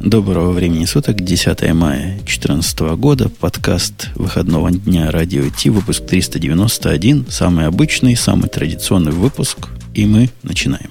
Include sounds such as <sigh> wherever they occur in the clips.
Доброго времени суток, 10 мая 2014 года, подкаст выходного дня Радио Ти, выпуск 391, самый обычный, самый традиционный выпуск, и мы начинаем.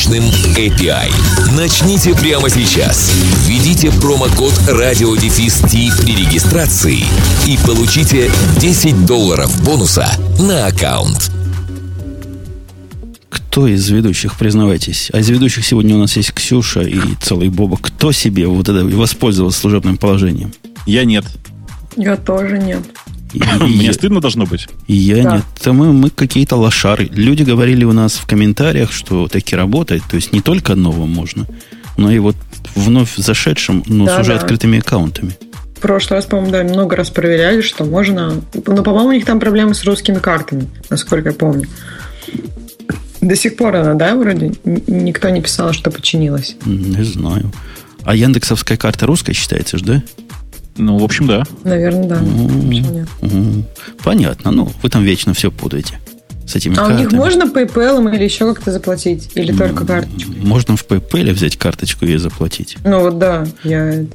мощным API. Начните прямо сейчас. Введите промокод RadioDefist при регистрации и получите 10 долларов бонуса на аккаунт. Кто из ведущих, признавайтесь? А из ведущих сегодня у нас есть Ксюша и целый Боба. Кто себе вот это воспользовался служебным положением? Я нет. Я тоже нет. <laughs> Мне стыдно должно быть. Я да. нет. Мы, мы какие-то лошары. Люди говорили у нас в комментариях, что таки работает. То есть не только новым можно, но и вот вновь зашедшим, но да, с уже да. открытыми аккаунтами. В прошлый раз, по-моему, да, много раз проверяли, что можно... Но, по-моему, у них там проблемы с русскими картами, насколько я помню. До сих пор она, да, вроде? Никто не писал, что починилось. Не знаю. А Яндексовская карта русская считается же, да? Ну, в общем, да. Наверное, да. Mm-hmm. Понятно. Ну, вы там вечно все путаете с этими а картами. у них можно PayPal или еще как-то заплатить? Или только карточкой? Можно в PayPal взять карточку и заплатить. Ну вот да, я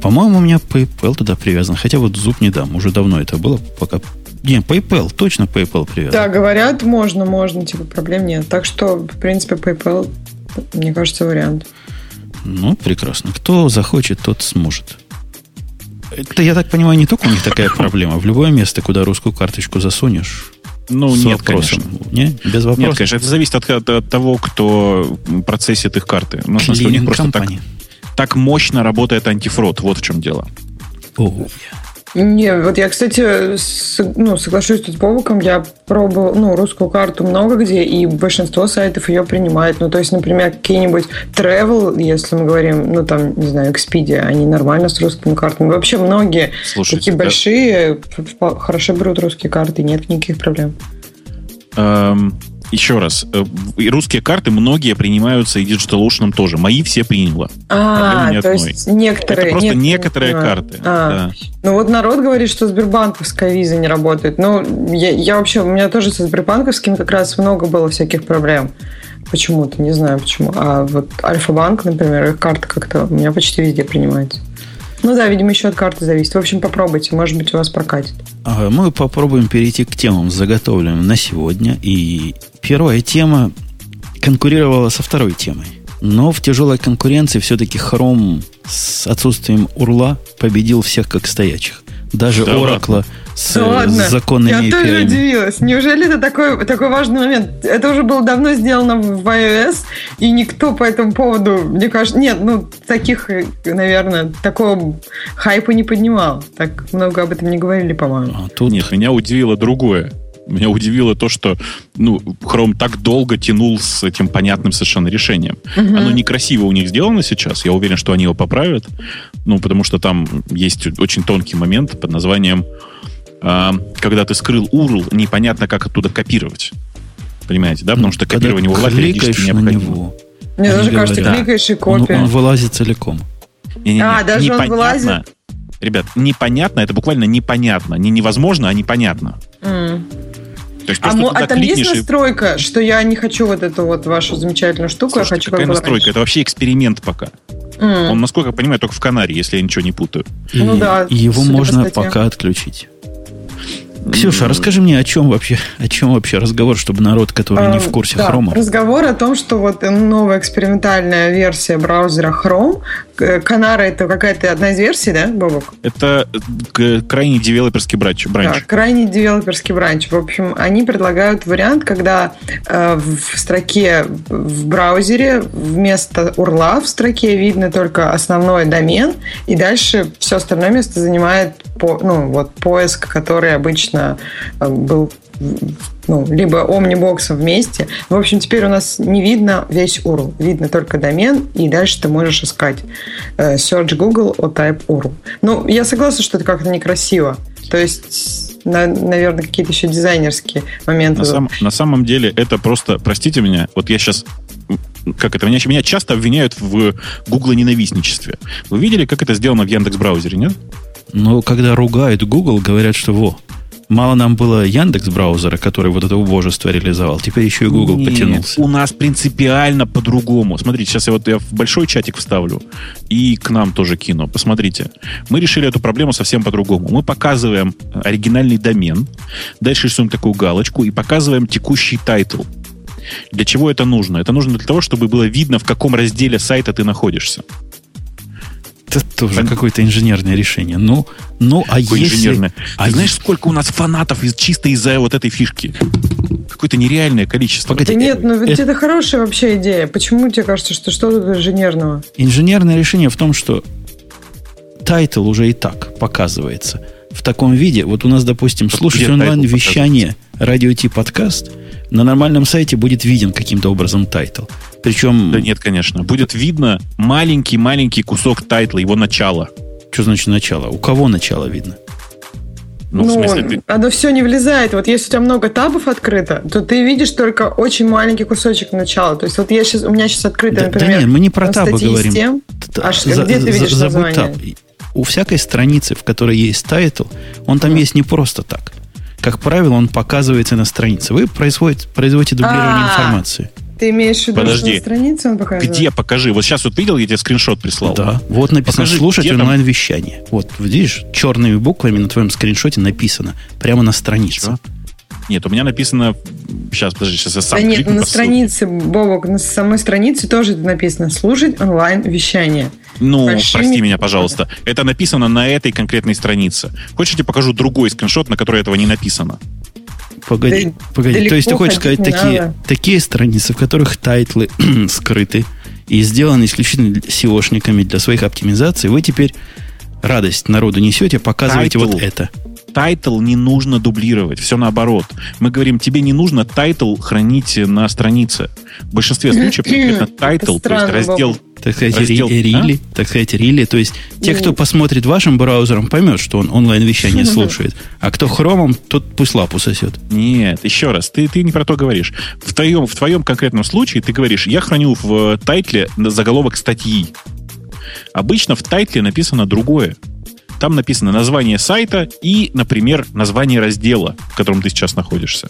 По-моему, у меня PayPal туда привязан. Хотя вот зуб не дам. Уже давно это было, пока не, PayPal, точно PayPal привязан. Да, говорят, можно, можно, типа, проблем нет. Так что, в принципе, PayPal, мне кажется, вариант. Ну, прекрасно. Кто захочет, тот сможет. Это, я так понимаю, не только у них такая проблема. В любое место, куда русскую карточку засунешь, ну, с нет, вопросом. конечно. Не? Без вопросов? Нет, конечно. Это зависит от, от, от того, кто процессит их карты. Ну, в смысле, у них просто так, так мощно работает антифрод. Вот в чем дело. Oh. Не, вот я, кстати, с, ну, соглашусь тут с Бобуком, я пробовал, ну, русскую карту много где, и большинство сайтов ее принимает. Ну, то есть, например, какие-нибудь travel, если мы говорим, ну, там, не знаю, Expedia, они нормально с русскими картами. Вообще многие Слушайте, такие да. большие хорошо берут русские карты, нет никаких проблем. Эм, еще раз, э, русские карты многие принимаются и DigitalOcean тоже. Мои все приняла. А, то есть некоторые... Это просто некоторые, некоторые карты. А. Да. Ну вот народ говорит, что Сбербанковская виза не работает. Ну, я, я вообще, у меня тоже со Сбербанковским как раз много было всяких проблем. Почему-то, не знаю почему. А вот Альфа-банк, например, их карта как-то у меня почти везде принимается. Ну да, видимо, еще от карты зависит. В общем, попробуйте, может быть, у вас прокатит. Ага, мы попробуем перейти к темам, заготовленным на сегодня. И первая тема конкурировала со второй темой. Но в тяжелой конкуренции все-таки Chrome с отсутствием урла победил всех как стоячих. Даже да Oracle с, да ладно. законными Я API. тоже удивилась. Неужели это такой, такой важный момент? Это уже было давно сделано в iOS, и никто по этому поводу, мне кажется, нет, ну, таких, наверное, такого хайпа не поднимал. Так много об этом не говорили, по-моему. А тут... Нет, меня удивило другое. Меня удивило то, что ну, Chrome так долго тянул с этим понятным совершенно решением. Угу. Оно некрасиво у них сделано сейчас. Я уверен, что они его поправят. Ну, потому что там есть очень тонкий момент под названием э, когда ты скрыл URL, непонятно, как оттуда копировать. Понимаете, да? Потому что когда копирование URL периодически необходимо. Него, Мне даже кажется, да. кликаешь и копия. Он, он вылазит целиком. Не, не, не, а, даже непонятно. он вылазит? Ребят, непонятно, это буквально непонятно. Не невозможно, а непонятно. Mm. То есть, а, а там есть настройка, и... что я не хочу вот эту вот вашу замечательную штуку, Слушайте, я хочу какая настройка? Раньше. Это вообще эксперимент пока. Mm. Он, насколько я понимаю, только в Канаре, если я ничего не путаю. И, ну да. И его можно пока отключить. Ксюша, расскажи мне, о чем вообще, о чем вообще разговор, чтобы народ, который а, не в курсе да, Chrome. Разговор о том, что вот новая экспериментальная версия браузера Chrome. Канара это какая-то одна из версий, да, Бобок? Это э, крайний девелоперский бранч. Да, крайний девелоперский бранч. В общем, они предлагают вариант, когда э, в строке в браузере вместо урла в строке видно только основной домен, и дальше все остальное место занимает по, ну, вот поиск, который обычно э, был ну, либо Omnibox вместе. В общем, теперь у нас не видно весь URL. Видно только домен, и дальше ты можешь искать э, search Google о type URL. Ну, я согласна, что это как-то некрасиво. То есть, на, наверное, какие-то еще дизайнерские моменты. На, сам, на самом деле это просто, простите меня, вот я сейчас как это, меня, меня часто обвиняют в Google ненавистничестве. Вы видели, как это сделано в Яндекс браузере, нет? Ну, когда ругают Google, говорят, что во, Мало нам было Яндекс браузера, который вот это убожество реализовал, теперь еще и Google Нет, потянулся. У нас принципиально по-другому. Смотрите, сейчас я вот я в большой чатик вставлю и к нам тоже кину. Посмотрите. Мы решили эту проблему совсем по-другому. Мы показываем оригинальный домен, дальше рисуем такую галочку и показываем текущий title. Для чего это нужно? Это нужно для того, чтобы было видно, в каком разделе сайта ты находишься. Это тоже какое-то инженерное решение. Ну, ну а Какое если... Инженерное? А Ты знаешь, сколько у нас фанатов из, чисто из-за вот этой фишки? Какое-то нереальное количество. Погоди, да нет, ну ведь это... это хорошая вообще идея. Почему тебе кажется, что что тут инженерного? Инженерное решение в том, что title уже и так показывается в таком виде. Вот у нас, допустим, слушать онлайн-вещание радио Ти подкаст – на нормальном сайте будет виден каким-то образом title. Причем... Да нет, конечно. Будет видно маленький-маленький кусок тайтла, его начало. Что значит начало? У кого начало видно? Ну, ну в смысле, ты... оно все не влезает. Вот если у тебя много табов открыто, то ты видишь только очень маленький кусочек начала. То есть вот я сейчас, у меня сейчас открыто, да, например, да нет, мы не про табы говорим. Тем, а за, где ты видишь за, название? Таб. У всякой страницы, в которой есть title, он там да. есть не просто так как правило, он показывается на странице. Вы производите, производите дублирование А-а-а. информации. Ты имеешь в виду, Подожди. что на странице он показывает? Где? Покажи. Вот сейчас вот видел, я тебе скриншот прислал. Да. Вот написано Покажи, слушать онлайн-вещание. Вот, видишь, черными буквами на твоем скриншоте написано. Прямо на странице. Что? Нет, у меня написано... Сейчас, подожди, сейчас я сам Да нет, на странице, Бобок, на самой странице тоже написано «Слушать онлайн-вещание». Ну, Большими... прости меня, пожалуйста. Это написано на этой конкретной странице. Хочешь, я тебе покажу другой скриншот, на которой этого не написано? Погоди, да погоди. То есть ты хочешь сказать такие, такие страницы, в которых тайтлы <clears throat> скрыты и сделаны исключительно SEO шниками для своих оптимизаций, вы теперь радость народу несете, показываете title. вот это title не нужно дублировать. Все наоборот. Мы говорим, тебе не нужно title хранить на странице. В большинстве случаев конкретно title, то есть раздел... Так сказать, раздел, really, а? так сказать, really. То есть те, кто посмотрит вашим браузером, поймет, что он онлайн-вещание <laughs> слушает. А кто хромом, тот пусть лапу сосет. Нет, еще раз, ты, ты не про то говоришь. В твоем, в твоем конкретном случае ты говоришь, я храню в тайтле заголовок статьи. Обычно в тайтле написано другое. Там написано название сайта и, например, название раздела, в котором ты сейчас находишься.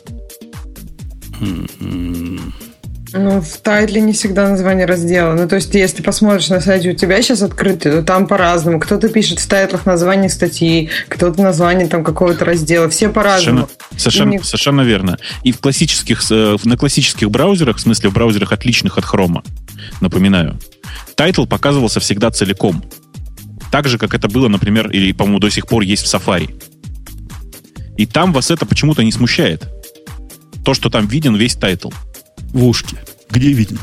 Ну, в тайтле не всегда название раздела. Ну, то есть, если посмотришь на сайте у тебя сейчас открытый, то там по-разному. Кто-то пишет в тайтлах название статьи, кто-то название там какого-то раздела. Все по-разному. Совершенно, совершенно, не... совершенно верно. И в классических, э, на классических браузерах, в смысле в браузерах отличных от Chrome, напоминаю, title показывался всегда целиком. Так же, как это было, например, или, по-моему, до сих пор есть в Safari. И там вас это почему-то не смущает. То, что там виден весь title. В ушке. Где виден?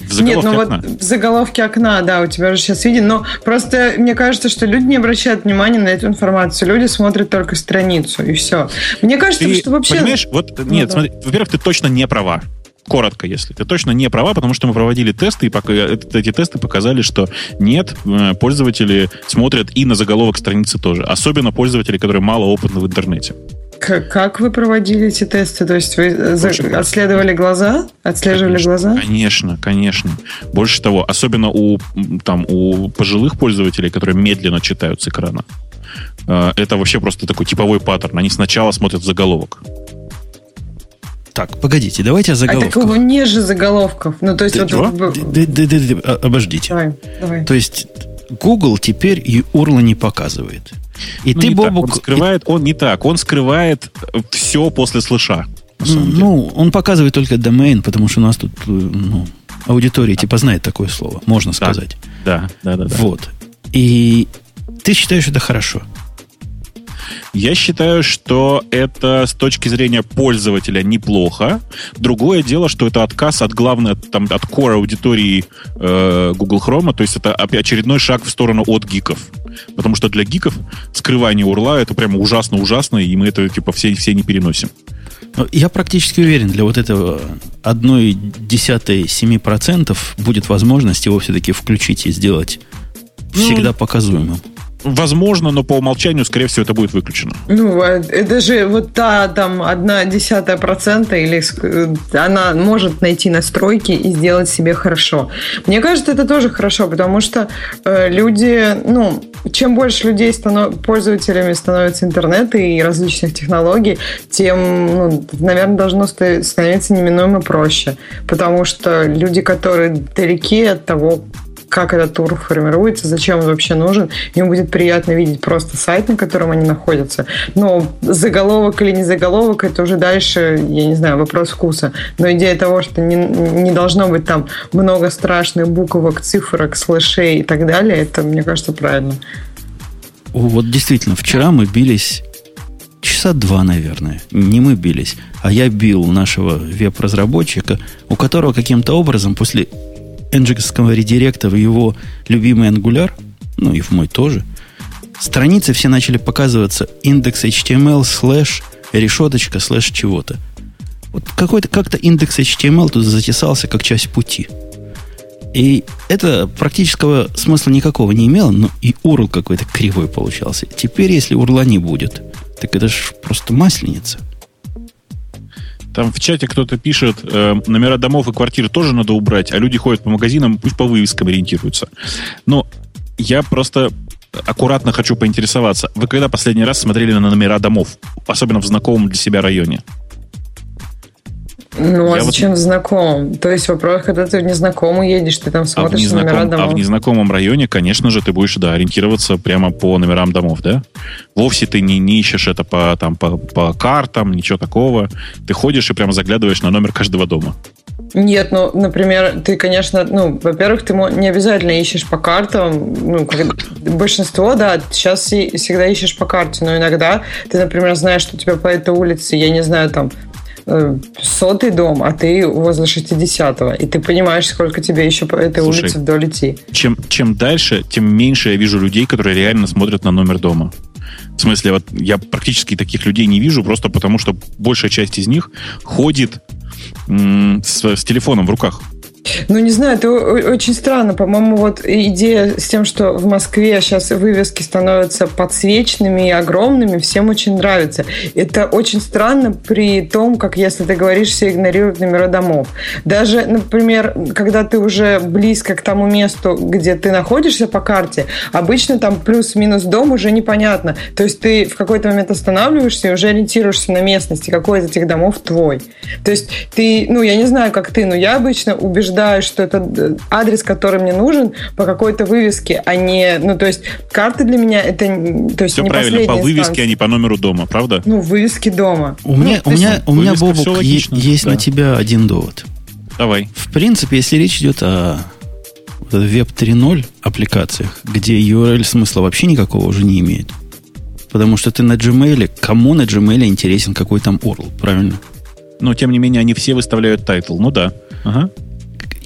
В заголовке Нет, ну окна. вот в заголовке окна, да, у тебя же сейчас виден. Но просто мне кажется, что люди не обращают внимания на эту информацию. Люди смотрят только страницу, и все. Мне кажется, ты что вообще... Понимаешь, вот, ну, нет, да. смотри, во-первых, ты точно не права коротко, если. Ты точно не права, потому что мы проводили тесты, и пока, эти тесты показали, что нет, э, пользователи смотрят и на заголовок страницы тоже. Особенно пользователи, которые мало опытны в интернете. Как вы проводили эти тесты? То есть вы Очень отследовали глаза? Отслеживали конечно, глаза? Конечно, конечно. Больше того, особенно у, там, у пожилых пользователей, которые медленно читают с экрана, э, это вообще просто такой типовой паттерн. Они сначала смотрят заголовок. Так, погодите, давайте о заголовках. А такого не же заголовков. Ну, то есть... Да, вот, да, да, да, да, да, обождите. Давай, давай. То есть Google теперь и URL не показывает. И ну, ты, Бобук... Он скрывает, он не так. Он скрывает все после слыша. Ну, он показывает только домен, потому что у нас тут ну, аудитория типа знает такое слово, можно сказать. Да, да, да. да. Вот. И ты считаешь это хорошо? Я считаю, что это с точки зрения пользователя неплохо. Другое дело, что это отказ от главной, там, от core аудитории э, Google Chrome, то есть это очередной шаг в сторону от гиков. Потому что для гиков скрывание урла это прямо ужасно-ужасно, и мы это типа все, все не переносим. Ну, я практически уверен, для вот этого одной десятой семи процентов будет возможность его все-таки включить и сделать ну, всегда показуемым. Возможно, но по умолчанию, скорее всего, это будет выключено. Ну, а это же вот та там одна десятая процента, или э, она может найти настройки и сделать себе хорошо. Мне кажется, это тоже хорошо, потому что э, люди, ну, чем больше людей станов... пользователями становится интернета и различных технологий, тем, ну, наверное, должно становиться неминуемо проще. Потому что люди, которые далеки от того, как этот тур формируется, зачем он вообще нужен. Им будет приятно видеть просто сайт, на котором они находятся. Но заголовок или не заголовок, это уже дальше, я не знаю, вопрос вкуса. Но идея того, что не, не должно быть там много страшных буквок, цифрок, слэшей и так далее, это, мне кажется, правильно. Вот действительно, вчера мы бились часа два, наверное. Не мы бились, а я бил нашего веб-разработчика, у которого каким-то образом после энджикского редиректа в его любимый Angular, ну и в мой тоже, страницы все начали показываться index HTML слэш решеточка слэш чего-то. Вот какой-то как-то index HTML тут затесался как часть пути. И это практического смысла никакого не имело, но и URL какой-то кривой получался. Теперь, если урла не будет, так это же просто масленица. Там в чате кто-то пишет, э, номера домов и квартир тоже надо убрать, а люди ходят по магазинам, пусть по вывескам ориентируются. Но я просто аккуратно хочу поинтересоваться. Вы когда последний раз смотрели на номера домов, особенно в знакомом для себя районе? Ну, а зачем вот... в знакомом? То есть вопрос, когда ты в незнакомый едешь, ты там смотришь а незнаком... номера домов. А в незнакомом районе, конечно же, ты будешь, да, ориентироваться прямо по номерам домов, да? Вовсе ты не, не ищешь это по, там, по, по картам, ничего такого. Ты ходишь и прямо заглядываешь на номер каждого дома. Нет, ну, например, ты, конечно, ну, во-первых, ты не обязательно ищешь по картам. Ну, как, большинство, да, сейчас всегда ищешь по карте, но иногда ты, например, знаешь, что у тебя по этой улице, я не знаю, там, сотый дом, а ты возле 60-го. И ты понимаешь, сколько тебе еще по этой Слушай, улице вдоль идти. Чем, чем дальше, тем меньше я вижу людей, которые реально смотрят на номер дома. В смысле, вот я практически таких людей не вижу, просто потому что большая часть из них ходит с, с телефоном в руках. Ну, не знаю, это очень странно. По-моему, вот идея с тем, что в Москве сейчас вывески становятся подсвеченными и огромными, всем очень нравится. Это очень странно при том, как, если ты говоришь, все игнорируют номера домов. Даже, например, когда ты уже близко к тому месту, где ты находишься по карте, обычно там плюс-минус дом уже непонятно. То есть ты в какой-то момент останавливаешься и уже ориентируешься на местности, какой из этих домов твой. То есть ты, ну, я не знаю, как ты, но я обычно убеждаю утверждаю, что это э, адрес, который мне нужен по какой-то вывеске, а не... Ну, то есть, карты для меня это... То есть, Все не правильно, по вывеске, инстанция. а не по номеру дома, правда? Ну, вывески дома. У ну, меня, у меня, у меня Бобук, есть да. на тебя один довод. Давай. В принципе, если речь идет о Web 3.0 аппликациях, где URL смысла вообще никакого уже не имеет, потому что ты на Gmail, кому на Gmail интересен какой там URL, правильно? Но, тем не менее, они все выставляют title. Ну да. Ага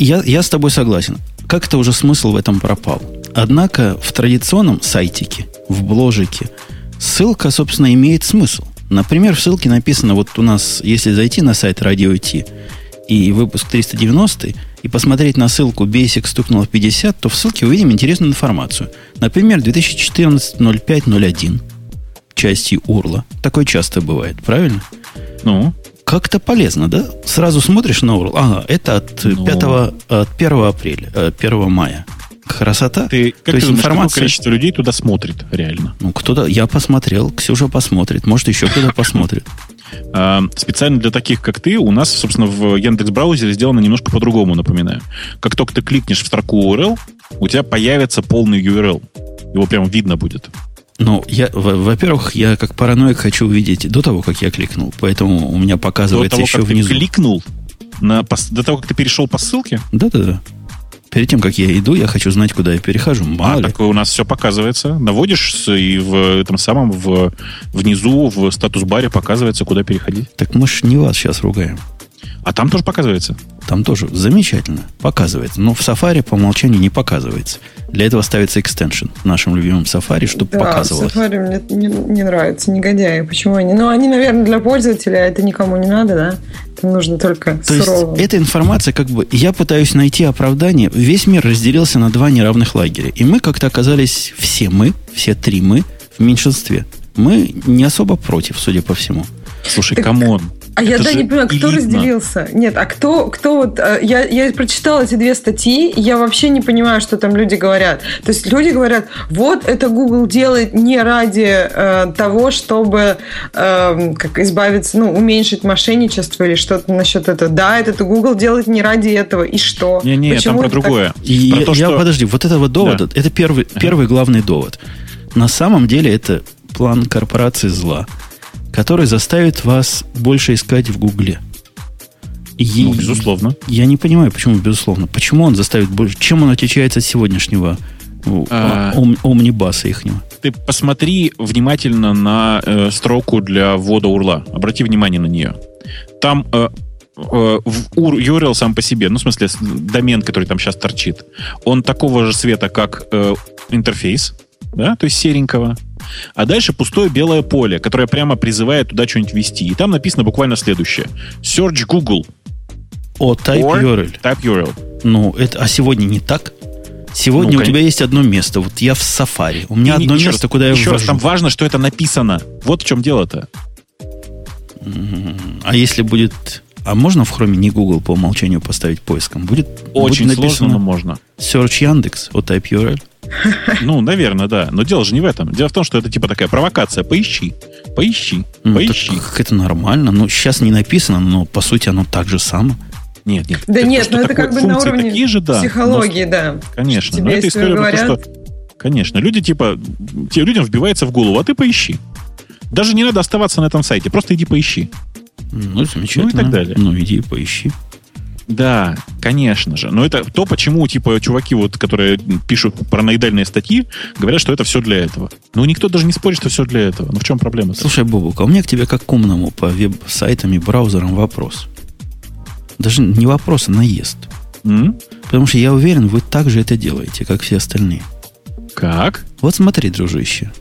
я, я с тобой согласен. Как-то уже смысл в этом пропал. Однако в традиционном сайтике, в бложике, ссылка, собственно, имеет смысл. Например, в ссылке написано, вот у нас, если зайти на сайт Radio T и выпуск 390, и посмотреть на ссылку Basic стукнуло в 50, то в ссылке увидим интересную информацию. Например, 2014-05-01 части URL. Такое часто бывает, правильно? Ну? Как-то полезно, да? Сразу смотришь на URL. Ага, это от, ну... 5, от 1 апреля, 1 э, мая. Красота. Ты, как То ты есть думаешь, информация... количество людей туда смотрит реально? Ну, кто-то... Я посмотрел, Ксюша посмотрит. Может, еще кто-то <laughs> посмотрит. А, специально для таких, как ты, у нас, собственно, в Яндекс браузере сделано немножко по-другому, напоминаю. Как только ты кликнешь в строку URL, у тебя появится полный URL. Его прям видно будет. Ну, я, во-первых, я как параноик хочу увидеть до того, как я кликнул. Поэтому у меня показывается до того, еще как внизу. Ты кликнул? На, до того, как ты перешел по ссылке? Да-да-да. Перед тем, как я иду, я хочу знать, куда я перехожу. Мало а, ли. так у нас все показывается. Наводишь, и в этом самом, в, внизу, в статус-баре показывается, куда переходить. Так мы ж не вас сейчас ругаем. А там тоже показывается? Там тоже замечательно показывается. Но в Safari по умолчанию не показывается. Для этого ставится extension в нашем любимом Safari, чтобы да, показывалось. Safari мне не, не нравится, негодяи. Почему они? Ну, они, наверное, для пользователя, а это никому не надо, да? Это нужно только То суровым. есть эта информация, как бы, я пытаюсь найти оправдание. Весь мир разделился на два неравных лагеря. И мы как-то оказались, все мы, все три мы, в меньшинстве. Мы не особо против, судя по всему. Слушай, Так- come on. А я Это да же не понимаю, кто элитно. разделился? Нет, а кто, кто вот... э, Я, я прочитала эти две статьи, и я вообще не понимаю, что там люди говорят. То есть люди говорят, вот это Google делает не ради э, того, чтобы э, как избавиться, ну, уменьшить мошенничество или что-то насчет этого. Да, это Google делает не ради этого. И что? Не-не, там про это так? другое. И Про я, то, я- что- подожди, вот этого довода, это первый, первый главный довод. На самом деле это план корпорации зла, который заставит вас больше искать в Гугле. И Ну, безусловно. Я не понимаю, почему безусловно. Почему он заставит больше? Чем он отличается от сегодняшнего А. ом- омнибаса ихнего? Ты посмотри внимательно на э, строку для ввода урла. Обрати внимание на нее. Там э, э, в URL сам по себе, ну, в смысле, домен, который там сейчас торчит, он такого же цвета, как э, интерфейс, да, то есть серенького. А дальше пустое белое поле, которое прямо призывает туда что-нибудь ввести. И там написано буквально следующее. Search Google. О, type or URL. Type URL. Ну, это, а сегодня не так? Сегодня Ну, у тебя есть одно место. Вот я в Safari. У меня И- одно еще место, раз- куда я Еще раз, ввожу. там важно, что это написано. Вот в чем дело-то. А если будет... А можно в хроме не Google по умолчанию поставить поиском? Будет, Очень будет сложно, написано но можно. Search Яндекс от Type URL. <laughs> Ну, наверное, да. Но дело же не в этом. Дело в том, что это типа такая провокация. Поищи. Поищи. Ну, поищи. так это нормально. Ну, сейчас не написано, но по сути оно так же само. Нет, нет. Да Это нет, что ну это как бы на уровне такие же, да. психологии, да. но- конечно. Тебе но это история про то, что... Конечно. Люди типа... Тебе людям вбивается в голову, а ты поищи. Даже не надо оставаться на этом сайте. Просто иди поищи. Ну, замечательно. Ну и так далее. Ну, иди поищи. Да, конечно же. Но это то, почему, типа, чуваки, вот, которые пишут параноидальные статьи, говорят, что это все для этого. Ну, никто даже не спорит, что все для этого. Ну, в чем проблема? Слушай, Бобук, а у меня к тебе как к умному по веб-сайтам и браузерам вопрос. Даже не вопрос, а наезд. М? Потому что я уверен, вы так же это делаете, как все остальные. Как? Вот смотри, дружище.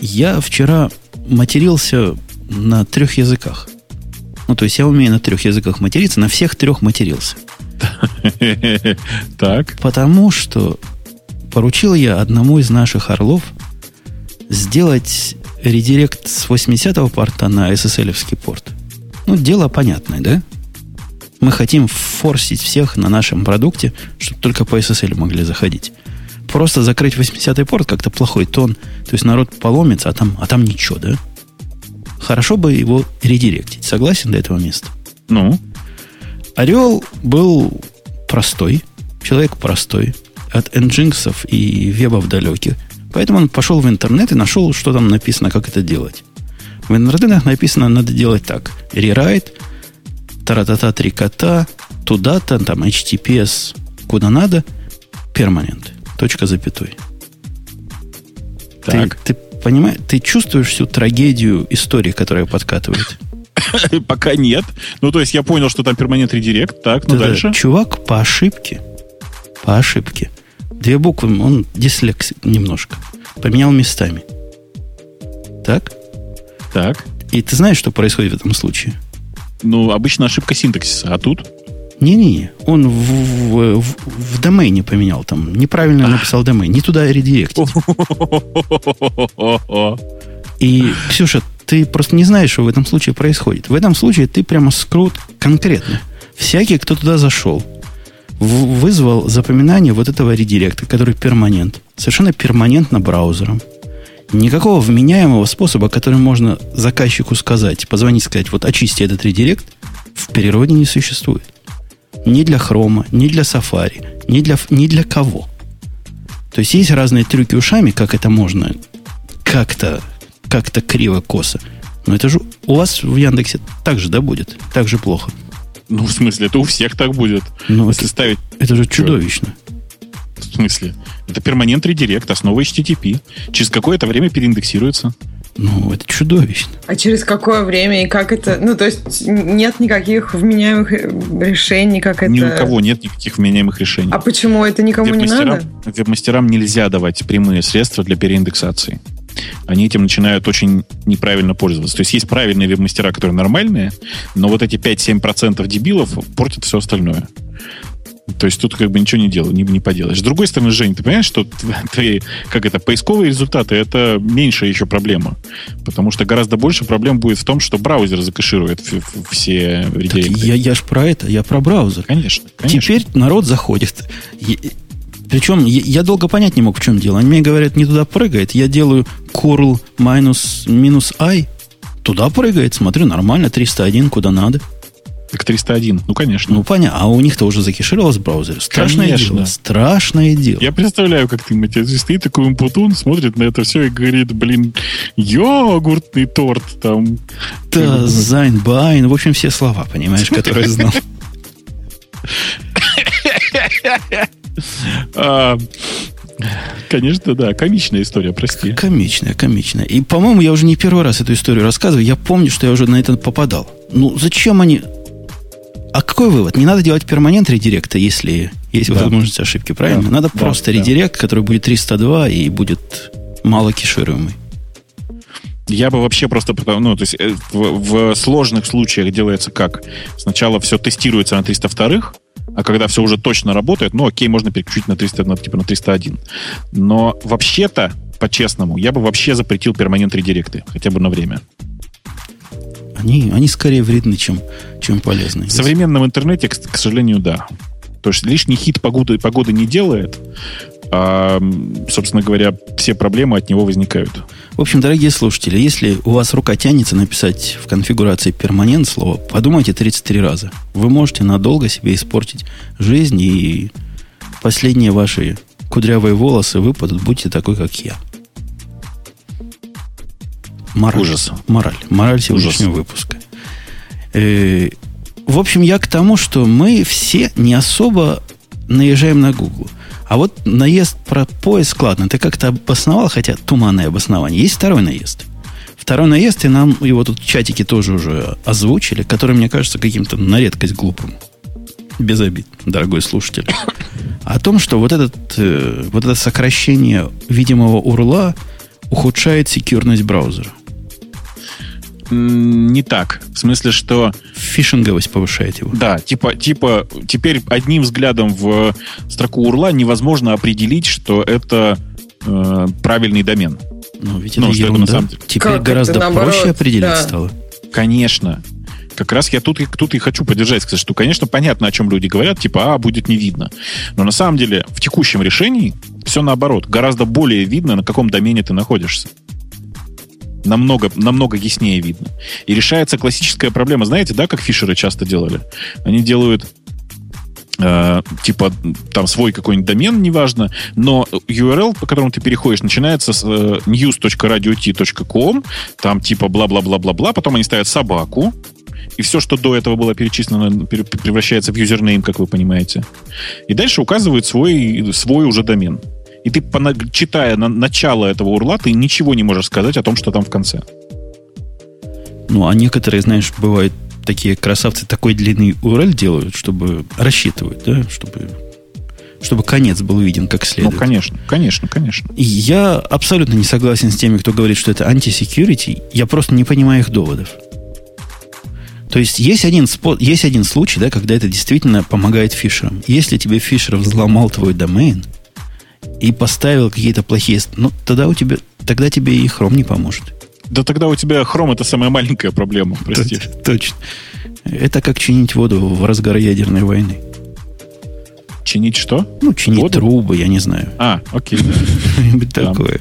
Я вчера матерился на трех языках. Ну, то есть я умею на трех языках материться, на всех трех матерился. <laughs> Так. Потому что поручил я одному из наших орлов сделать редирект с 80-го порта на SSL-овский порт. Ну, дело понятное, да? Мы хотим форсить всех на нашем продукте, чтобы только по SSL могли заходить. Просто закрыть 80-й порт как-то плохой тон. То есть народ поломится, а там, а там ничего, да? Хорошо бы его редиректить. Согласен до этого места? Ну, Орел был простой, человек простой, от энджинксов и вебов далеких. Поэтому он пошел в интернет и нашел, что там написано, как это делать. В интернетах написано, надо делать так. Рерайт, таратата три кота, туда-то, там, HTTPS, куда надо, перманент, точка запятой. так. Ты, ты понимаешь, ты чувствуешь всю трагедию истории, которая подкатывает? <laughs> Пока нет. Ну, то есть я понял, что там перманент редирект. Так, ну дальше. Чувак по ошибке, по ошибке, две буквы, он дислексик немножко, поменял местами. Так? Так. И ты знаешь, что происходит в этом случае? Ну, обычно ошибка синтаксиса. А тут? Не-не-не, он в, в, в- в домене поменял там, неправильно написал домен, не туда редиректить. <laughs> И, Ксюша, ты просто не знаешь, что в этом случае происходит. В этом случае ты прямо скрут конкретно. Всякий, кто туда зашел, вызвал запоминание вот этого редиректа, который перманент. Совершенно перманентно браузером. Никакого вменяемого способа, который можно заказчику сказать, позвонить, сказать, вот очисти этот редирект, в перероде не существует. Ни для хрома, ни для сафари, ни для, ни для кого. То есть есть разные трюки ушами, как это можно как-то как-то криво-косо. Но это же у вас в Яндексе так же, да, будет? Так же плохо. Ну, в смысле, это у всех так будет. Ну, Если это, ставить... это же чудовищно. В смысле? Это перманент редирект, основа HTTP. Через какое-то время переиндексируется. Ну, это чудовищно. А через какое время и как это... Ну, то есть нет никаких вменяемых э, решений, как это... Ни у кого нет никаких вменяемых решений. А почему это никому не надо? Веб-мастерам нельзя давать прямые средства для переиндексации. Они этим начинают очень неправильно пользоваться. То есть есть правильные веб-мастера, которые нормальные, но вот эти 5-7% дебилов портят все остальное. То есть тут как бы ничего не делал, не, не поделаешь. С другой стороны, Жень, ты понимаешь, что <laughs> твои, как это, поисковые результаты это меньшая еще проблема. Потому что гораздо больше проблем будет в том, что браузер закэширует все редиректы. Я, я ж про это, я про браузер. Конечно, конечно. Теперь народ заходит. Причем я, я долго понять не мог, в чем дело. Они мне говорят, не туда прыгает. Я делаю curl минус, минус i. Туда прыгает, смотрю, нормально, 301, куда надо. Так 301, ну, конечно. Ну, понятно. А у них-то уже закэшировалось в браузере. Страшное конечно. дело. Страшное дело. Я представляю, как ты, Матья, стоит такой импутун, смотрит на это все и говорит, блин, йогуртный торт там. Да, зайн, байн. В общем, все слова, понимаешь, которые <laughs> знал. А, Конечно, да. Комичная история, прости. Комичная, комичная. И, по-моему, я уже не первый раз эту историю рассказываю. Я помню, что я уже на это попадал. Ну, зачем они... А какой вывод? Не надо делать перманент редиректа, если есть да. возможность ошибки, правильно? Да. Надо да, просто да. редирект, который будет 302 и будет мало кешируемый. Я бы вообще просто, ну, то есть э, в, в сложных случаях делается как? Сначала все тестируется на 302, а когда все уже точно работает, ну, окей, можно переключить на 300, на, типа на 301. Но вообще-то, по-честному, я бы вообще запретил перманент редиректы, хотя бы на время. Они, они скорее вредны, чем, чем полезны. В современном интернете, к, к сожалению, да. То есть лишний хит погоды, погоды не делает, а, собственно говоря, все проблемы от него возникают. В общем, дорогие слушатели, если у вас рука тянется написать в конфигурации перманент слово, подумайте 33 раза. Вы можете надолго себе испортить жизнь, и последние ваши кудрявые волосы выпадут, будьте такой, как я. Мораль. Ужас. Мораль. Мораль сегодняшнего Ужас. выпуска. Э, в общем, я к тому, что мы все не особо наезжаем на Google. А вот наезд про поиск, ладно, ты как-то обосновал, хотя туманное обоснование. Есть второй наезд. Второй наезд, и нам его тут в чатике тоже уже озвучили, который, мне кажется, каким-то на редкость глупым. Без обид, дорогой слушатель. О том, что вот, этот, э, вот это сокращение видимого урла ухудшает секьюрность браузера не так. В смысле, что... Фишинговость повышает его. Да, типа, типа теперь одним взглядом в строку урла невозможно определить, что это э, правильный домен. Ну, ведь ну, это что ерунда. это на самом деле. Теперь как гораздо проще определить да. стало. Конечно. Как раз я тут, тут и хочу поддержать, сказать, что, конечно, понятно, о чем люди говорят, типа, а, будет не видно. Но на самом деле в текущем решении все наоборот. Гораздо более видно, на каком домене ты находишься намного, намного яснее видно. И решается классическая проблема. Знаете, да, как фишеры часто делали? Они делают э, типа там свой какой-нибудь домен, неважно, но URL, по которому ты переходишь, начинается с э, news.radiot.com, там типа бла-бла-бла-бла-бла, потом они ставят собаку, и все, что до этого было перечислено, превращается в юзернейм, как вы понимаете. И дальше указывают свой, свой уже домен и ты, читая на начало этого урла, ты ничего не можешь сказать о том, что там в конце. Ну, а некоторые, знаешь, бывают такие красавцы такой длинный URL делают, чтобы рассчитывают, да, чтобы чтобы конец был виден как следует. Ну, конечно, конечно, конечно. И я абсолютно не согласен с теми, кто говорит, что это антисекьюрити. Я просто не понимаю их доводов. То есть есть один, спот, есть один случай, да, когда это действительно помогает фишерам. Если тебе фишер взломал твой домен, и поставил какие-то плохие... Ну, тогда у тебя... Тогда тебе и Chrome не поможет. Да тогда у тебя Chrome это самая маленькая проблема, прости. Точно. Это как чинить воду в разгар ядерной войны. Чинить что? Ну, чинить воду? трубы, я не знаю. А, окей. <laughs> Такое.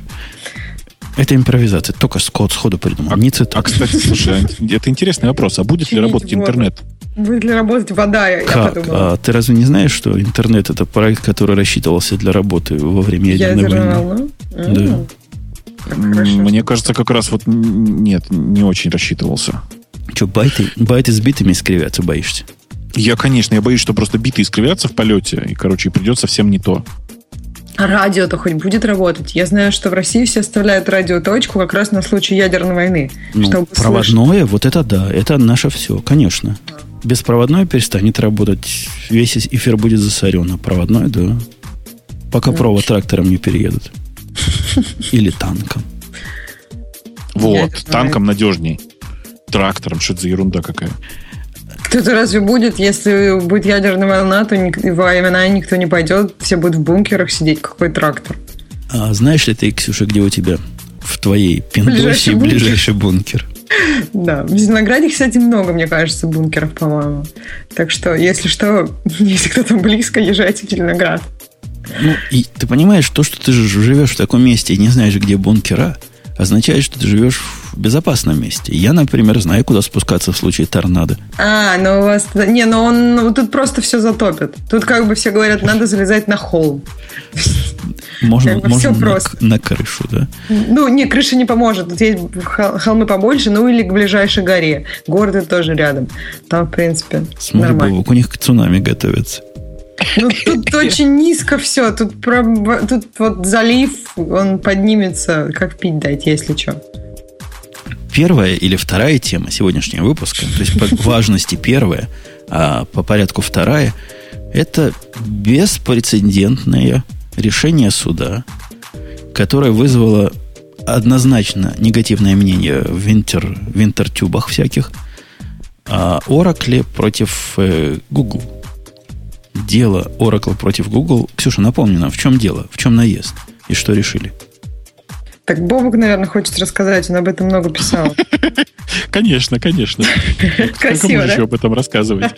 Это импровизация. Только Скотт сходу придумал. А, не цитата. А, кстати, слушай, это интересный вопрос. А будет ли работать интернет? Будет ли работать вода, я как? подумала. А ты разве не знаешь, что интернет это проект, который рассчитывался для работы во время ядерной войны? Да. Мне кажется, как раз вот нет, не очень рассчитывался. Что, байты, байты с битами искривятся, боишься? Я, конечно, я боюсь, что просто биты искривятся в полете, и, короче, придет совсем не то. А радио-то хоть будет работать? Я знаю, что в России все оставляют радиоточку как раз на случай ядерной войны. Ну, чтобы проводное, слышать. вот это да, это наше все, конечно. Беспроводное перестанет работать, весь эфир будет засорен, а проводное, да. Пока провод трактором не переедут. Или танком. Вот, танком надежней. Трактором, что это за ерунда какая. Кто-то разве будет, если будет ядерная волна, то ник- война никто не пойдет, все будут в бункерах сидеть, какой трактор. А знаешь ли ты, Ксюша, где у тебя в твоей пиндосе Ближайший бункер. ближайший бункер? Да, в Зеленограде, кстати, много, мне кажется, бункеров, по-моему. Так что, если что, <laughs> если кто-то близко, езжайте в Зеленоград. Ну, и ты понимаешь, то, что ты живешь в таком месте и не знаешь, где бункера, означает, что ты живешь в безопасном месте. Я, например, знаю, куда спускаться в случае торнадо. А, ну у вас... Не, ну он ну, тут просто все затопит. Тут как бы все говорят, надо залезать на холм. <laughs> Можно, Как бы можно всё на, просто. на крышу, да? Ну, не, крыша не поможет. Тут есть хол- холмы побольше, ну или к ближайшей горе. Город тоже рядом. Там, в принципе, Смотри, нормально. Бобок, у них к цунами готовятся. Ну, <laughs> тут очень низко все. Тут, про- тут вот залив, он поднимется, как пить дать, если что. Первая или вторая тема сегодняшнего выпуска, то есть по <laughs> важности первая, а по порядку вторая, это беспрецедентное решение суда, которое вызвало однозначно негативное мнение в винтер, винтертюбах всяких, о Oracle против э, Google. Дело Oracle против Google. Ксюша, напомни нам, в чем дело, в чем наезд и что решили? Так Бобок, наверное, хочет рассказать, он об этом много писал. <laughs> Конечно, конечно. <laughs> Сколько Красиво, можно еще об этом рассказывать?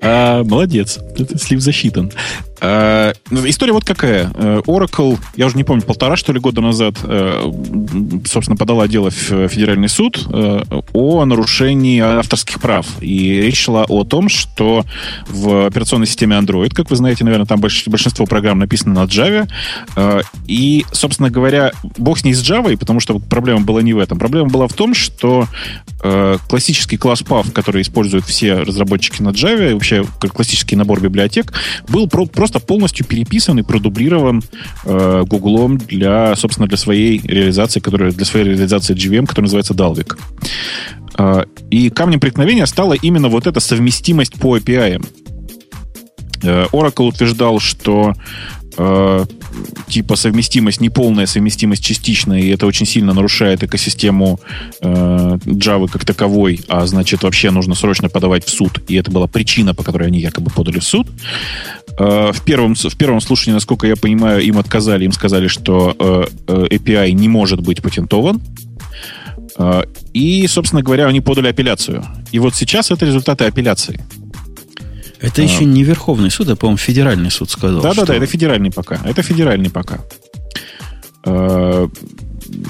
А, молодец. Слив засчитан. А, ну, история вот какая. Э, Oracle, я уже не помню, полтора, что ли, года назад, э, собственно, подала дело в Федеральный суд э, о нарушении авторских прав. И речь шла о том, что в операционной системе Android, как вы знаете, наверное, там больш- большинство программ написано на Java. э, И, собственно говоря, бог с ней с Java, потому что проблема была не в этом. Проблема была в том, что э, классический класс PAV, который используют все разработчики на Java, вообще классический набор библиотек, был про- просто полностью переписан и продублирован э, для, собственно, для своей реализации, которая, для своей реализации GVM, которая называется Dalvik. Э, и камнем преткновения стала именно вот эта совместимость по API. Э, Oracle утверждал, что э, типа совместимость, неполная совместимость частичная, и это очень сильно нарушает экосистему э, Java как таковой, а значит вообще нужно срочно подавать в суд, и это была причина, по которой они якобы подали в суд. Э, в, первом, в первом слушании, насколько я понимаю, им отказали, им сказали, что э, э, API не может быть патентован. Э, И, собственно говоря, они подали апелляцию. И вот сейчас это результаты апелляции. Это А. еще не Верховный суд, а, по-моему, Федеральный суд сказал. Да-да-да, что- это федеральный пока. Это федеральный пока. Э,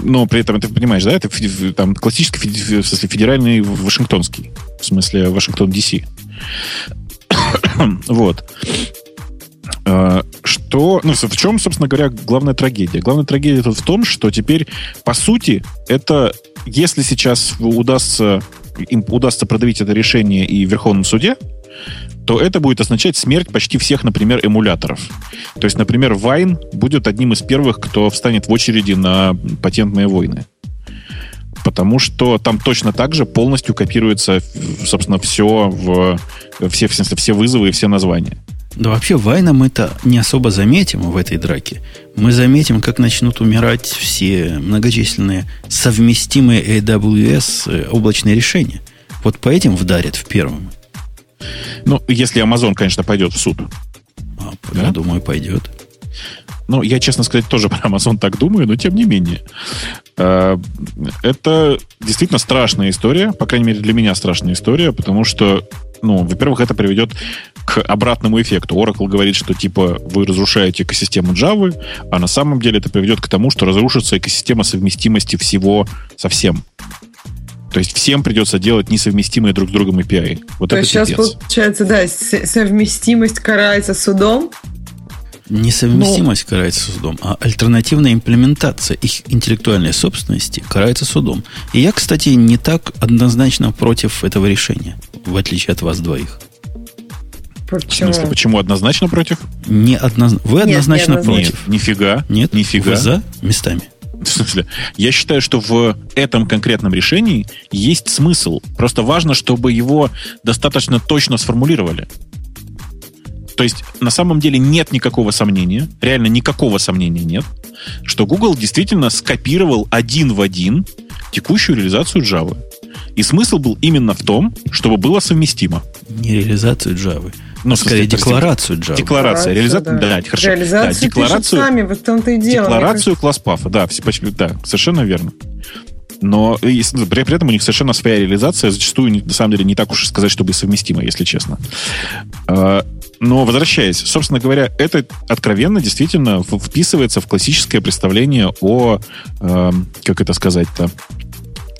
Но при этом, ты понимаешь, да, это там классический, в смысле, федеральный Вашингтонский. В смысле, Вашингтон, Д.С. <coughs> Вот. Э, Что, ну, в чем, собственно говоря, главная трагедия? Главная трагедия тут в том, что теперь, по сути, это, если сейчас удастся, им удастся продавить это решение и в Верховном суде, то это будет означать смерть почти всех, например, эмуляторов. То есть, например, Wine будет одним из первых, кто встанет в очереди на патентные войны. Потому что там точно так же полностью копируется, собственно, все в все, в смысле, все вызовы и все названия. Да вообще Вайна мы-то не особо заметим в этой драке. Мы заметим, как начнут умирать все многочисленные совместимые AWS э, облачные решения. Вот по этим вдарят в первом. Ну, если Amazon, конечно, пойдет в суд. А, Да? Я думаю, пойдет. Ну, я, честно сказать, тоже про Amazon так думаю, но тем не менее. Э, Это действительно страшная история, по крайней мере, для меня страшная история, потому что, ну, во-первых, это приведет к обратному эффекту. Oracle говорит, что, типа, вы разрушаете экосистему Java, а на самом деле это приведет к тому, что разрушится экосистема совместимости всего со всем. То есть всем придется делать несовместимые друг с другом API. Вот То это есть сейчас, пипец. получается, да, совместимость карается судом, Несовместимость Ну. карается судом, а альтернативная имплементация их интеллектуальной собственности карается судом. И я, кстати, не так однозначно против этого решения, в отличие от вас двоих. Почему? В смысле, почему однозначно против? Не одноз... Вы Нет, однозначно не однозначно. против. Нет, нифига. Нет? Нифига. Вы за местами? В смысле, я считаю, что в этом конкретном решении есть смысл. Просто важно, чтобы его достаточно точно сформулировали. То есть, на самом деле нет никакого сомнения, реально никакого сомнения нет, что Google действительно скопировал один в один текущую реализацию Java. И смысл был именно в том, чтобы было совместимо. Не реализацию Java. Ну, скорее декларацию Java. Декларация, реализация, да, хорошо. Реализацию да, декларацию, сами, вот в том-то и дело. декларацию класс пафа, да, все, почти- да, совершенно верно. Но и с- при, при этом у них совершенно своя реализация, зачастую, на самом деле, не так уж и сказать, чтобы совместима, если честно. А, Но возвращаясь, собственно говоря, это откровенно действительно вписывается в классическое представление о, эм, как это сказать-то,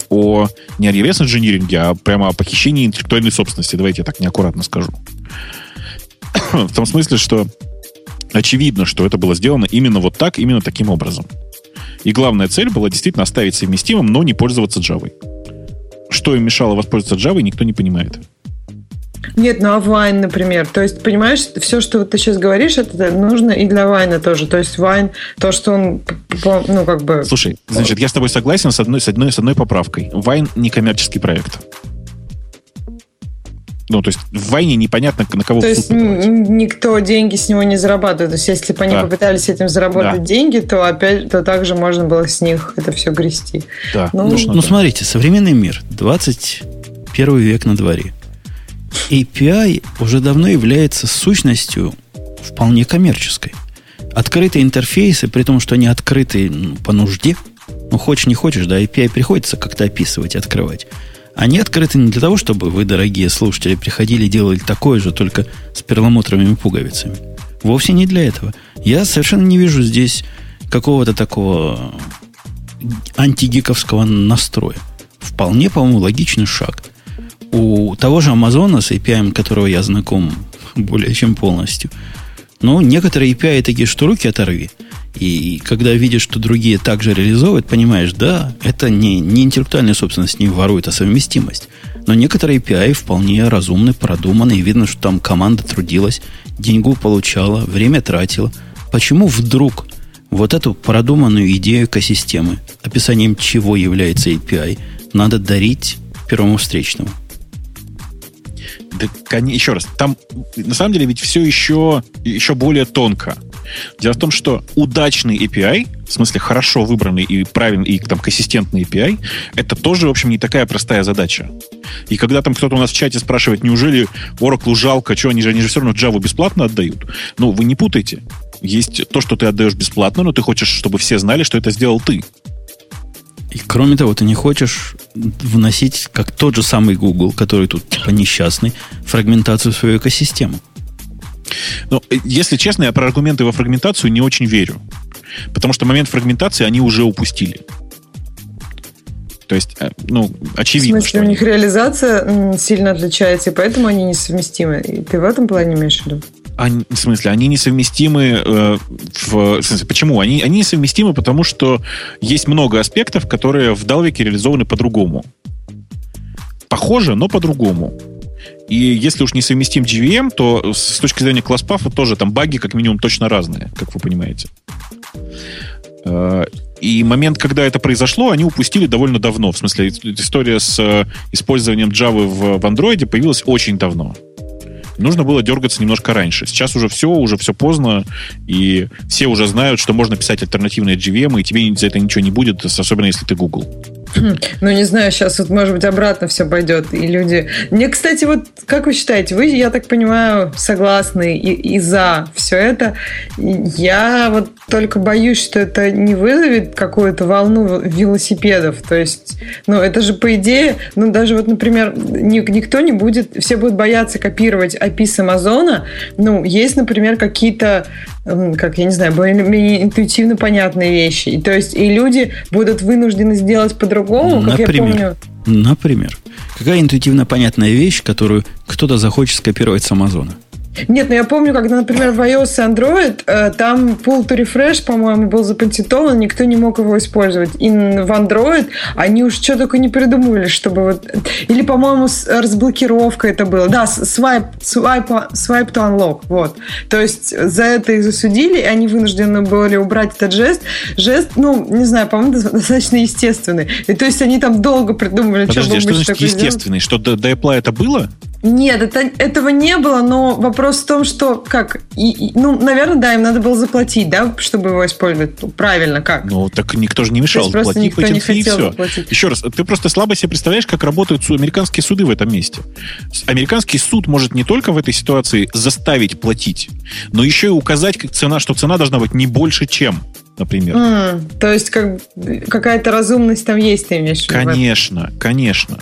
о не о reverse инжиниринге, а прямо о похищении интеллектуальной собственности. Давайте я так неаккуратно скажу. <coughs> В том смысле, что очевидно, что это было сделано именно вот так, именно таким образом. И главная цель была действительно оставить совместимым, но не пользоваться Java. Что им мешало воспользоваться Java, никто не понимает. Нет, ну а Вайн, например. То есть, понимаешь, все, что вот ты сейчас говоришь, это нужно и для Вайна тоже. То есть Вайн, то, что он, ну, как бы... Слушай, значит, я с тобой согласен с одной, с одной, с одной поправкой. Вайн не коммерческий проект. Ну, то есть в Вайне непонятно, на кого То есть никто деньги с него не зарабатывает. То есть если бы они Да. попытались этим заработать Да. деньги, то опять то также можно было с них это все грести. Да, ну, Ну, да. смотрите, современный мир, 21 век на дворе. API уже давно является сущностью вполне коммерческой. Открытые интерфейсы, при том, что они открыты ну, по нужде, ну, хочешь не хочешь, да, API приходится как-то описывать, открывать. Они открыты не для того, чтобы вы, дорогие слушатели, приходили и делали такое же, только с перламутровыми пуговицами. Вовсе не для этого. Я совершенно не вижу здесь какого-то такого антигиковского настроя. Вполне, по-моему, логичный шаг. У того же Амазона, с API, которого я знаком более чем полностью, но некоторые API такие, что руки оторви. И когда видишь, что другие также реализовывают, понимаешь, да, это не, не интеллектуальная собственность не ворует, а совместимость. Но некоторые API вполне разумны, продуманы, и видно, что там команда трудилась, деньгу получала, время тратила. Почему вдруг вот эту продуманную идею экосистемы, описанием чего является API, надо дарить первому встречному? Да, еще раз, там на самом деле ведь все еще, еще более тонко. Дело в том, что удачный API, в смысле хорошо выбранный и правильный, и там консистентный API, это тоже, в общем, не такая простая задача. И когда там кто-то у нас в чате спрашивает, неужели Oracle жалко, что они же, они же все равно Java бесплатно отдают? Ну, вы не путайте. Есть то, что ты отдаешь бесплатно, но ты хочешь, чтобы все знали, что это сделал ты. И кроме того, ты не хочешь вносить, как тот же самый Google, который тут типа несчастный, фрагментацию в свою экосистему. Но, э, если честно, я про аргументы во фрагментацию не очень верю. Потому что момент фрагментации они уже упустили. То есть, э, ну, В очевидно, смысле, что у они- них реализация м, сильно отличается, и поэтому они несовместимы. И ты в этом плане имеешь в виду? Они- в смысле, они несовместимы э, в, в смысле, почему? Они, они несовместимы, потому что есть много аспектов, которые в Далвике реализованы по-другому. Похоже, но по-другому. И если уж не совместим GVM, то с точки зрения класс-пафа тоже там баги как минимум точно разные, как вы понимаете. Э, И момент, когда это произошло, они упустили довольно давно. В смысле, история с э, использованием Java в, в Android появилась очень давно. Нужно было дергаться немножко раньше. Сейчас уже все, уже все поздно, и все уже знают, что можно писать альтернативные GVM, и тебе за это ничего не будет, особенно если ты Google. <clears throat> Ну, не знаю, сейчас вот, может быть, обратно все пойдет, и люди... Мне, кстати, вот, как вы считаете, вы, я так понимаю, согласны и, и за все это. Я вот только боюсь, что это не вызовет какую-то волну велосипедов. То есть, ну, это же, по идее, ну, даже вот, например, ни- никто не будет, все будут бояться копировать API с Амазона. Ну, есть, например, какие-то как я не знаю, более-менее интуитивно понятные вещи. И, то есть и люди будут вынуждены сделать по-другому, как я помню. Например. Какая интуитивно понятная вещь, которую кто-то захочет скопировать с Амазона? Нет, ну я помню, когда, например, в iOS и Android э, там pull to refresh, по-моему, был запатентован, никто не мог его использовать. И в Android они уж что только не придумывали, чтобы вот... Или, по-моему, разблокировка это было. Да, swipe, swipe, swipe to unlock, вот. То есть за это их засудили, и они вынуждены были убрать этот жест. Жест, ну, не знаю, по-моему, достаточно естественный. И то есть они там долго придумывали, Подожди, что, что значит естественный? Что до, до Apple это было? Нет, это, этого не было, но вопрос в том, что как, и, и, ну, наверное, да, им надо было заплатить, да, чтобы его использовать. Ну, правильно, как? Ну, так никто же не мешал. То просто никто не хотел и все. Заплатить. Еще раз, ты просто слабо себе представляешь, как работают американские суды в этом месте. Американский суд может не только в этой ситуации заставить платить, но еще и указать как цена, что цена должна быть не больше, чем например. Mm, то есть как, какая-то разумность там есть, ты имеешь в виду? Конечно, конечно.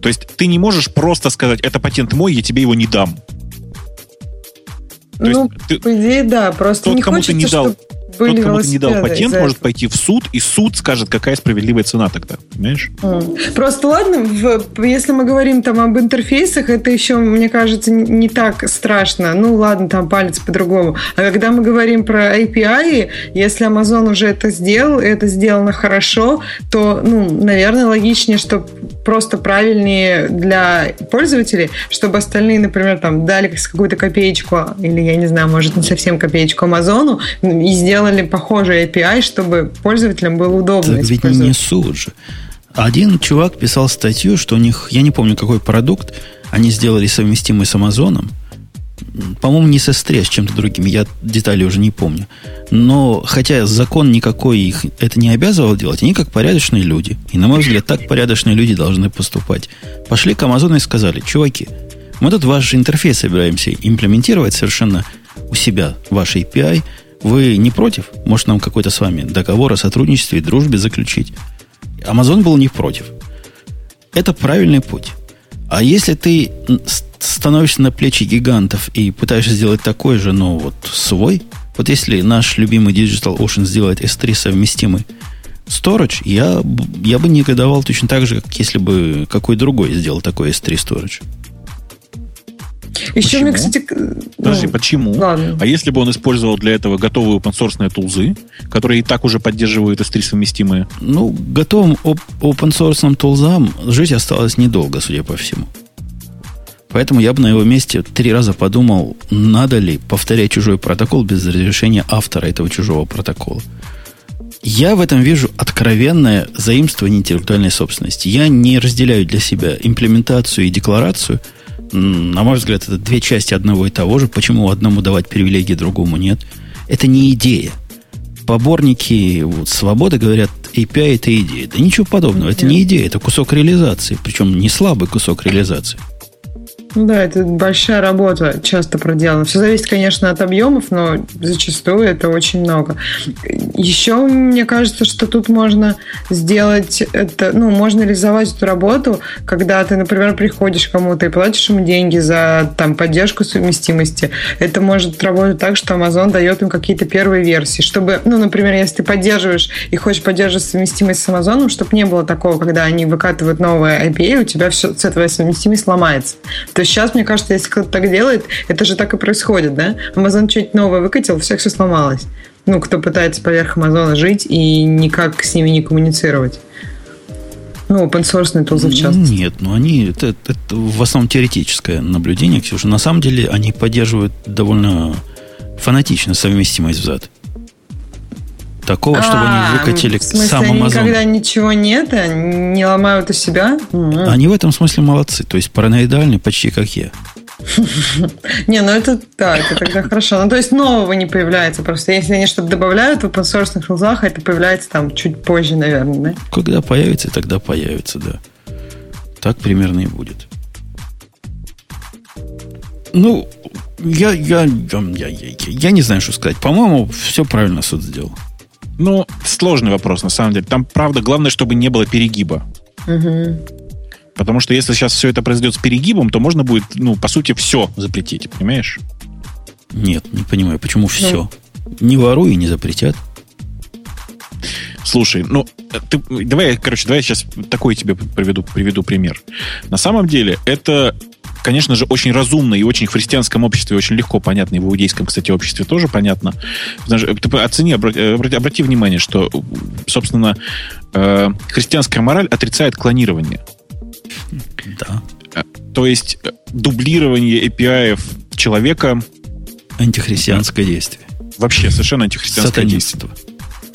То есть ты не можешь просто сказать, это патент мой, я тебе его не дам. То ну, есть, по идее, да. Просто не хочется, ты не дал, были Тот, кому ты не дал патент, может пойти в суд, и суд скажет, какая справедливая цена тогда. Понимаешь? Просто ладно, в, если мы говорим там об интерфейсах, это еще, мне кажется, не так страшно. Ну, ладно, там палец по-другому. А когда мы говорим про API, если Amazon уже это сделал, и это сделано хорошо, то, ну, наверное, логичнее, что просто правильнее для пользователей, чтобы остальные, например, там дали какую-то копеечку, или, я не знаю, может, не совсем копеечку Амазону, и сделали сделали похожий API, чтобы пользователям было удобно. Так ведь не суд же. Один чувак писал статью, что у них, я не помню, какой продукт, они сделали совместимый с Амазоном. По-моему, не со S3, а с чем-то другим. Я детали уже не помню. Но, хотя закон никакой их это не обязывал делать, они как порядочные люди. И, на мой взгляд, так порядочные люди должны поступать. Пошли к Амазону и сказали, чуваки, мы тут ваш интерфейс собираемся имплементировать совершенно у себя, ваш API, вы не против? Может, нам какой-то с вами договор о сотрудничестве и дружбе заключить? Амазон был не против. Это правильный путь. А если ты становишься на плечи гигантов и пытаешься сделать такой же, но вот свой, вот если наш любимый Digital Ocean сделает S3 совместимый storage, я, я бы негодовал точно так же, как если бы какой другой сделал такой S3 storage. Еще мне, кстати... Подожди, ну, почему? Ладно. А если бы он использовал для этого готовые open-source тулзы, которые и так уже поддерживают S3 совместимые? Ну, готовым open source тулзам жить осталось недолго, судя по всему. Поэтому я бы на его месте три раза подумал, надо ли повторять чужой протокол без разрешения автора этого чужого протокола. Я в этом вижу откровенное заимствование интеллектуальной собственности. Я не разделяю для себя имплементацию и декларацию – на мой взгляд, это две части одного и того же. Почему одному давать привилегии, другому нет? Это не идея. Поборники вот, свободы говорят, API это идея. Да ничего подобного. Это не идея, это кусок реализации. Причем не слабый кусок реализации. Да, это большая работа, часто проделана. Все зависит, конечно, от объемов, но зачастую это очень много. Еще мне кажется, что тут можно сделать это, ну, можно реализовать эту работу, когда ты, например, приходишь кому-то и платишь ему деньги за там поддержку совместимости. Это может работать так, что Amazon дает им какие-то первые версии, чтобы, ну, например, если ты поддерживаешь и хочешь поддерживать совместимость с Amazon, чтобы не было такого, когда они выкатывают новое IPA, у тебя все этого совместимость сломается. То сейчас, мне кажется, если кто-то так делает, это же так и происходит, да? Amazon что-нибудь новое выкатил, всех все сломалось. Ну, кто пытается поверх Амазона жить и никак с ними не коммуницировать. Ну, open source тулзы в частности. Нет, ну они, это, это в основном теоретическое наблюдение, Ксюша. На самом деле они поддерживают довольно фанатично совместимость взад. Такого, чтобы а, они выкатили в смысле, сам Amazon. Когда ничего нет, не ломают у себя. Они в этом смысле молодцы. То есть параноидальны почти как я. <laughs> Не, ну это да, это тогда хорошо. Ну, то есть нового не появляется. Просто если они что-то добавляют в open source это появляется там чуть позже, наверное, да? Когда появится, тогда появится, да. Так примерно и будет. Ну, я, я, я, я, я, я не знаю, что сказать. По-моему, все правильно суд сделал. Ну, сложный вопрос, на самом деле. Там, правда, главное, чтобы не было перегиба. Угу. Потому что если сейчас все это произойдет с перегибом, то можно будет, ну, по сути, все запретить, понимаешь? Нет, не понимаю, почему все? Ну. Не воруй и не запретят. Слушай, ну, ты, давай, короче, давай я сейчас такой тебе приведу, приведу пример. На самом деле, это конечно же, очень разумно и очень в христианском обществе очень легко понятно, и в иудейском, кстати, обществе тоже понятно. Ты оцени, обрати, обрати внимание, что, собственно, э, христианская мораль отрицает клонирование. Да. Э, то есть э, дублирование API человека... Антихристианское действие. Вообще, совершенно антихристианское действие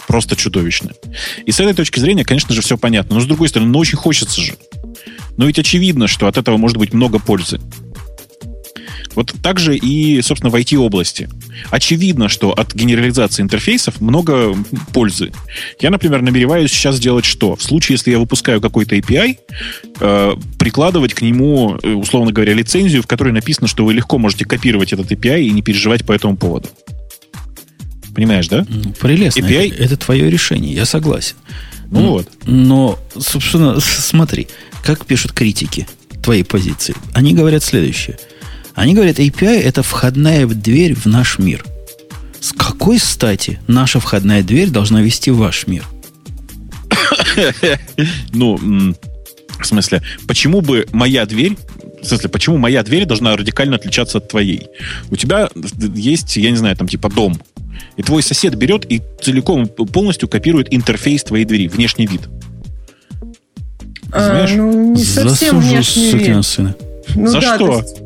просто чудовищно. И с этой точки зрения, конечно же, все понятно. Но с другой стороны, ну очень хочется же. Но ведь очевидно, что от этого может быть много пользы. Вот так же и, собственно, в IT-области. Очевидно, что от генерализации интерфейсов много пользы. Я, например, намереваюсь сейчас сделать что? В случае, если я выпускаю какой-то API, э, прикладывать к нему, э, условно говоря, лицензию, в которой написано, что вы легко можете копировать этот API и не переживать по этому поводу. Понимаешь, да? Ну, прелестно. API... Это, это твое решение, я согласен. Ну, ну вот. Но, собственно, смотри, как пишут критики твоей позиции. Они говорят следующее. Они говорят, API это входная дверь в наш мир. С какой стати наша входная дверь должна вести в ваш мир? <coughs> Ну, в смысле, почему бы моя дверь в смысле, почему моя дверь должна радикально отличаться от твоей? У тебя есть, я не знаю, там типа дом, и твой сосед берет и целиком полностью копирует интерфейс твоей двери, внешний вид. А, ну, не совсем внешний вид. Сына. Ну, За да, что? Есть...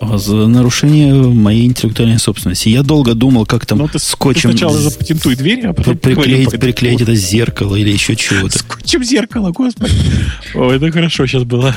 А, за нарушение моей интеллектуальной собственности. Я долго думал, как там ну, ты, скотчем... Ты сначала запатентуй дверь, а потом приклеить, приклеить это зеркало или еще чего-то. Скотчем зеркало, господи. <laughs> О, это хорошо сейчас было.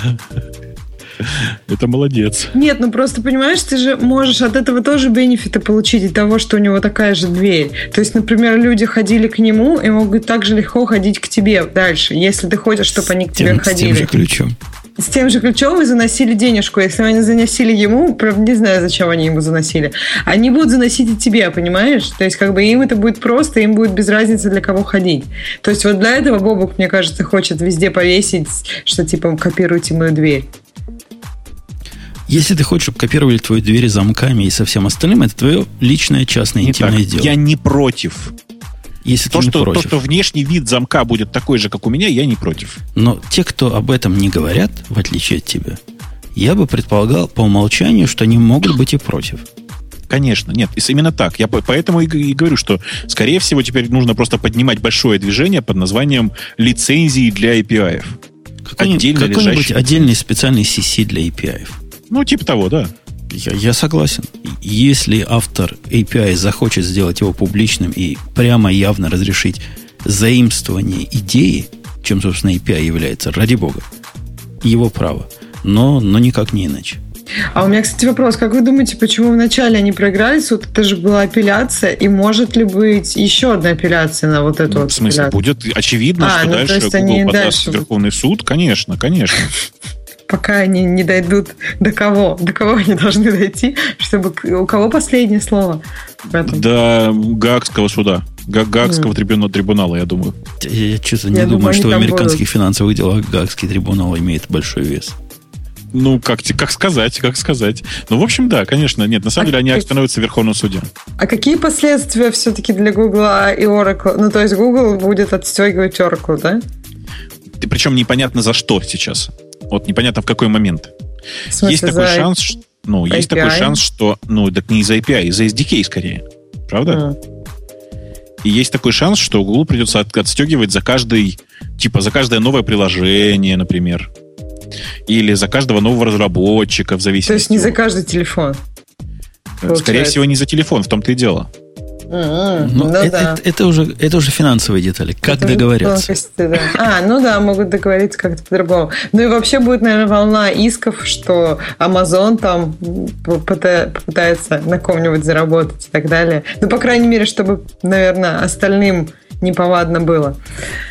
<laughs> Это молодец. Нет, ну просто понимаешь, ты же можешь от этого тоже бенефиты получить от того, что у него такая же дверь. То есть, например, люди ходили к нему и могут так же легко ходить к тебе дальше, если ты хочешь, чтобы они к тебе тем, ходили. С тем же ключом. С тем же ключом и заносили денежку. Если они заносили ему, правда, не знаю, зачем они ему заносили, они будут заносить и тебе, понимаешь? То есть, как бы им это будет просто, им будет без разницы, для кого ходить. То есть, вот для этого Бобук, мне кажется, хочет везде повесить, что типа копируйте мою дверь. Если ты хочешь, чтобы копировали твои двери замками и со всем остальным, это твое личное, частное, не интимное так. дело. Я не против. Если то, ты что, не против. то, что внешний вид замка будет такой же, как у меня, я не против. Но те, кто об этом не говорят, в отличие от тебя, я бы предполагал по умолчанию, что они могут быть и против. Конечно, нет, именно так. Я поэтому и говорю, что, скорее всего, теперь нужно просто поднимать большое движение под названием лицензии для API. Какой-нибудь, какой-нибудь отдельный специальный CC для API. Ну, типа того, да. Я, я согласен. Если автор API захочет сделать его публичным и прямо явно разрешить заимствование идеи, чем, собственно, API является, ради бога, его право. Но, но никак не иначе. А у меня, кстати, вопрос. Как вы думаете, почему вначале они проиграли суд? Это же была апелляция. И может ли быть еще одна апелляция на вот эту ну, вот В смысле, апелляцию? будет очевидно, а, что ну, дальше Google подаст дальше... в Верховный суд? Конечно, конечно пока они не дойдут до кого, до кого они должны дойти, чтобы у кого последнее слово в этом? До Гаагского суда. Гаагского mm. трибунала, я думаю. Я, я что-то не я думаю, что в американских будут. финансовых делах Гаагский трибунал имеет большой вес. Ну, как, как сказать, как сказать. Ну, в общем, да, конечно. Нет, на самом а деле они как... становятся в Верховном суде. А какие последствия все-таки для Google и Oracle? Ну, то есть Google будет отстегивать Oracle, да? Причем непонятно за что сейчас. Вот непонятно в какой момент. В смысле, есть такой шанс, ну, API? есть такой шанс, что, ну, так не из API, из SDK скорее. Правда? Mm. И есть такой шанс, что Google придется от, отстегивать за каждый, типа, за каждое новое приложение, например. Или за каждого нового разработчика, в зависимости. То есть не за каждый телефон? Скорее получается. всего, не за телефон, в том-то и дело. Mm-hmm. Ну, это, да. это, это, уже, это уже финансовые детали. Как это договорятся? да. А, ну да, могут договориться как-то по-другому. Ну и вообще будет, наверное, волна исков, что Amazon там попытается на ком-нибудь заработать и так далее. Ну, по крайней мере, чтобы, наверное, остальным неповадно было.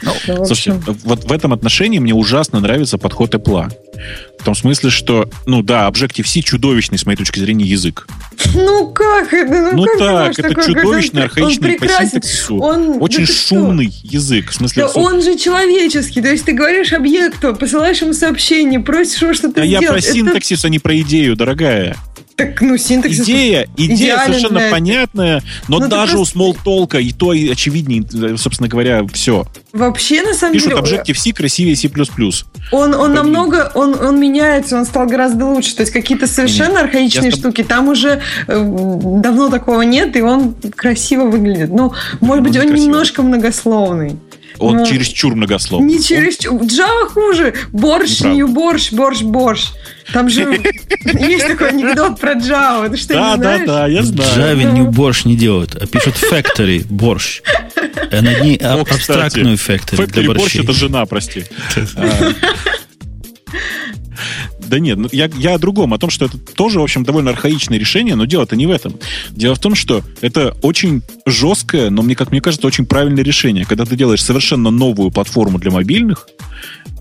Ну, ну, слушайте, вот в этом отношении мне ужасно нравится подход Apple. В том смысле, что, ну да, Objective-C чудовищный, с моей точки зрения, язык. Ну как это? Ну, ну как так, это чудовищный, архаичный по синтаксису. Он, очень да шумный что? язык. В смысле, да он же человеческий. То есть ты говоришь объекту, посылаешь ему сообщение, просишь его что-то а сделать. А я про синтаксис, это... а не про идею, дорогая. Так, ну, синтаксис... Идея, идея совершенно понятная, но ну, даже просто... у Smalltalk и то очевиднее, собственно говоря, все. Вообще, на самом Пишут деле, Objective-C красивее C++. он, он намного, он, он меняется, он стал гораздо лучше. То есть какие-то совершенно архаичные Я штуки, там уже э, давно такого нет, и он красиво выглядит. Ну, может быть, не он красиво. немножко многословный. Он Ну, чересчур многословный. Не через... Java хуже. Борщ, не борщ, борщ, борщ. Там же есть такой анекдот про Java. Ты что, Да, не да, да, я В знаю. Java не борщ не делают, а пишут factory борщ. А над ней О, аб- кстати, абстрактную factory для Factory борщ это жена, прости. <laughs> Да нет, ну, я, я о другом, о том, что это тоже, в общем, довольно архаичное решение, но дело-то не в этом. Дело в том, что это очень жесткое, но, мне, как мне кажется, очень правильное решение. Когда ты делаешь совершенно новую платформу для мобильных,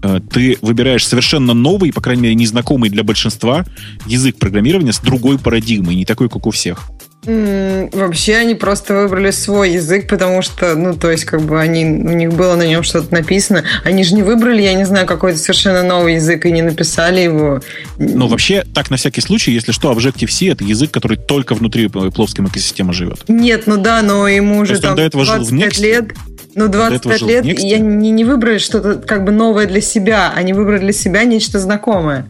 э, ты выбираешь совершенно новый, по крайней мере, незнакомый для большинства язык программирования с другой парадигмой, не такой, как у всех. Вообще они просто выбрали свой язык, потому что, ну, то есть, как бы они, у них было на нем что-то написано. Они же не выбрали, я не знаю, какой-то совершенно новый язык и не написали его. Но вообще, так на всякий случай, если что, Objective-C — это язык, который только внутри плоским экосистемы живет. Нет, ну да, но ему уже там до этого жил в 25 Next? лет. Ну, 25 жил в лет, и они не выбрали что-то как бы новое для себя. Они выбрали для себя нечто знакомое.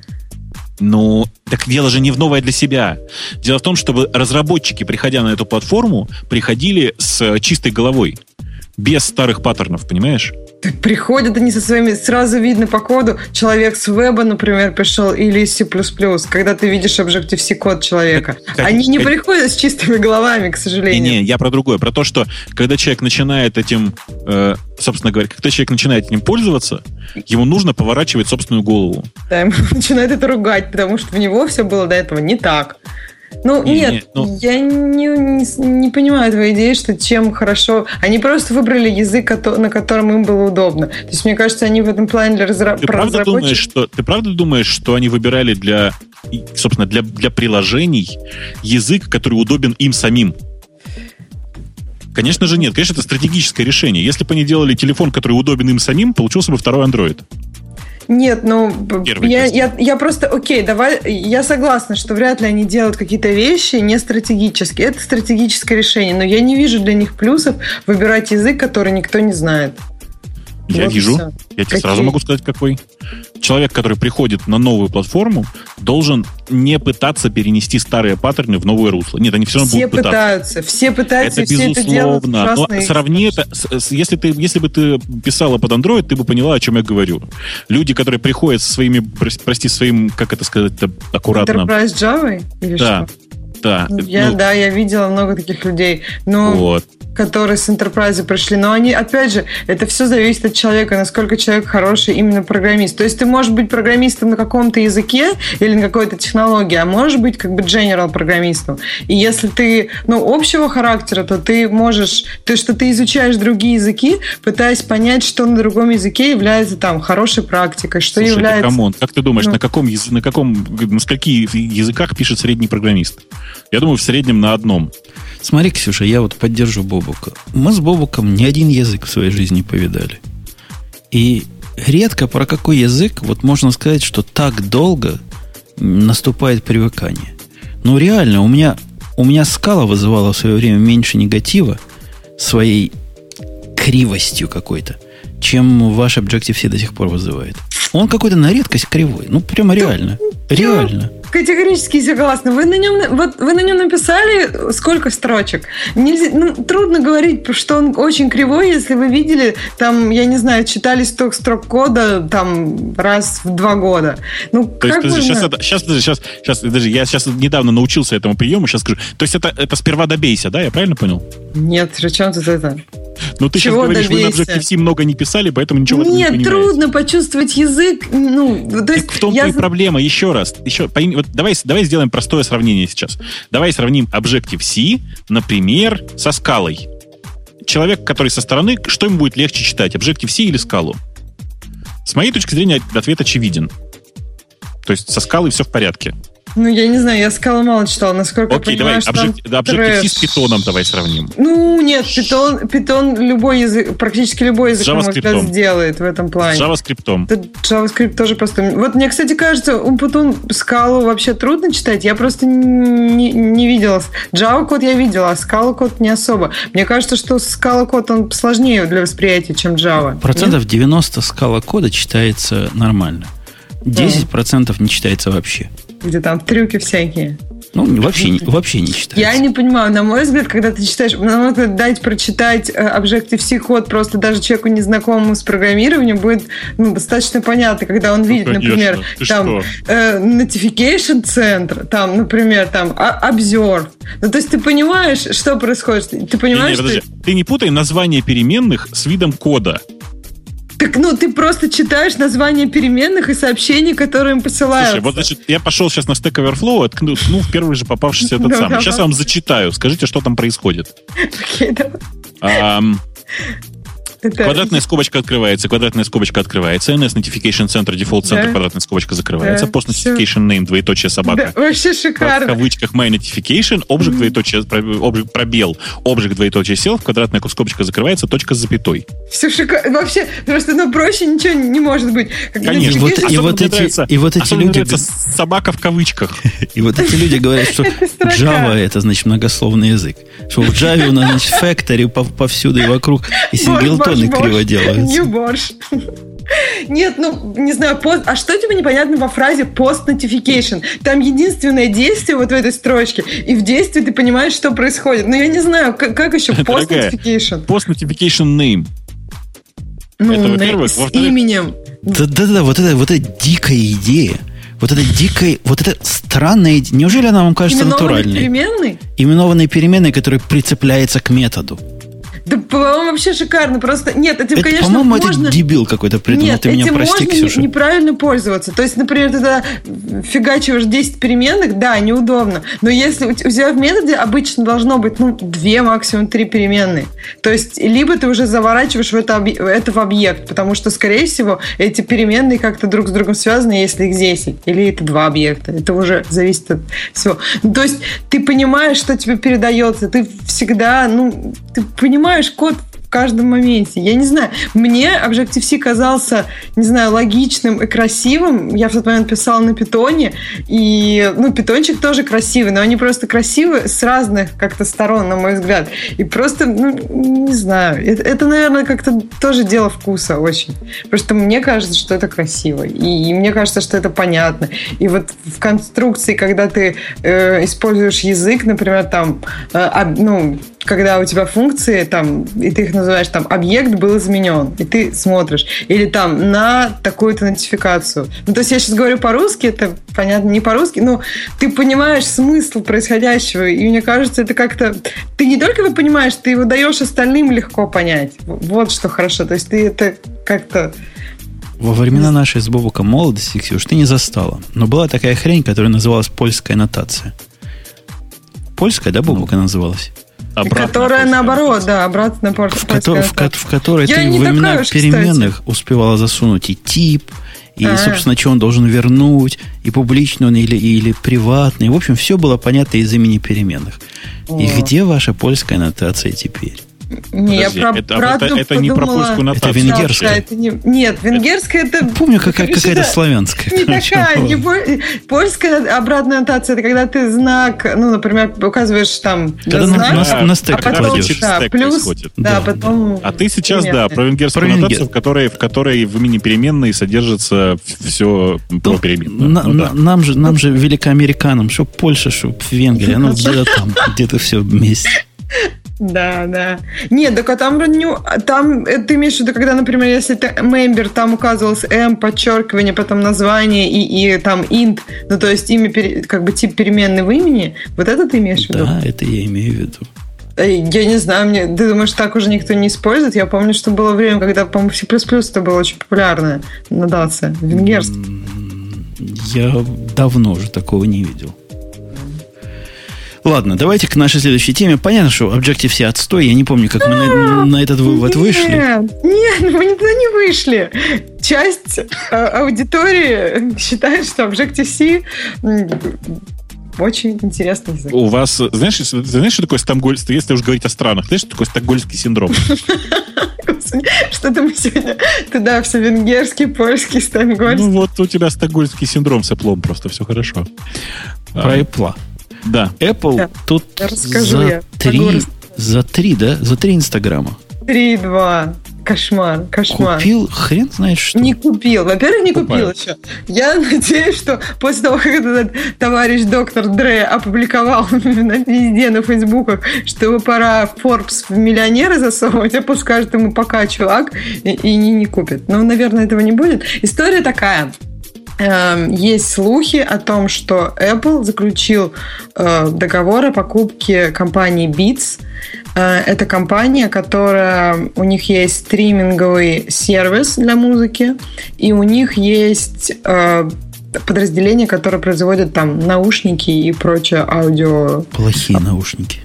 Ну, так дело же не в новое для себя. Дело в том, чтобы разработчики, приходя на эту платформу, приходили с э, чистой головой. Без старых паттернов, понимаешь? Приходят они со своими, сразу видно по коду, человек с веба, например, пришел, или из C++, когда ты видишь Objective-C код человека. Так, Они не так- приходят с чистыми головами, к сожалению. Не-не, я про другое. Про то, что когда человек начинает этим, э, собственно говоря, когда человек начинает этим пользоваться, ему нужно поворачивать собственную голову. Да, ему <laughs> начинает это ругать, потому что в него все было до этого не так. Ну, Не, нет, не, ну- я не, не, не понимаю твоей идеи, что чем хорошо... Они просто выбрали язык, на котором им было удобно. То есть, мне кажется, они в этом плане для разра... Ты правда, разработчиков- думаешь, что, ты правда думаешь, что они выбирали для, собственно, для, для приложений язык, который удобен им самим? Конечно же нет. Конечно, это стратегическое решение. Если бы они делали телефон, который удобен им самим, получился бы второй Android. Нет, ну, Первый я, я, я просто, окей, давай, я согласна, что вряд ли они делают какие-то вещи не стратегические. Это стратегическое решение, но я не вижу для них плюсов выбирать язык, который никто не знает. Я Вот вижу. всё. Я тебе Какие? сразу могу сказать, какой. Человек, который приходит на новую платформу, должен не пытаться перенести старые паттерны в новое русло. Нет, они все равно Все будут пытаться. пытаются, все пытаются, Это все это делают безусловно. ужасно. Но сравни это, с- если, ты, если бы ты писала под Android, ты бы поняла, о чем я говорю. Люди, которые приходят со своими, прос- прости, своим, как это сказать аккуратно. Enterprise Java? Или Да, что? Да. Я, ну, да, я видела много таких людей, но Вот. которые с Enterprise пришли. Но они, опять же, это все зависит от человека, насколько человек хороший именно программист. То есть ты можешь быть программистом на каком-то языке или на какой-то технологии, а можешь быть как бы general программистом. И если ты, ну, общего характера, то ты можешь, то что ты изучаешь другие языки, пытаясь понять, что на другом языке является там хорошей практикой, что Слушай, является... come on, как ты думаешь, Ну. на каком, на каком, на скольких языках пишет средний программист? Я думаю, в среднем на одном. Смотри, Ксюша, я вот поддержу Бобука. Мы с Бобуком не один язык в своей жизни повидали. И редко про какой язык, вот можно сказать, что так долго наступает привыкание. Ну, реально, у меня, у меня скала вызывала в свое время меньше негатива своей кривостью какой-то, чем ваш Objective-C до сих пор вызывает. Он какой-то на редкость кривой. Ну, прямо реально. Реально. Категорически согласна. Вы на нем, вот вы на нем написали сколько строчек? Нельзя, ну, трудно говорить, что он очень кривой, если вы видели, там, я не знаю, читали 100 строк кода там раз в два года. Ну, То есть, как подожди, можно- сейчас, это- сейчас, сейчас, сейчас, подожди, я сейчас недавно научился этому приему, сейчас скажу. То есть это, это сперва добейся, да? Я правильно понял? Нет, при чем тут это? Ну, ты Чего сейчас говоришь, вы на добейся? Objective-C много не писали, поэтому ничего этом не Нет, понимаете. трудно почувствовать язык. Ну, то есть Так в том-то я и проблема. Еще раз. Еще, пойми- вот давай, давай сделаем простое сравнение сейчас. Давай сравним Objective-C, например, со скалой. Человек, который со стороны, что ему будет легче читать, Objective-C или скалу? С моей точки зрения, ответ очевиден. То есть со скалой все в порядке. Ну, я не знаю, я скала мало читала, насколько Окей, я понимаю, давай, что там Objective-C трэш. с питоном давай сравним. Ну, нет, питон, питон любой язык, практически любой язык, С на мой взгляд, JavaScript. сделает в этом С плане. JavaScript. Тут JavaScript тоже просто... Вот мне, кстати, кажется, Умпутун скалу вообще трудно читать. Я просто не, не видела. Java код я видела, а скала код не особо. Мне кажется, что скала код он сложнее для восприятия, чем Java. Процентов 90 скала кода читается нормально. 10% не читается вообще. Где там трюки всякие. Ну, вообще, не- вообще не читается. Я не понимаю, на мой взгляд, когда ты читаешь, на мой взгляд, дать прочитать э, Objective-C код просто даже человеку незнакомому с программированием будет ну, достаточно понятно, когда он видит, конечно. например, Ты там что? э, notification центр, там, например, там а- observe. Ну, то есть ты понимаешь, что происходит, ты Не, не, понимаешь, подожди. что... Ты не путай название переменных с видом кода. Так, ну, ты просто читаешь название переменных и сообщений, которые им посылаются. Слушай, вот значит, я пошел сейчас на Stack Overflow, откну ну, в первый же попавшийся этот самый. Сейчас я вам зачитаю. Скажите, что там происходит. <laughs> Окей, давай. Это- Квадратная скобочка открывается, квадратная скобочка открывается, NS Notification Center, Default Center, Да. квадратная скобочка закрывается, Да, Post Notification Name, двоеточие собака. Да, вообще В шикарно. кавычках My Notification, Object, двоеточие, объект, пробел, Object, двоеточие сел, квадратная скобочка закрывается, точка с запятой. Все шикарно. Вообще, просто ну, проще ничего не может быть. Как Конечно. Вот- notification- и вот эти- нравится- и вот эти люди- собака в кавычках. <laughs> И вот эти люди говорят, что. <laughs> Java это значит многословный язык. Что в Java у нас значит <laughs> factory пов- повсюду и вокруг, и Борщ, синглтоны борщ, криво делаются. Не борщ. Нет, ну, не знаю, пост... а что тебе непонятно во фразе post notification? Там единственное действие вот в этой строчке, и в действии ты понимаешь, что происходит. Ну, я не знаю, как, как еще post notification? Post Notification Name. Ну, это, во-первых. с Во-вторых- именем. Да-да-да, вот это, вот эта дикая идея. Вот эта дикая, вот эта странная идея. Неужели она вам кажется Именованный натуральной? переменный? Именованной переменной, которая прицепляется к методу. Да, по-моему, вообще шикарно. Просто, нет, этим, Это, конечно, по-моему, можно... это дебил какой-то придумал. Нет, Ты меня этим прости, можно Ксюша. не- неправильно пользоваться. То есть, например, ты тогда фигачиваешь 10 переменных, да, неудобно. Но если у те- у тебя в методе обычно должно быть, ну, 2, максимум 3 переменные. То есть, либо ты уже заворачиваешь в это, это в объект, потому что, скорее всего, эти переменные как-то друг с другом связаны, если их 10. Или это два объекта. Это уже зависит от всего. Ну, то есть, ты понимаешь, что тебе передается. Ты всегда, ну, ты понимаешь код в каждом моменте. Я не знаю. Мне Objective-C казался, не знаю, логичным и красивым. Я в тот момент писала на питоне. И, ну, питончик тоже красивый, но они просто красивы с разных как-то сторон, на мой взгляд. И просто, ну, не знаю. Это, это, наверное, как-то тоже дело вкуса очень. Просто мне кажется, что это красиво. И, и мне кажется, что это понятно. И вот в конструкции, когда ты э, используешь язык, например, там, э, ну, когда у тебя функции там, и ты их называешь там, объект был изменен, и ты смотришь, или там на такую-то нотификацию. Ну, то есть я сейчас говорю по-русски, это понятно не по-русски, но ты понимаешь смысл происходящего, и мне кажется, это как-то... Ты не только его понимаешь, ты его даешь остальным легко понять. Вот что хорошо. То есть ты это как-то... Во времена нашей с Бобуком молодости, Ксюш, ты не застала. Но была такая хрень, которая называлась польская нотация. Польская, да, Бобука называлась? Обратно которая пусть наоборот, да, обратно на В, кото- в ко- в которой Я ты времена такая уж, кстати. переменных успевала засунуть и тип, и, А. собственно, что он должен вернуть, и публичный он или, или приватный. В общем, все было понятно из имени переменных. И О. где ваша польская нотация теперь? Не, я Подожди, про это, правду это- это не про польскую нотацию. Это венгерская. Да, это не- Нет, венгерская это... Помню, какая, какая-то да, славянская. Не такая, не пол- польская обратная нотация, это когда ты знак, ну, например, указываешь там Когда на- знак, на- на стек а потом, да, Стек плюс, происходит. да, Да, потом... А ты сейчас, да, переменные. про венгерскую Про нотацию, венгер- в которой, в которой в имени переменной содержится все про Ну, переменную. на- Ну на- да. нам, же, нам же, великоамериканам, что Польша, что Венгрия, ну где-то там, где-то все вместе. Да, да. Нет, так а там, вроде не- там э, ты имеешь в виду, когда, например, если ты member, там указывалось M, подчеркивание, потом название и, и там int, ну, то есть имя, как бы тип переменной в имени, вот это ты имеешь в виду? Да, это я имею в виду. Э, Я не знаю, мне, ты думаешь, так уже никто не использует? Я помню, что было время, когда, по-моему, C++ это была очень популярная нотация, венгерская. Я давно уже такого не видел. Ладно, давайте к нашей следующей теме. Понятно, что Objective-C отстой. Я не помню, как мы на, на этот вывод вышли. Нет, нет, мы никуда не вышли. часть э, аудитории считает, что Objective-C очень интересный язык. У вас, знаешь, знаешь, что такое стокгольмский, если уж говорить о странах, знаешь, что такое стокгольмский синдром? Что-то мы сегодня туда все венгерский, польский, стокгольмский. Ну вот у тебя стокгольмский синдром с просто все хорошо. Про Apple. Да. Apple Да. тут расскажу, за я три, за три, да? За три Инстаграма. 3-2. Кошмар, кошмар. Купил хрен знает что. Не купил. Во-первых, не купил еще. Я надеюсь, что после того, как этот товарищ доктор Дре опубликовал <laughs> на- везде на фейсбуках, что его пора Forbes в миллионеры засовывать, Apple скажет ему пока, чувак, и, и не, не купит. Но, наверное, этого не будет. История такая. Эм, Есть слухи о том, что Apple заключил э, договор о покупке компании Beats. Э, Это компания, которая у них есть стриминговый сервис для музыки, и у них есть э, подразделение, которое производит там наушники и прочее аудио. Плохие наушники.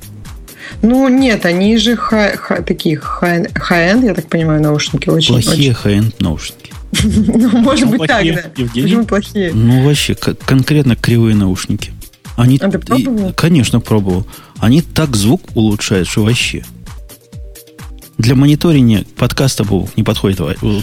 Ну нет, они же high- high- такие high- high-end, я так понимаю, наушники очень. Плохие high-end наушники. Ну, может быть так, да. Почему плохие? Ну, вообще, конкретно кривые наушники. Они, А ты пробовал? и- конечно, пробовал. Они так звук улучшают, что вообще. Для мониторинга подкаста Бог не подходит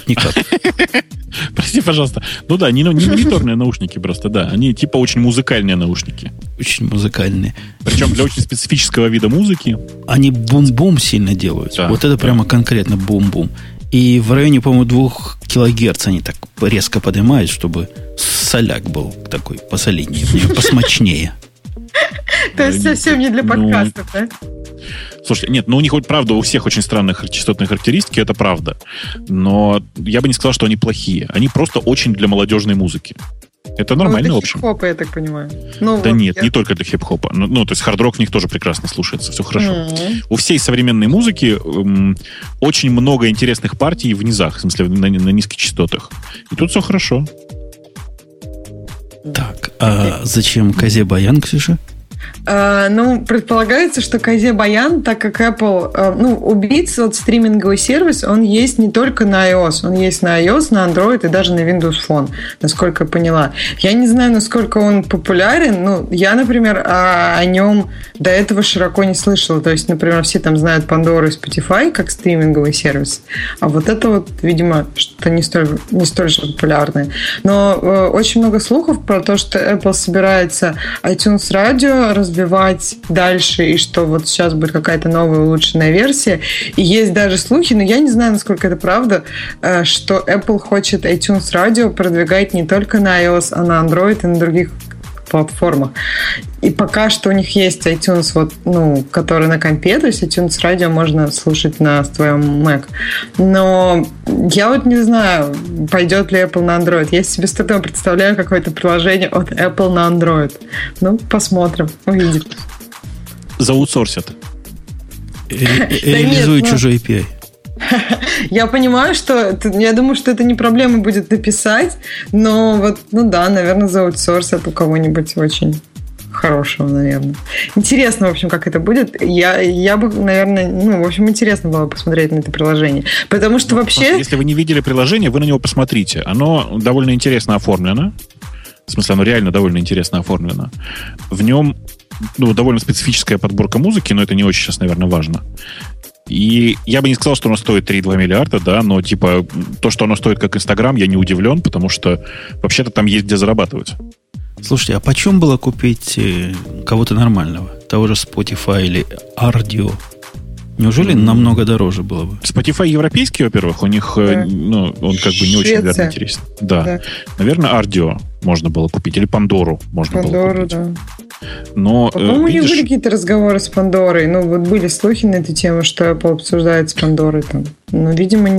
никак. <laughs> Прости, пожалуйста. Ну да, не, не мониторные наушники просто, да. Они типа очень музыкальные наушники. Очень музыкальные. Причем для очень специфического вида музыки. Они бум-бум сильно делают. Да, вот это да. прямо конкретно бум-бум. И в районе, по-моему, двух килогерц они так резко поднимают, чтобы соляк был такой посолиднее, посмочнее. То есть совсем не для Ну, подкастов, да? Слушай, нет, ну у них вот правда у всех очень странные частотные характеристики, это правда. Но я бы не сказал, что они плохие. Они просто очень для молодежной музыки. Это нормально, Ну, в это общем. хип-хопа, я так понимаю. Ну, Да вот нет, я- не только для хип-хопа. Ну, ну, то есть хард-рок в них тоже прекрасно слушается, все хорошо. М. У всей современной музыки эм, очень много интересных партий в низах, в смысле на, на низких частотах. И тут все хорошо. Так, а зачем козе баян, Ксюша? А, ну, предполагается, что Козе Баян, так как Apple, а, ну, у Beats, вот стриминговый сервис, он есть не только на iOS, он есть на iOS, на Android и даже на Windows Phone, насколько я поняла. Я не знаю, насколько он популярен, ну, я, например, о, о нем до этого широко не слышала. То есть, например, все там знают Pandora и Spotify как стриминговый сервис, а вот это вот, видимо, что-то не столь, не столь же популярное. Но э, очень много слухов про то, что Apple собирается iTunes Radio развивать дальше, и что вот сейчас будет какая-то новая улучшенная версия. И есть даже слухи, но я не знаю, насколько это правда, э, что Apple хочет iTunes Radio продвигать не только на iOS, а на Android и на других платформах. И пока что у них есть iTunes, вот, ну, который на компе, то есть iTunes радио можно слушать на твоем Mac. Но я вот не знаю, пойдет ли Apple на Android. Я себе с трудом представляю какое-то приложение от Apple на Android. Ну, посмотрим, увидим. Заутсорсят. Ре- <laughs> Реализуй нет, ну- чужой API. <laughs> Я понимаю, что я думаю, что это не проблема будет написать, но вот, ну да, наверное, за аутсорсят у кого-нибудь очень хорошего, наверное. Интересно, в общем, как это будет. Я, я бы, наверное, ну, в общем, интересно было посмотреть на это приложение. Потому что вообще... Если вы не видели приложение, вы на него посмотрите. Оно довольно интересно оформлено. В смысле, оно реально довольно интересно оформлено. В нем ну, довольно специфическая подборка музыки, но это не очень сейчас, наверное, важно. И я бы не сказал, что оно стоит 3,2 миллиарда, да, но типа то, что оно стоит как Инстаграм, я не удивлен, потому что вообще-то там есть где зарабатывать. Слушайте, а почем было купить э, кого-то нормального? Того же Spotify или Ardio? Неужели намного дороже было бы? Spotify европейский, во-первых, у них, э, Да. ну, он как бы не очень, Швеция. наверное, интересен. Да. Да. Наверное, Ardio можно было купить, или Пандору можно было Пандору, купить. да. Но, э, По-моему, у них видишь, были какие-то разговоры с Пандорой. Ну, вот были слухи на эту тему, что Apple обсуждает с Пандорой там. Ну, видимо,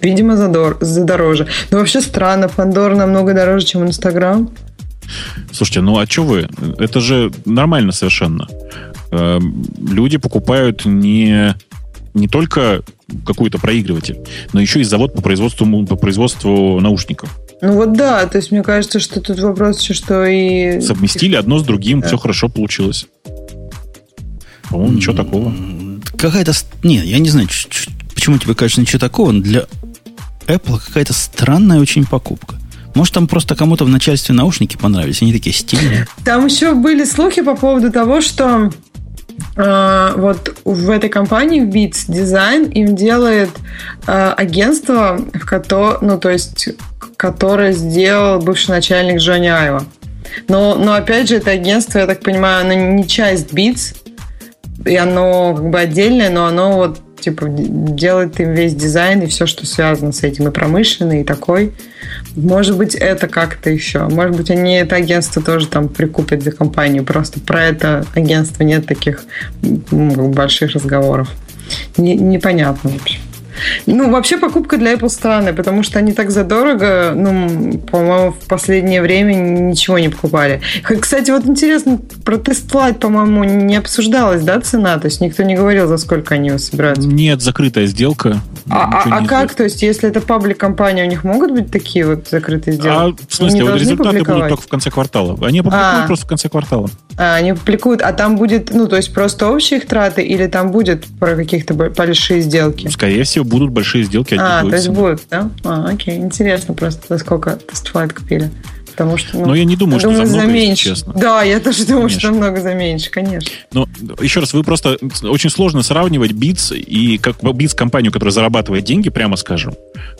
видимо, задор... задороже. Но вообще странно, Пандора намного дороже, чем Инстаграм. Слушайте, ну а что вы? Это же нормально совершенно. Эм, Люди покупают не, не только какой-то проигрыватель, но еще и завод по производству, по производству наушников. Ну вот да, то есть мне кажется, что тут вопрос еще, что и... Совместили одно с другим, Да. все хорошо получилось. По-моему, ничего такого. Какая-то... с- Не, я не знаю, почему тебе кажется ничего такого. но Для Apple какая-то странная очень покупка. Может, там просто кому-то в начальстве наушники понравились, они такие стильные. Там еще были слухи по поводу того, что э, вот в этой компании, в Beats Design, им делает э, агентство, в котором, ну, то есть, которое сделал бывший начальник Джонни Айва. Но, но опять же, это агентство, я так понимаю, оно не часть Beats, и оно как бы отдельное, но оно вот типа делает им весь дизайн и все, что связано с этим, и промышленный, и такой. Может быть, это как-то еще. Может быть, они это агентство тоже там прикупят за компанию. Просто про это агентство нет таких больших разговоров. Не, непонятно вообще. Ну, вообще покупка для Apple странная, потому что они так задорого, ну, по-моему, в последнее время ничего не покупали. Кстати, вот интересно, про тест-флайт, по-моему, не обсуждалась, да, цена? То есть никто не говорил, за сколько они его собираются? Нет, закрытая сделка. А, а, а как? То есть, если это паблик-компания, у них могут быть такие вот закрытые сделки? А, в смысле, вот результаты будут только в конце квартала. Они опубликуют а. просто в конце квартала. А, они публикуют, а там будет, ну, то есть просто общие их траты или там будет про каких-то большие сделки? Скорее всего, будут большие сделки. А, то есть будут, да? А, окей, интересно просто, за сколько тестфлайт купили. Потому что, ну, Но я не думаю, что думаю, за много, за меньше. честно. Да, я тоже думаю, конечно. что много за меньше, конечно. Но еще раз, вы просто очень сложно сравнивать Beats и как Beats компанию, которая зарабатывает деньги, прямо скажем,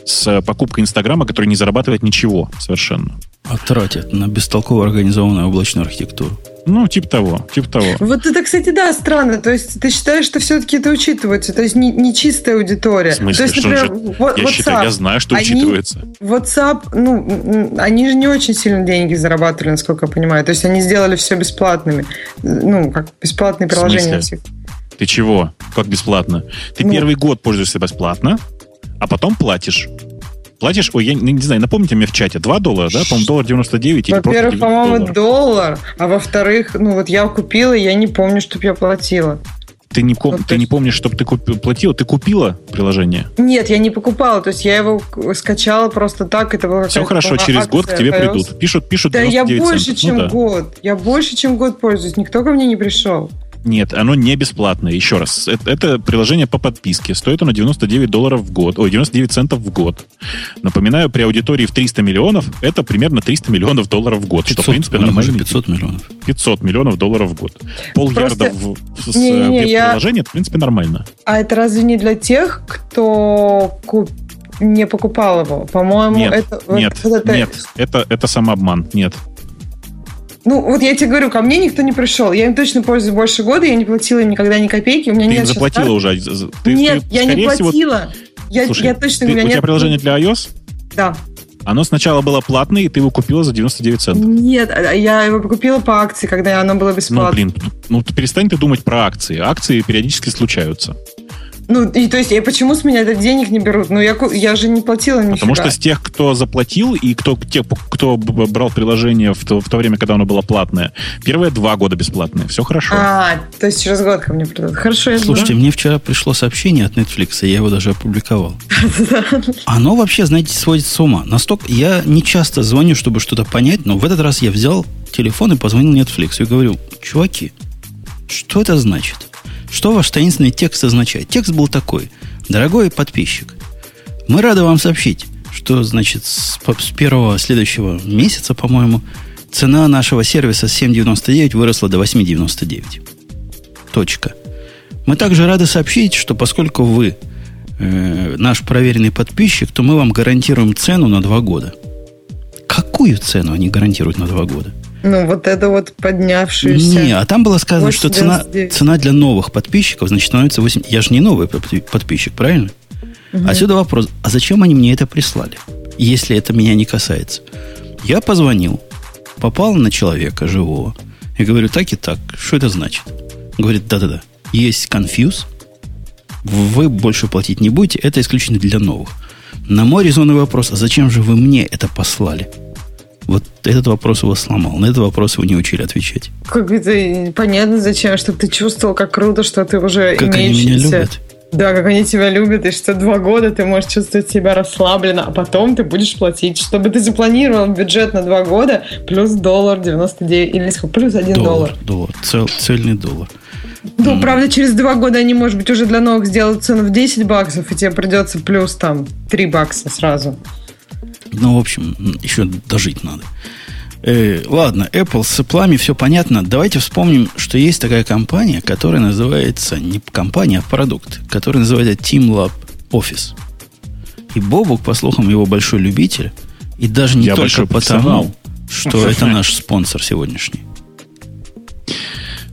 с покупкой Инстаграма, которая не зарабатывает ничего совершенно. А тратят на бестолково организованную облачную архитектуру. Ну, типа того, типа того. Вот это, кстати, да, странно. То есть ты считаешь, что все-таки это учитывается? То есть не, не чистая аудитория. В смысле, то есть, например, же, вот, я WhatsApp, считаю, я знаю, что они, учитывается. WhatsApp, ну, они же не очень сильно деньги зарабатывали, насколько я понимаю. То есть они сделали все бесплатными. Ну, как бесплатные приложения. В Ты чего? Как бесплатно? Ты ну, первый год пользуешься бесплатно, а потом платишь платишь, ой, я не, знаю, напомните мне в чате, 2 доллара, да? По-моему, доллар 99 или Во-первых, по-моему, доллар, а во-вторых, ну вот я купила, я не помню, чтобы я платила. Ты не, ну, ты не помнишь, чтобы ты купил, платила? Ты купила приложение? Нет, я не покупала. То есть я его скачала просто так. Это была Все хорошо, через акция, год к тебе придут. Пишут, пишут Да я больше, центов. чем ну, да. год. Я больше, чем год пользуюсь. Никто ко мне не пришел. Нет, оно не бесплатное. Еще раз, это, это приложение по подписке. Стоит оно 99 долларов в год, ой, 99 центов в год. Напоминаю, при аудитории в 300 миллионов это примерно 300 миллионов долларов в год, 500, что, в принципе, нормально. 500 миллионов. 500 миллионов долларов в год. Пол ярда в, с не, не, не, я... приложения, это, в принципе, нормально. А это разве не для тех, кто куп не покупал его. По-моему, нет, это... Нет, вот это... нет, это, это самообман, нет. Ну, вот я тебе говорю, ко мне никто не пришел. Я им точно пользуюсь больше года, я не платила им никогда ни копейки. У меня ты нет заплатила уже. Ты, нет, ты, я не платила. Всего... Я, Слушай, я точно, ты, у, у тебя нет... приложение для iOS? Да. Оно сначала было платное, и ты его купила за 99 центов. Нет, а, я его купила по акции, когда оно было бесплатно. Ну, блин, ну перестань ты думать про акции. Акции периодически случаются. Ну, и то есть, и почему с меня этот денег не берут? Ну, я, я же не платила нифига. Потому что с тех, кто заплатил, и кто, те, кто брал приложение в то, в то время, когда оно было платное, первые два года бесплатные. Все хорошо. А, то есть через год ко мне придут. Хорошо, я Слушайте, мне вчера пришло сообщение от Netflix, я его даже опубликовал. <laughs> Оно вообще, знаете, сводит с ума. Настолько я не часто звоню, чтобы что-то понять, но в этот раз я взял телефон и позвонил Netflix и говорю, чуваки, что это значит? Что ваш таинственный текст означает? Текст был такой. Дорогой подписчик, мы рады вам сообщить, что, значит, с, с первого следующего месяца, по-моему, цена нашего сервиса с 7,99 выросла до 8,99. Точка. Мы также рады сообщить, что поскольку вы э, наш проверенный подписчик, то мы вам гарантируем цену на два года. Какую цену они гарантируют на два года? Ну, вот это вот поднявшуюся. Не, а там было сказано, что цена, цена для новых подписчиков, значит, становится 8... Я же не новый подписчик, правильно? Угу. Отсюда вопрос, а зачем они мне это прислали, если это меня не касается? Я позвонил, попал на человека живого, и говорю, так и так, что это значит? Говорит, да-да-да, есть конфьюз, вы больше платить не будете, это исключительно для новых. На мой резонный вопрос, а зачем же вы мне это послали? Вот этот вопрос его сломал. На этот вопрос его не учили отвечать. Как это понятно зачем, чтобы ты чувствовал, как круто, что ты уже как они меня любят. Да, как они тебя любят, и что два года ты можешь чувствовать себя расслабленно, а потом ты будешь платить, чтобы ты запланировал бюджет на два года, плюс доллар 99, или сколько, плюс один доллар. Доллар, доллар, цел, цельный доллар. Ну, правда, через два года они, может быть, уже для новых сделают цену в 10 баксов, и тебе придется плюс там 3 бакса сразу. Ну, в общем, еще дожить надо. Э, ладно, Apple с Apple все понятно. Давайте вспомним, что есть такая компания, которая называется не компания, а продукт, который называется TeamLab Office. И Бобук, по слухам, его большой любитель. И даже не Я только потому, что это наш спонсор сегодняшний.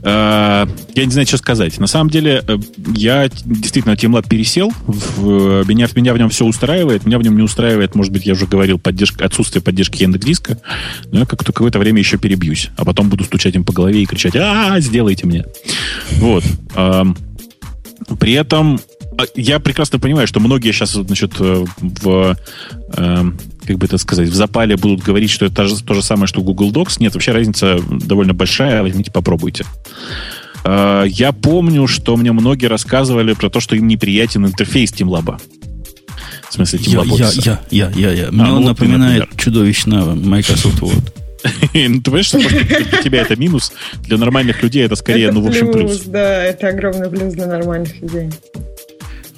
Э, я не знаю, что сказать. На самом деле, э, я действительно TeamLab пересел. В, меня, меня в нем все устраивает. Меня в нем не устраивает, может быть, я уже говорил, поддержка, отсутствие поддержки Яндекс.Диска. Но я как-то какое-то время еще перебьюсь. А потом буду стучать им по голове и кричать, а, сделайте мне. Вот. При этом я прекрасно понимаю, что многие сейчас, значит, э, в, э, как бы это сказать, в запале будут говорить, что это то же, то же самое, что Google Docs. Нет, вообще разница довольно большая. Возьмите, попробуйте. Э, я помню, что мне многие рассказывали про то, что им неприятен интерфейс TeamLab. В смысле, TeamLab я, я, я, я, я. Мне а, он ну, напоминает например. чудовищно Microsoft Word. <laughs> ну, ты понимаешь, что для тебя это минус, для нормальных людей это скорее, ну, в общем, плюс. Да, это огромный плюс для нормальных людей.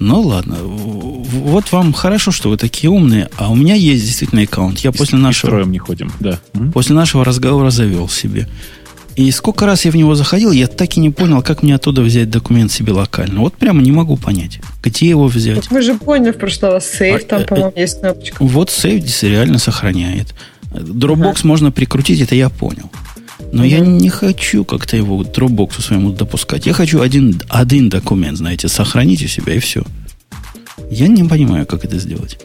Ну ладно, вот вам хорошо, что вы такие умные, а у меня есть действительно аккаунт. Я после нашего... не ходим, да. После нашего разговора завел себе. И сколько раз я в него заходил, я так и не понял, как мне оттуда взять документ себе локально. Вот прямо не могу понять, где его взять. Так вы же поняли в прошлый раз, сейф, а, там, э, по-моему, э, есть кнопочка. Вот сейф здесь реально сохраняет. Dropbox ага. можно прикрутить, это я понял. Но mm-hmm. я не хочу как-то его Dropbox своему допускать. Я хочу один, один документ, знаете, сохранить у себя и все. Я не понимаю, как это сделать.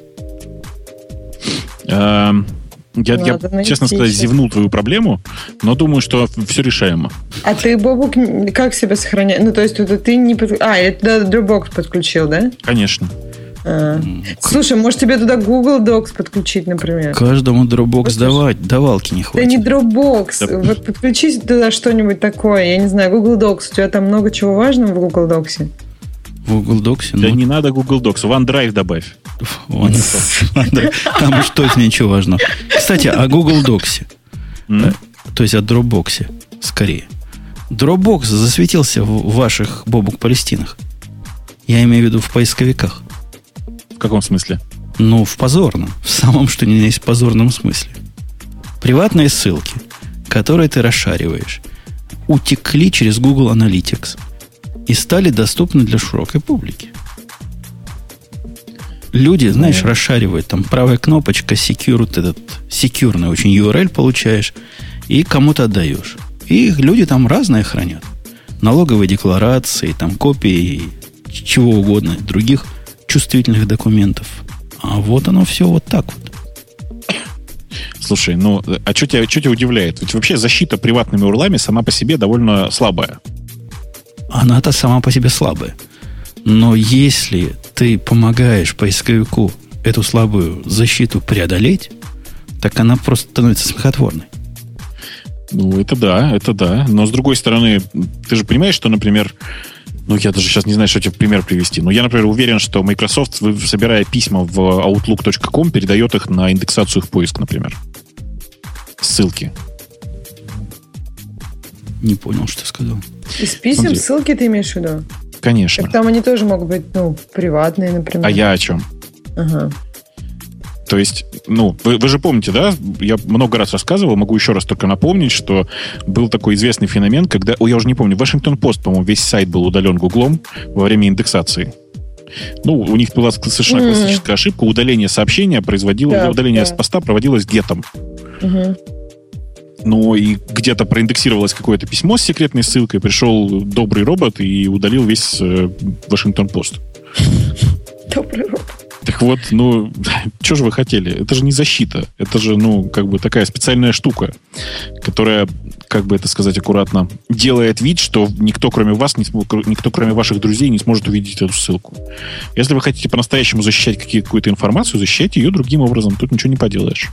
Эм, я, я честно сказать, зевнул твою проблему, но думаю, что все решаемо. А ты, Бобук, как себя сохраняешь? Ну, то есть, это ты не... А, это Dropbox подключил, да? Конечно. А. Слушай, может тебе туда Google Docs подключить, например? Каждому Dropbox давать, давалки не хватит. Да не Dropbox, да. вот подключить туда что-нибудь такое, я не знаю, Google Docs, у тебя там много чего важного в Google Docs? В Google Docs? Да ну... не надо Google Docs, OneDrive добавь. OneDrive. <laughs> Там уж точно ничего важного. Кстати, о Google Docs. Э, то есть о Dropbox, скорее. Dropbox засветился в ваших бобук Палестинах. Я имею в виду в поисковиках. В каком смысле? Ну, в позорном. В самом, что ни есть позорном смысле. Приватные ссылки, которые ты расшариваешь, утекли через Google Analytics и стали доступны для широкой публики. Люди, знаешь, mm расшаривают, там правая кнопочка, secure, этот секьюрный очень URL получаешь, и кому-то отдаешь. И люди там разное хранят. Налоговые декларации, там копии чего угодно, других – чувствительных документов. А вот оно все вот так вот. Слушай, ну, а что тебя, что тебя удивляет? Ведь вообще защита приватными урлами сама по себе довольно слабая. Она-то сама по себе слабая. Но если ты помогаешь поисковику эту слабую защиту преодолеть, так она просто становится смехотворной. Ну, это да, это да. Но с другой стороны, ты же понимаешь, что, например, ну, я даже сейчас не знаю, что тебе пример привести. Но я, например, уверен, что Microsoft, собирая письма в outlook.com, передает их на индексацию в поиск, например. Ссылки. Не понял, что сказал. Из писем Смотри. ссылки ты имеешь в виду? Конечно. Так там они тоже могут быть, ну, приватные, например. А я о чем? Ага. То есть, ну, вы, вы же помните, да? Я много раз рассказывал, могу еще раз только напомнить, что был такой известный феномен, когда, о, я уже не помню, Вашингтон Пост, по-моему, весь сайт был удален Гуглом во время индексации. Ну, у них была совершенно mm. классическая ошибка. Удаление сообщения производилось, да, удаление да. с поста проводилось гетом. Угу. Ну, и где-то проиндексировалось какое-то письмо с секретной ссылкой, пришел добрый робот и удалил весь э, Вашингтон Пост. Добрый робот. Так вот, ну, <laughs> что же вы хотели? Это же не защита. Это же, ну, как бы такая специальная штука, которая, как бы это сказать аккуратно, делает вид, что никто, кроме вас, не, никто, кроме ваших друзей, не сможет увидеть эту ссылку. Если вы хотите по-настоящему защищать какую-то информацию, защищайте ее другим образом. Тут ничего не поделаешь.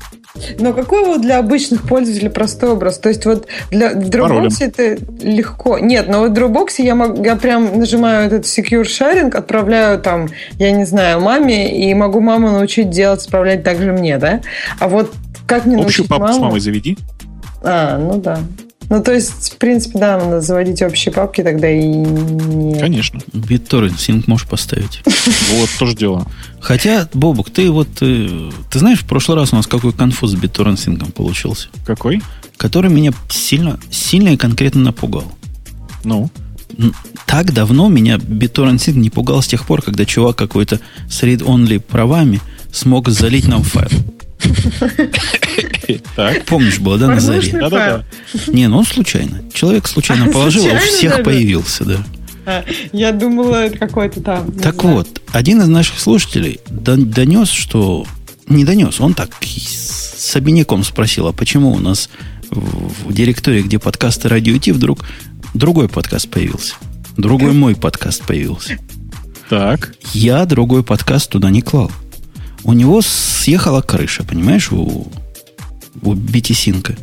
Но какой вот для обычных пользователей простой образ? То есть вот для в Dropbox это легко. Нет, но вот в Dropbox я, мог, я прям нажимаю этот Secure Sharing, отправляю там, я не знаю, маме, и могу маму научить делать, отправлять так же мне, да? А вот как мне Общую научить папку маму? с мамой заведи. А, ну да. Ну, то есть, в принципе, да, надо заводить общие папки тогда и не... Конечно. BitTorrent Sync можешь поставить. <laughs> Вот, тоже дело. Хотя, Бобук, ты вот... Ты, ты знаешь, в прошлый раз у нас какой конфуз с BitTorrent Sync получился? Какой? Который меня сильно, сильно и конкретно напугал. Ну? Так давно меня BitTorrent Sync не пугал с тех пор, когда чувак какой-то с read-only правами смог залить нам файл. Так. Помнишь, было, да, на заре? Да-да-да. Не, ну он случайно. Человек случайно положил, а у всех появился, да. А, Я думала, это какой-то там... Так знаю. вот, один из наших слушателей дон- донес, что... Не донес, он так с обиняком спросил, а почему у нас в, в директории, где подкасты радио Ти, вдруг другой подкаст появился? Другой мой подкаст появился. Так. Я другой подкаст туда не клал. У него съехала крыша, понимаешь, у, у BT-синка.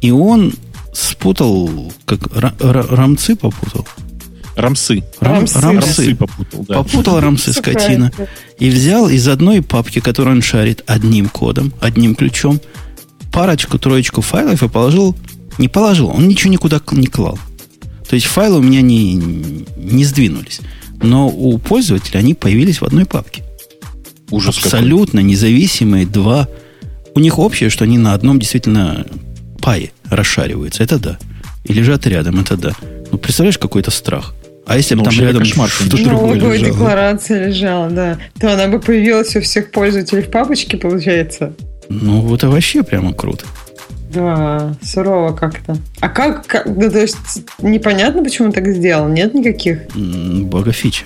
И он спутал, как ра- ра- рамцы попутал. Рамсы. Рам- Рамсы. Рамсы попутал, да. Попутал рамсы скотина. И взял из одной папки, которую он шарит одним кодом, одним ключом, парочку, троечку файлов и положил... Не положил, он ничего никуда не клал. То есть файлы у меня не, не сдвинулись. Но у пользователя они появились в одной папке. Ужас какой. Абсолютно независимые два. У них общее, что они на одном действительно пае расшариваются. Это да. И лежат рядом, это да. Ну, представляешь, какой-то страх. А если бы Ну, там рядом кошмар, что-то другое Налоговая лежало? декларация лежала, да. То она бы появилась у всех пользователей в папочке, получается. Ну, вот это вообще прямо круто. Да, сурово как-то. А как, как- ну, то есть непонятно, почему он так сделал? Нет никаких Бога фича.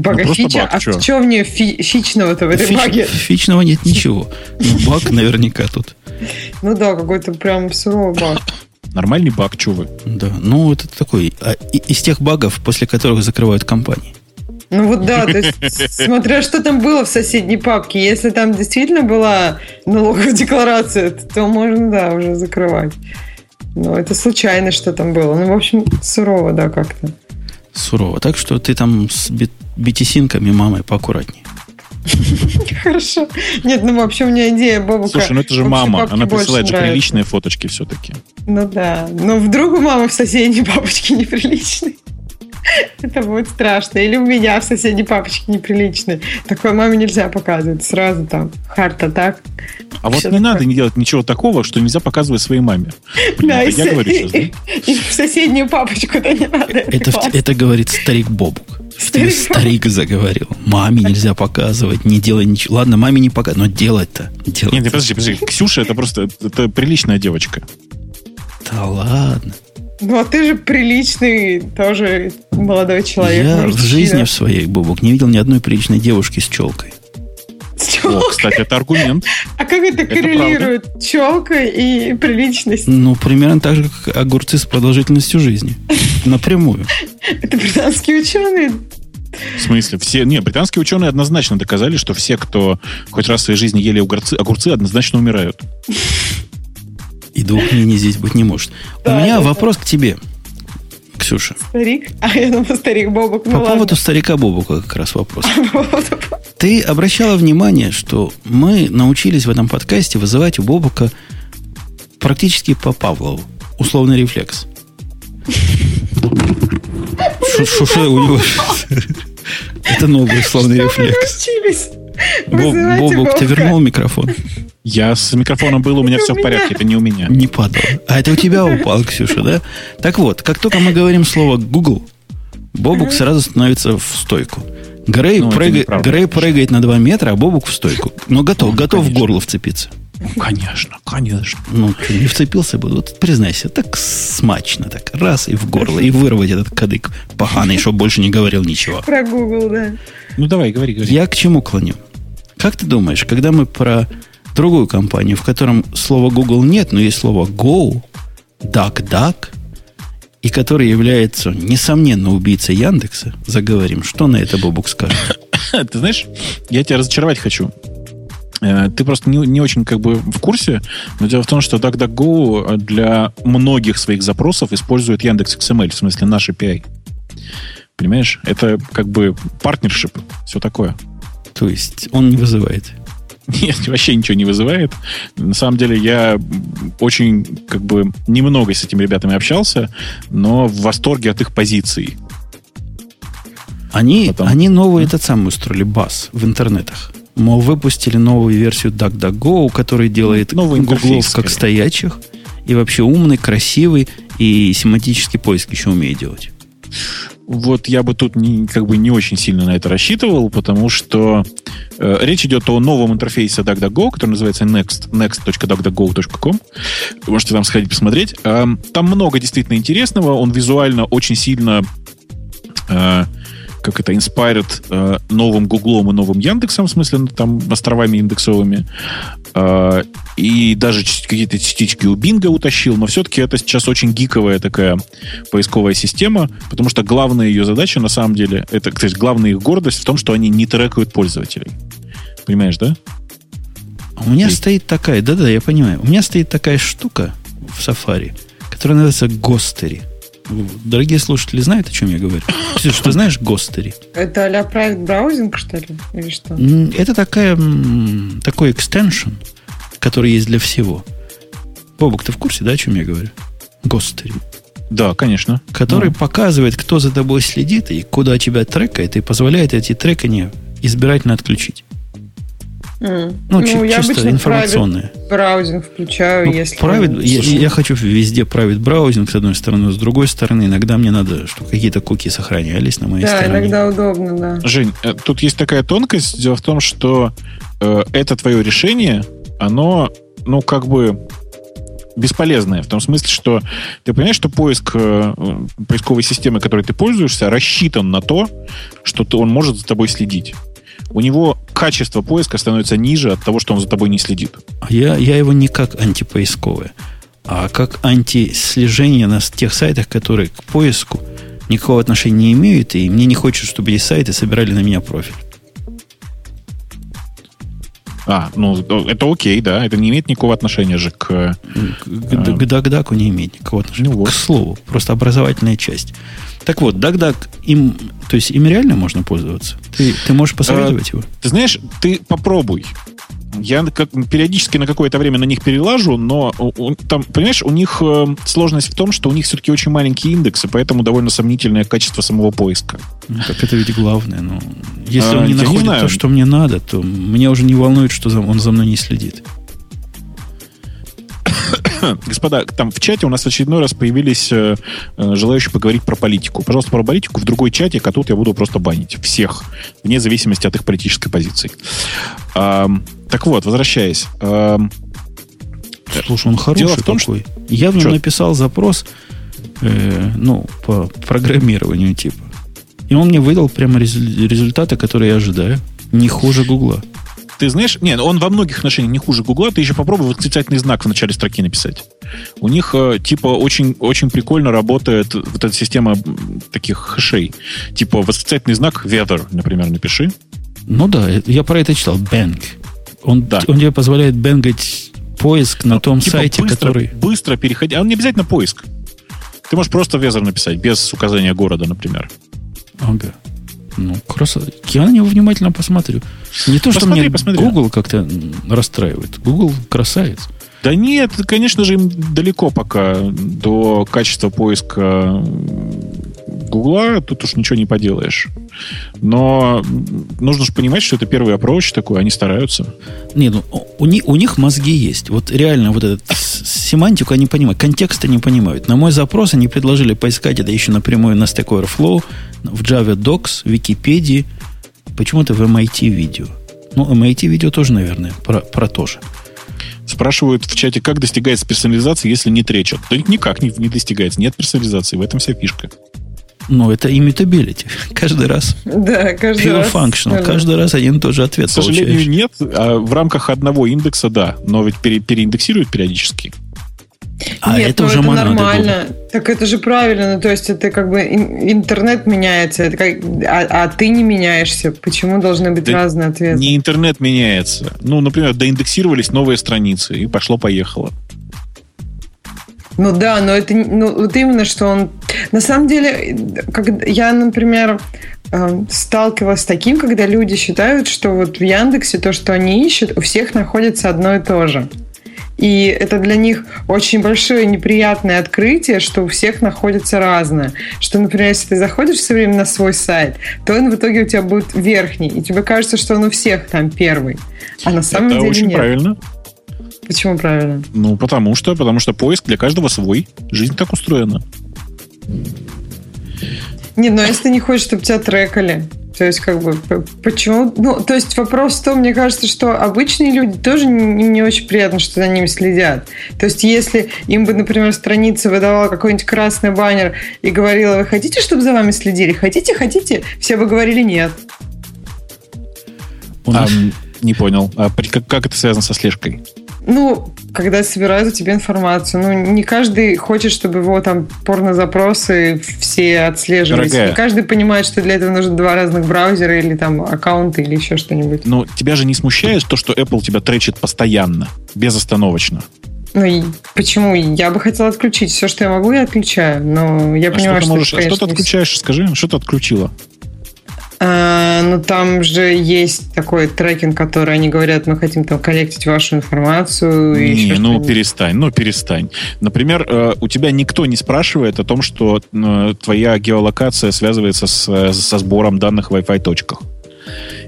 Бага просто фича? баг, а что в нее фи- фичного-то в этой Фич- баге? фичного нет ничего. Ну, баг наверняка тут. Ну да, какой-то прям суровый баг. Нормальный баг, вы? Да, ну, это такой... а, и- из тех багов, после которых закрывают компании. Ну вот да, то есть, смотря что там было в соседней папке, если там действительно была налоговая декларация, то можно, да, уже закрывать. Но это случайно, что там было. Ну, в общем, сурово, да, как-то. Сурово. Так что ты там с бит- битисинками мамой поаккуратнее. <laughs> Хорошо. Нет, ну вообще у меня идея Бобука. Слушай, ну это же мама. Она присылает же приличные фоточки все-таки. Ну да. Но вдруг у мамы в соседней <laughs> папочке неприличный. Это будет страшно. Или у меня в соседней папочке неприличный. Такое маме нельзя показывать. Сразу там харт-атак. А вот не такое. надо не делать ничего такого, что нельзя показывать своей маме. Да, это и, я говорю сейчас, да? и- в соседнюю папочку-то не надо. Это, это говорит старик Бобук. Старик старик заговорил. Маме нельзя показывать, не делай ничего. Ладно, маме не показывай, но делать-то. Делать Нет, нет, подожди, подожди. Ксюша это просто это приличная девочка. Да ладно. Ну, а ты же приличный тоже молодой человек. Я в мужчина. жизни в своей, Бобук, не видел ни одной приличной девушки с челкой. Чё? О, кстати, это аргумент. А как это коррелирует? Челка и приличность. Ну, примерно так же, как огурцы с продолжительностью жизни. Напрямую. Это британские ученые. В смысле, все... Не, британские ученые однозначно доказали, что все, кто хоть раз в своей жизни ели огурцы, огурцы однозначно умирают. И двух мнений здесь быть не может. У меня вопрос к тебе, Ксюша. Старик. А я думаю, старик Бобок. Ну По ладно. поводу старика Бобука как раз вопрос. <laughs> Ты обращала внимание, что мы научились в этом подкасте вызывать у Бобука практически по Павлову условный рефлекс. <laughs> Шу- Шуше у него... <laughs> Это новый условный рефлекс. Бобук, ты вернул микрофон? Я с микрофоном был, у меня Это все у в порядке, это не у меня. Не падал. А это у тебя упал, Ксюша, да? Так вот, как только мы говорим слово Google, Бобук сразу становится в стойку. Грей, Ну, прыгает, неправда, Грей прыгает на 2 метра, а Бобук в стойку. Но готов, готов в горло вцепиться. Ну, конечно, конечно. Ну, что, не вцепился бы. Вот признайся, так смачно, так раз и в горло, и вырвать этот кадык поганый, чтобы больше не говорил ничего. Про Google, да. Ну, давай, говори, говори. Я к чему клоню? Как ты думаешь, когда мы про другую компанию, в котором слова Google нет, но есть слово Go, DuckDuck, и который является, несомненно, убийцей Яндекса, заговорим, что на это Бобук скажет? <laughs> Ты знаешь, я тебя разочаровать хочу. Э, Ты просто не, не очень как бы в курсе, но дело в том, что DuckDuckGo для многих своих запросов использует Яндекс.XML, в смысле наш API. Понимаешь? Это как бы партнершип, все такое. То есть он не вызывает. Нет, <laughs> вообще ничего не вызывает. На самом деле я очень как бы немного с этими ребятами общался, но в восторге от их позиций. Они, Потом... они новый этот самый устроили бас в интернетах. Мол, выпустили новую версию DuckDuckGo, который делает Новый гуглов как стоячих. И вообще умный, красивый и семантический поиск еще умеет делать. Вот я бы тут не, как бы не очень сильно на это рассчитывал, потому что э, речь идет о новом интерфейсе DuckDuckGo, который называется next, next.duckduckgo.com. Можете там сходить посмотреть. Э, там много действительно интересного. Он визуально очень сильно э, как это, inspired э, новым Гуглом и новым Яндексом, в смысле, ну, там, островами индексовыми. Э, и даже какие-то частички у Бинга утащил, но все-таки это сейчас очень гиковая такая поисковая система, потому что главная ее задача, на самом деле, это, кстати, главная их гордость в том, что они не трекают пользователей. Понимаешь, да? У меня и... стоит такая, да-да, я понимаю, у меня стоит такая штука в Safari, которая называется Гостери. Дорогие слушатели знают, о чем я говорю? Ксюша, ты знаешь Гостери? Это а-ля private браузинг, что ли? Или что? Это такая, такой экстеншн, который есть для всего. Бобок, ты в курсе, да, о чем я говорю? Гостери. Да, конечно. Который ну. показывает, кто за тобой следит и куда тебя трекает, и позволяет эти трекания избирательно отключить. Mm. Ну, ну я чисто информационные. Браузинг включаю, ну, если... Private, я, я хочу везде править браузинг, с одной стороны, с другой стороны, иногда мне надо, чтобы какие-то куки сохранялись на моей да, стороне. Да, иногда удобно, да. Жень, э, тут есть такая тонкость. Дело в том, что э, это твое решение, оно, ну, как бы бесполезное. В том смысле, что ты понимаешь, что поиск э, поисковой системы, которой ты пользуешься, рассчитан на то, что ты, он может за тобой следить у него качество поиска становится ниже от того, что он за тобой не следит. Я, я его не как антипоисковое, а как антислежение на тех сайтах, которые к поиску никакого отношения не имеют, и мне не хочется, чтобы эти сайты собирали на меня профиль. А, ну, это окей, да. Это не имеет никакого отношения же к... К, к, к Дагдаку не имеет никакого отношения. Ну, вот. К слову, просто образовательная часть. Так вот, DuckDuck, им, то есть им реально можно пользоваться? Ты, ты можешь посоветовать а, его? Ты знаешь, ты попробуй. Я как, периодически на какое-то время на них перелажу, но у, там, понимаешь, у них э, сложность в том, что у них все-таки очень маленькие индексы, поэтому довольно сомнительное качество самого поиска. Ну, так это ведь главное. Ну, если а, он не находит не то, что мне надо, то меня уже не волнует, что за, он за мной не следит. <coughs> Господа, там в чате у нас в очередной раз появились э, э, желающие поговорить про политику. Пожалуйста, про политику в другой чате, а тут я буду просто банить всех, вне зависимости от их политической позиции. Э, так вот, возвращаясь. Э, Слушай, он хороший Дело в том, такой. Что... Я в нем написал запрос, э, ну, по программированию типа. И он мне выдал прямо результаты, которые я ожидаю. Не хуже Гугла. Ты знаешь, нет, он во многих отношениях не хуже Гугла. Ты еще попробуй восклицательный знак в начале строки написать. У них, э, типа, очень, очень прикольно работает вот эта система таких хэшей. Типа, восклицательный знак weather, например, напиши. Ну да, я про это читал. Bang. Он, да. он тебе позволяет бенгать поиск на том типа сайте, быстро, который... Быстро переходить. А он не обязательно поиск. Ты можешь просто weather написать, без указания города, например. Ага. Ну, красота. Я на него внимательно посмотрю. Не то, что посмотри, мне посмотри. Google как-то расстраивает. Google красавец. Да нет, конечно же, им далеко пока до качества поиска Гугла, тут уж ничего не поделаешь. Но нужно же понимать, что это первый approach такой, они стараются. Не, ну, у, них, у них мозги есть. Вот реально вот этот семантику они понимают, контекста не понимают. На мой запрос они предложили поискать это еще напрямую на Stack Overflow, в Java Docs, в Википедии, почему-то в MIT видео. Ну, MIT видео тоже, наверное, про, про то же. Спрашивают в чате, как достигается персонализация, если не тречат. Да никак не, не достигается. Нет персонализации. В этом вся фишка. Ну, это immutability. Каждый раз. Да, каждый Pure раз. functional. Да. Каждый раз один и тот же ответ К сожалению, получаешь. нет. А в рамках одного индекса, да. Но ведь пере, переиндексируют периодически. А Нет, это ну уже это нормально. Было. Так это же правильно. Ну, то есть это как бы интернет меняется, это как, а, а ты не меняешься. Почему должны быть да разные ответы? Не интернет меняется. Ну, например, доиндексировались новые страницы, и пошло-поехало. Ну да, но это ну, вот именно, что он... На самом деле, как я, например, э, сталкивалась с таким, когда люди считают, что вот в Яндексе то, что они ищут, у всех находится одно и то же. И это для них очень большое неприятное открытие, что у всех находится разное. Что, например, если ты заходишь все время на свой сайт, то он в итоге у тебя будет верхний, и тебе кажется, что он у всех там первый. А на самом это деле очень нет. правильно. Почему правильно? Ну, потому что, потому что поиск для каждого свой. Жизнь так устроена. Не, но если ты не хочешь, чтобы тебя трекали, то есть, как бы, почему... Ну, то есть, вопрос в том, мне кажется, что обычные люди тоже не, не очень приятно, что за ними следят. То есть, если им бы, например, страница выдавала какой-нибудь красный баннер и говорила, вы хотите, чтобы за вами следили? Хотите, хотите? Все бы говорили нет. У нас- А, не понял. А как, как это связано со слежкой? Ну, когда собирают у тебя информацию. Ну, не каждый хочет, чтобы его там порнозапросы все отслеживались. Дорогая. Не каждый понимает, что для этого нужно два разных браузера или там аккаунты или еще что-нибудь. Ну, тебя же не смущает то, что Apple тебя тречит постоянно, безостановочно? Ну, и почему? Я бы хотела отключить. Все, что я могу, я отключаю. Но я А понимаю, что ты что, можешь, это, а что ты конечно, отключаешь? Скажи, что ты отключила? Ну, там же есть такой трекинг, который они говорят, мы хотим там коллектить вашу информацию. и Не, ну перестань, ну перестань. Например, э, у тебя никто не спрашивает о том, что э, твоя геолокация связывается с, э, со сбором данных в Wi-Fi точках.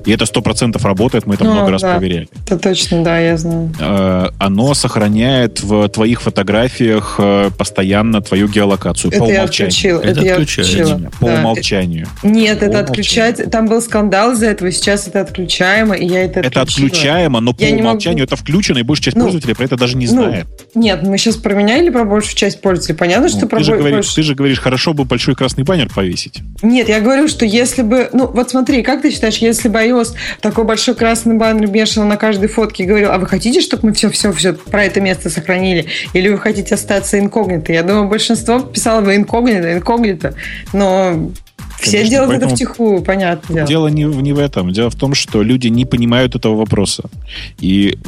И это сто процентов работает, мы это Ну, много раз да. проверяли. Это точно, да, я знаю. Э, Оно сохраняет в твоих фотографиях э, постоянно твою геолокацию по Это я умолчанию. отключила. Это Это, я отключила. По да. умолчанию. Нет, По это умолчанию. отключать. Там был скандал из-за этого, сейчас это отключаемо, и я это Это отключила. отключаемо, но по Я не могу- умолчанию это включено, и большая часть Ну, пользователей про это даже не ну, знает. Нет, мы сейчас про меня или про большую часть пользователей? Понятно, что Ну, про ты, же бо- говоришь, больш- ты же говоришь, хорошо бы большой красный баннер повесить. Нет, я говорю, что если бы... Ну, вот смотри, как ты считаешь, если бы iOS такой большой красный баннер вешал на каждой фотке и говорил, а вы хотите, чтобы мы все-все-все про это место сохранили? Или вы хотите остаться инкогнито? Я думаю, большинство писало бы инкогнито, инкогнито. Но все Конечно, делают это втихую, понятно. дело. Дело не, в- не в этом. Дело в том, что люди не понимают этого вопроса. И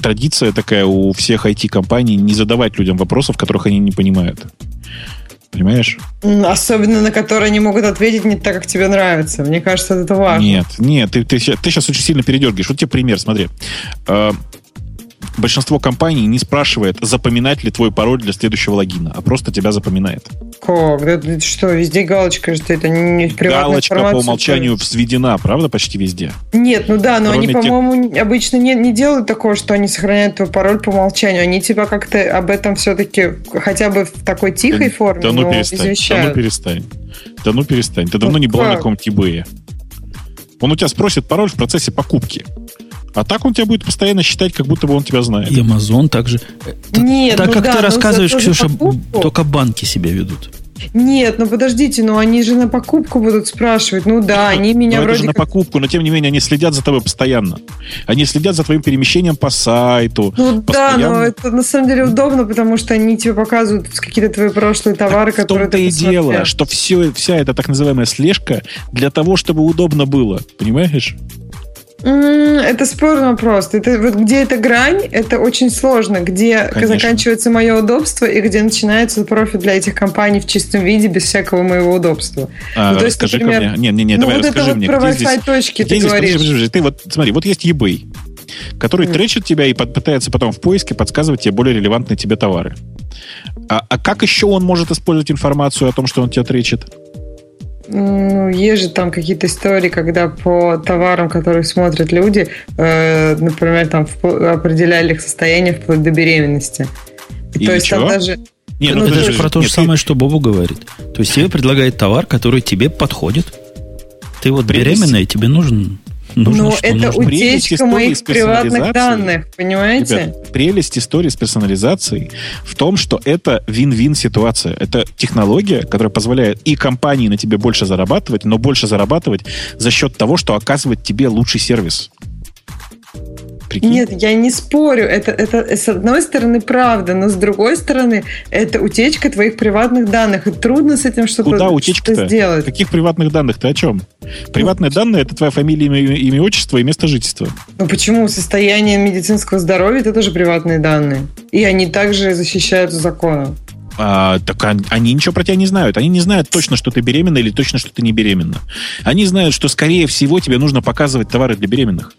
традиция такая у всех IT-компаний не задавать людям вопросов, которых они не понимают. Понимаешь? Особенно на которые они могут ответить не так, как тебе нравится. Мне кажется, это важно. Нет, нет, ты, ты, ты сейчас очень сильно передергиваешь. Вот тебе пример, смотри. Большинство компаний не спрашивает, запоминать ли твой пароль для следующего логина, а просто тебя запоминает. Как? Да что, везде галочка, что это не приватная Галочка по умолчанию взведена, правда, почти везде. Нет, ну да, но Кроме они, тех- по-моему, обычно не, не делают такого, что они сохраняют твой пароль по умолчанию. Они тебя как-то об этом все-таки хотя бы в такой тихой форме, Да ну перестань. Да ну извещают. перестань. Да ну перестань. Ты давно Ну не была на как? каком-то eBay. Он у тебя спросит пароль в процессе покупки. А так он тебя будет постоянно считать, как будто бы он тебя знает. И Amazon также. Нет, так ну как да, ты ну рассказываешь, Ксюша, покупку- только банки себя ведут. Нет, ну подождите, ну они же на покупку будут спрашивать. Ну да, они меня Но это вроде же на как... покупку, но тем не менее они следят за тобой постоянно. Они следят за твоим перемещением по сайту. Ну да, постоянно. но это на самом деле удобно, потому что они тебе показывают какие-то твои прошлые товары, в которые том-то ты и дело, что все, вся эта так называемая слежка для того, чтобы удобно было. Понимаешь? Это спорный вопрос. Это, вот где эта грань, это очень сложно. Где Конечно. заканчивается мое удобство и где начинается профит для этих компаний в чистом виде, без всякого моего удобства. А, Ну, то есть, расскажи например, мне. Не, не, не, ну, давай вот это расскажи вот мне, про где здесь- Wi-Fi точки Где ты здесь, говоришь. подожди, подожди, ты вот, смотри, вот есть eBay, который Мгм. тречит тебя и под- пытается потом в поиске подсказывать тебе более релевантные тебе товары. А, а как еще он может использовать информацию о том, что он тебя тречит? Ну, есть же там какие-то истории, когда по товарам, которые смотрят люди, э, например, там определяли их состояние вплоть до беременности. И то есть чего? там даже... Не, Ну, это то же про то нет, же ты- самое, что Бобу говорит. То есть тебе предлагает товар, который тебе подходит. Ты вот Прелесть. беременная, тебе нужен, нужно Но что это нужно. Утечка моих приватных данных, понимаете? Ребят, прелесть истории с персонализацией в том, что это вин-вин ситуация. Это технология, которая позволяет и компании на тебе больше зарабатывать, но больше зарабатывать за счет того, что оказывает тебе лучший сервис. Прикинь? Нет, я не спорю. Это, это с одной стороны правда, но с другой стороны это утечка твоих приватных данных. И трудно с этим что-то, Куда что-то утечка-то? сделать. Каких приватных данных? Ты о чем? Приватные данные это твоя фамилия, имя, имя, отчество и место жительства. Ну почему? Состояние медицинского здоровья это тоже приватные данные. И они также защищаются законом. А, так они ничего про тебя не знают. Они не знают точно, что ты беременна или точно, что ты не беременна. Они знают, что, скорее всего, тебе нужно показывать товары для беременных.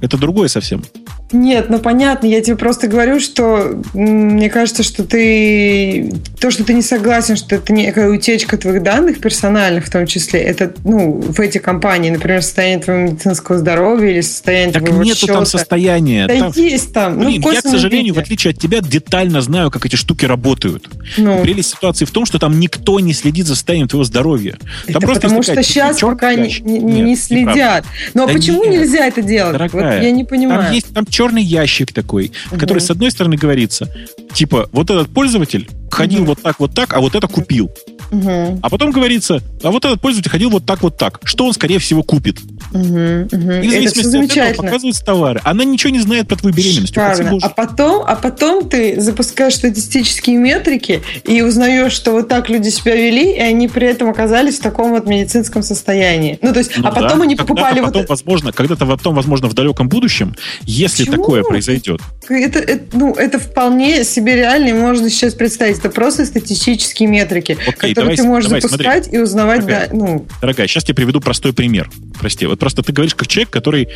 Это другое совсем. Нет, ну понятно, я тебе просто говорю, что мне кажется, что ты то, что ты не согласен, что это некая утечка твоих данных персональных в том числе, это ну в эти компании, например, состояние твоего медицинского здоровья или состояние так твоего нету счета. там состояния. Да там... есть там. Блин, ну, я, к сожалению, в отличие от тебя, детально знаю, как эти штуки работают. Ну. И прелесть ситуации в том, что там никто не следит за состоянием твоего здоровья. Там Это просто потому что сейчас пока не, не- не следят. неправда. Ну а Да почему нет. нельзя это делать? Дорогая, вот я не понимаю. Там есть там черный ящик такой, в который, с одной стороны, говорится, типа, вот этот пользователь ходил Мгм. вот так, вот так, а вот это купил. Мгм, А потом говорится, а вот этот пользователь ходил вот так, вот так. Что он, скорее всего, купит? Мгм, мгм. И в зависимости от этого показываются товары. Она ничего не знает про твою беременность. Боже. А потом, а потом ты запускаешь статистические метрики и узнаешь, что вот так люди себя вели, и они при этом оказались в таком вот медицинском состоянии. Ну, то есть, Ну а потом да, они когда-то покупали вот потом, возможно, когда-то потом, возможно, в далеком будущем, если Почему? такое произойдет, это, это, ну, это вполне себе реально, и можно сейчас представить. Это просто статистические метрики, Окей, которые давай- ты можешь давай, запускать и узнавать, Дорогая. да, ну, дорогая, сейчас я приведу простой пример. Прости, вот просто ты говоришь как человек, который,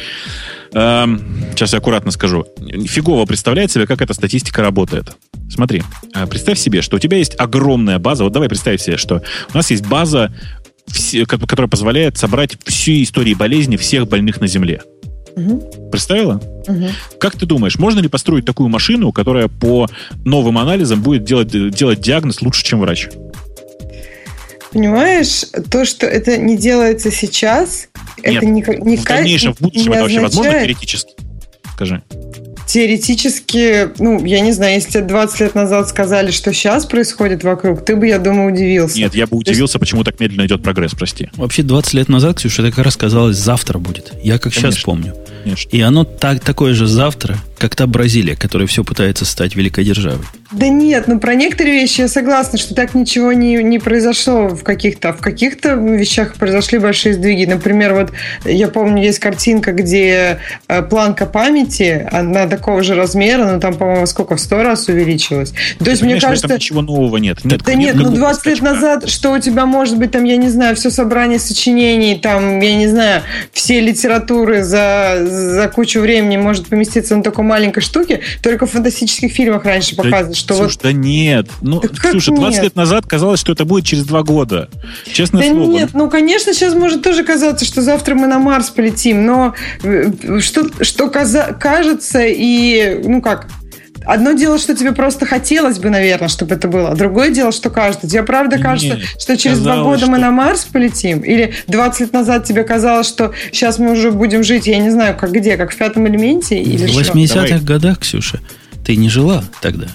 эм, сейчас я аккуратно скажу, фигово представляет себе, как эта статистика работает. Смотри, э, представь себе, что у тебя есть огромная база. Вот давай представь себе, что у нас есть база, которая позволяет собрать всю историю болезни всех больных на Земле. мгм, Представила? мгм. Как ты думаешь, можно ли построить такую машину, которая по новым анализам будет делать, делать диагноз лучше, чем врач? Понимаешь, то, что это не делается сейчас, Нет, это никак, в никак дальнейшем, в будущем не это вообще возможно теоретически? Скажи. Теоретически, ну, я не знаю, если тебе 20 лет назад сказали, что сейчас происходит вокруг, ты бы, я думаю, удивился. Нет, я бы удивился, почему так медленно идет прогресс, прости. Вообще 20 лет назад, Ксюша, это как раз казалось, завтра будет. Я как сейчас Конечно. помню. Конечно. И оно так, такое же завтра, как та Бразилия, которая все пытается стать великой державой. Да нет, ну про некоторые вещи я согласна, что так ничего не, не произошло в каких-то. В каких-то вещах произошли большие сдвиги. Например, вот я помню, есть картинка, где э, планка памяти, она такого же размера, но там, по-моему, сколько, в сто раз увеличилась. То есть, мне кажется... ничего нового нет. нет Да нет, ну никакого 20 лет скачка. назад, что у тебя может быть там, я не знаю, все собрание сочинений, там, я не знаю, все литературы за, за кучу времени может поместиться на такой маленькой штуке, только в фантастических фильмах раньше Да, показывают, что Ксюш, вот... да нет. Ну, Да Ксюша, 20 нет? лет назад казалось, что это будет через два года. Честное Да слово. нет, ну, конечно, сейчас может тоже казаться, что завтра мы на Марс полетим, но э, что, что каза- кажется и, ну как, Одно дело, что тебе просто хотелось бы, наверное, чтобы это было. а Другое дело, что кажется. Тебе правда Нет, кажется, что через два казалось, года мы что- на Марс полетим? Или 20 лет назад тебе казалось, что сейчас мы уже будем жить, я не знаю, как где, как в пятом элементе? Или в что? 80-х Давай. годах, Ксюша, ты не жила тогда,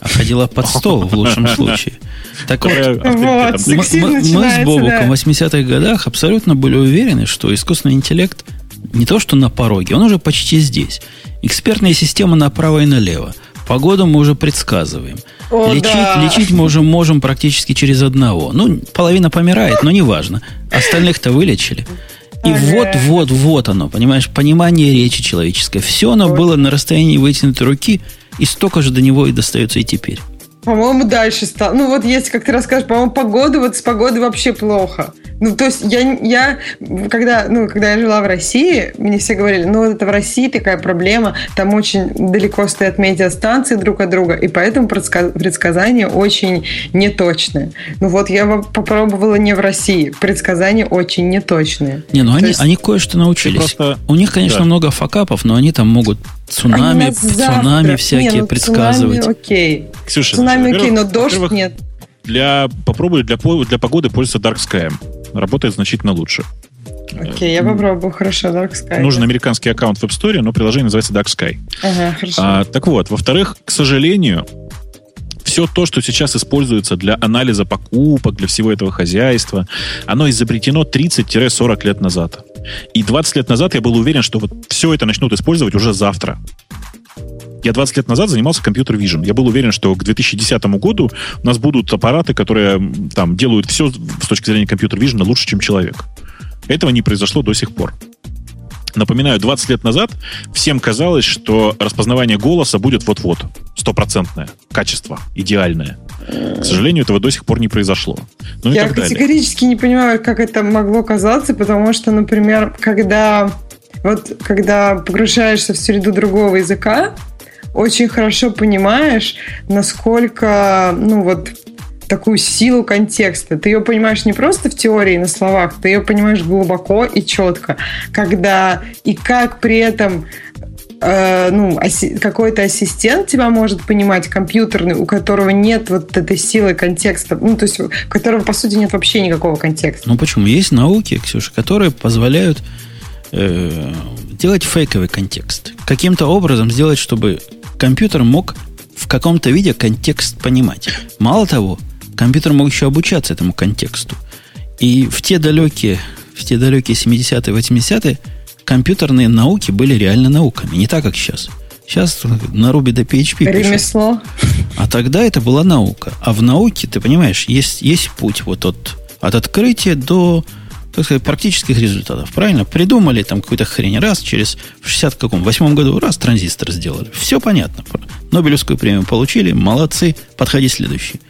а ходила под стол в лучшем <laughs> случае. Так вот, авторитетом Вот, мы, мы- мы с Бобуком да. в 80-х годах абсолютно были уверены, что искусственный интеллект не то что на пороге, он уже почти здесь. Экспертная система направо и налево. Погоду мы уже предсказываем. О, лечить, да. лечить мы уже можем практически через одного. Ну, половина помирает, но неважно. Остальных-то вылечили. И Ага. вот, вот, вот оно, понимаешь, понимание речи человеческой. Все оно Вот. было на расстоянии вытянутой руки, и столько же до него и достается и теперь. По-моему, дальше стало. Ну, вот если, как ты расскажешь, по-моему, погода, вот с погодой вообще плохо. Ну, то есть я, я когда, ну, когда я жила в России, мне все говорили, ну, вот это в России такая проблема, там очень далеко стоят медиастанции друг от друга, и поэтому предска- предсказания очень неточные. Ну, вот я попробовала не в России, предсказания очень неточные. Не, ну То они, есть- они кое-что научились. Просто- У них, конечно, Да. много факапов, но они там могут цунами, Они цунами завтра- всякие Не, ну, предсказывать. Цунами, окей. Ксюша, Цунами значит, окей, но во-первых- дождь нет. Для, попробуй для, для погоды пользоваться Dark Sky. Работает значительно лучше. Окей, я попробую. Хорошо, Dark Sky. Нужен да. американский аккаунт в App Store, но приложение называется Dark Sky. Ага, хорошо. А, так вот, во-вторых, к сожалению, все то, что сейчас используется для анализа покупок, для всего этого хозяйства, оно изобретено 30-40 лет назад. И 20 лет назад я был уверен, что вот все это начнут использовать уже завтра. Я 20 лет назад занимался компьютер Vision. Я был уверен, что к 2010 году у нас будут аппараты, которые там делают все с точки зрения компьютер Vision лучше, чем человек. Этого не произошло до сих пор. Напоминаю, 20 лет назад всем казалось, что распознавание голоса будет вот-вот. стопроцентное качество, идеальное. К сожалению, этого до сих пор не произошло. Ну, Я категорически далее. не понимаю, как это могло казаться, потому что, например, когда вот когда погружаешься в среду другого языка, очень хорошо понимаешь, насколько, ну вот, такую силу контекста. Ты ее понимаешь не просто в теории, на словах, ты ее понимаешь глубоко и четко. Когда и как при этом э, ну, оси- какой-то ассистент тебя может понимать, компьютерный, у которого нет вот этой силы контекста, ну, то есть у которого, по сути, нет вообще никакого контекста. Ну, почему? Есть науки, Ксюша, которые позволяют э, делать фейковый контекст. Каким-то образом сделать, чтобы компьютер мог в каком-то виде контекст понимать. Мало того, компьютер мог еще обучаться этому контексту. И в те далекие, в те далекие 70-е, 80-е компьютерные науки были реально науками. Не так, как сейчас. Сейчас на Ruby до PHP Ремесло. А тогда это была наука. А в науке, ты понимаешь, есть, есть путь вот от, от открытия до так сказать, практических результатов. Правильно? Придумали там какую-то хрень. Раз через в 60 каком, восьмом году раз транзистор сделали. Все понятно. Нобелевскую премию получили. Молодцы. Подходи следующий.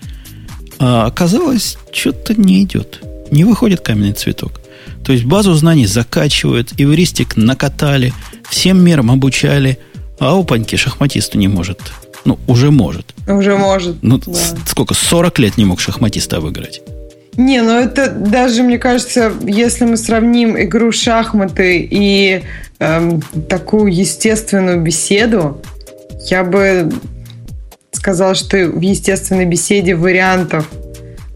А оказалось, что-то не идет. Не выходит каменный цветок. То есть базу знаний закачивают, эвристик накатали, всем миром обучали, а опаньки шахматисту не может. Ну, уже может. Уже может. Ну, да. сколько? 40 лет не мог шахматиста выиграть. Не, ну это даже, мне кажется, если мы сравним игру шахматы и эм, такую естественную беседу, я бы сказала, что в естественной беседе вариантов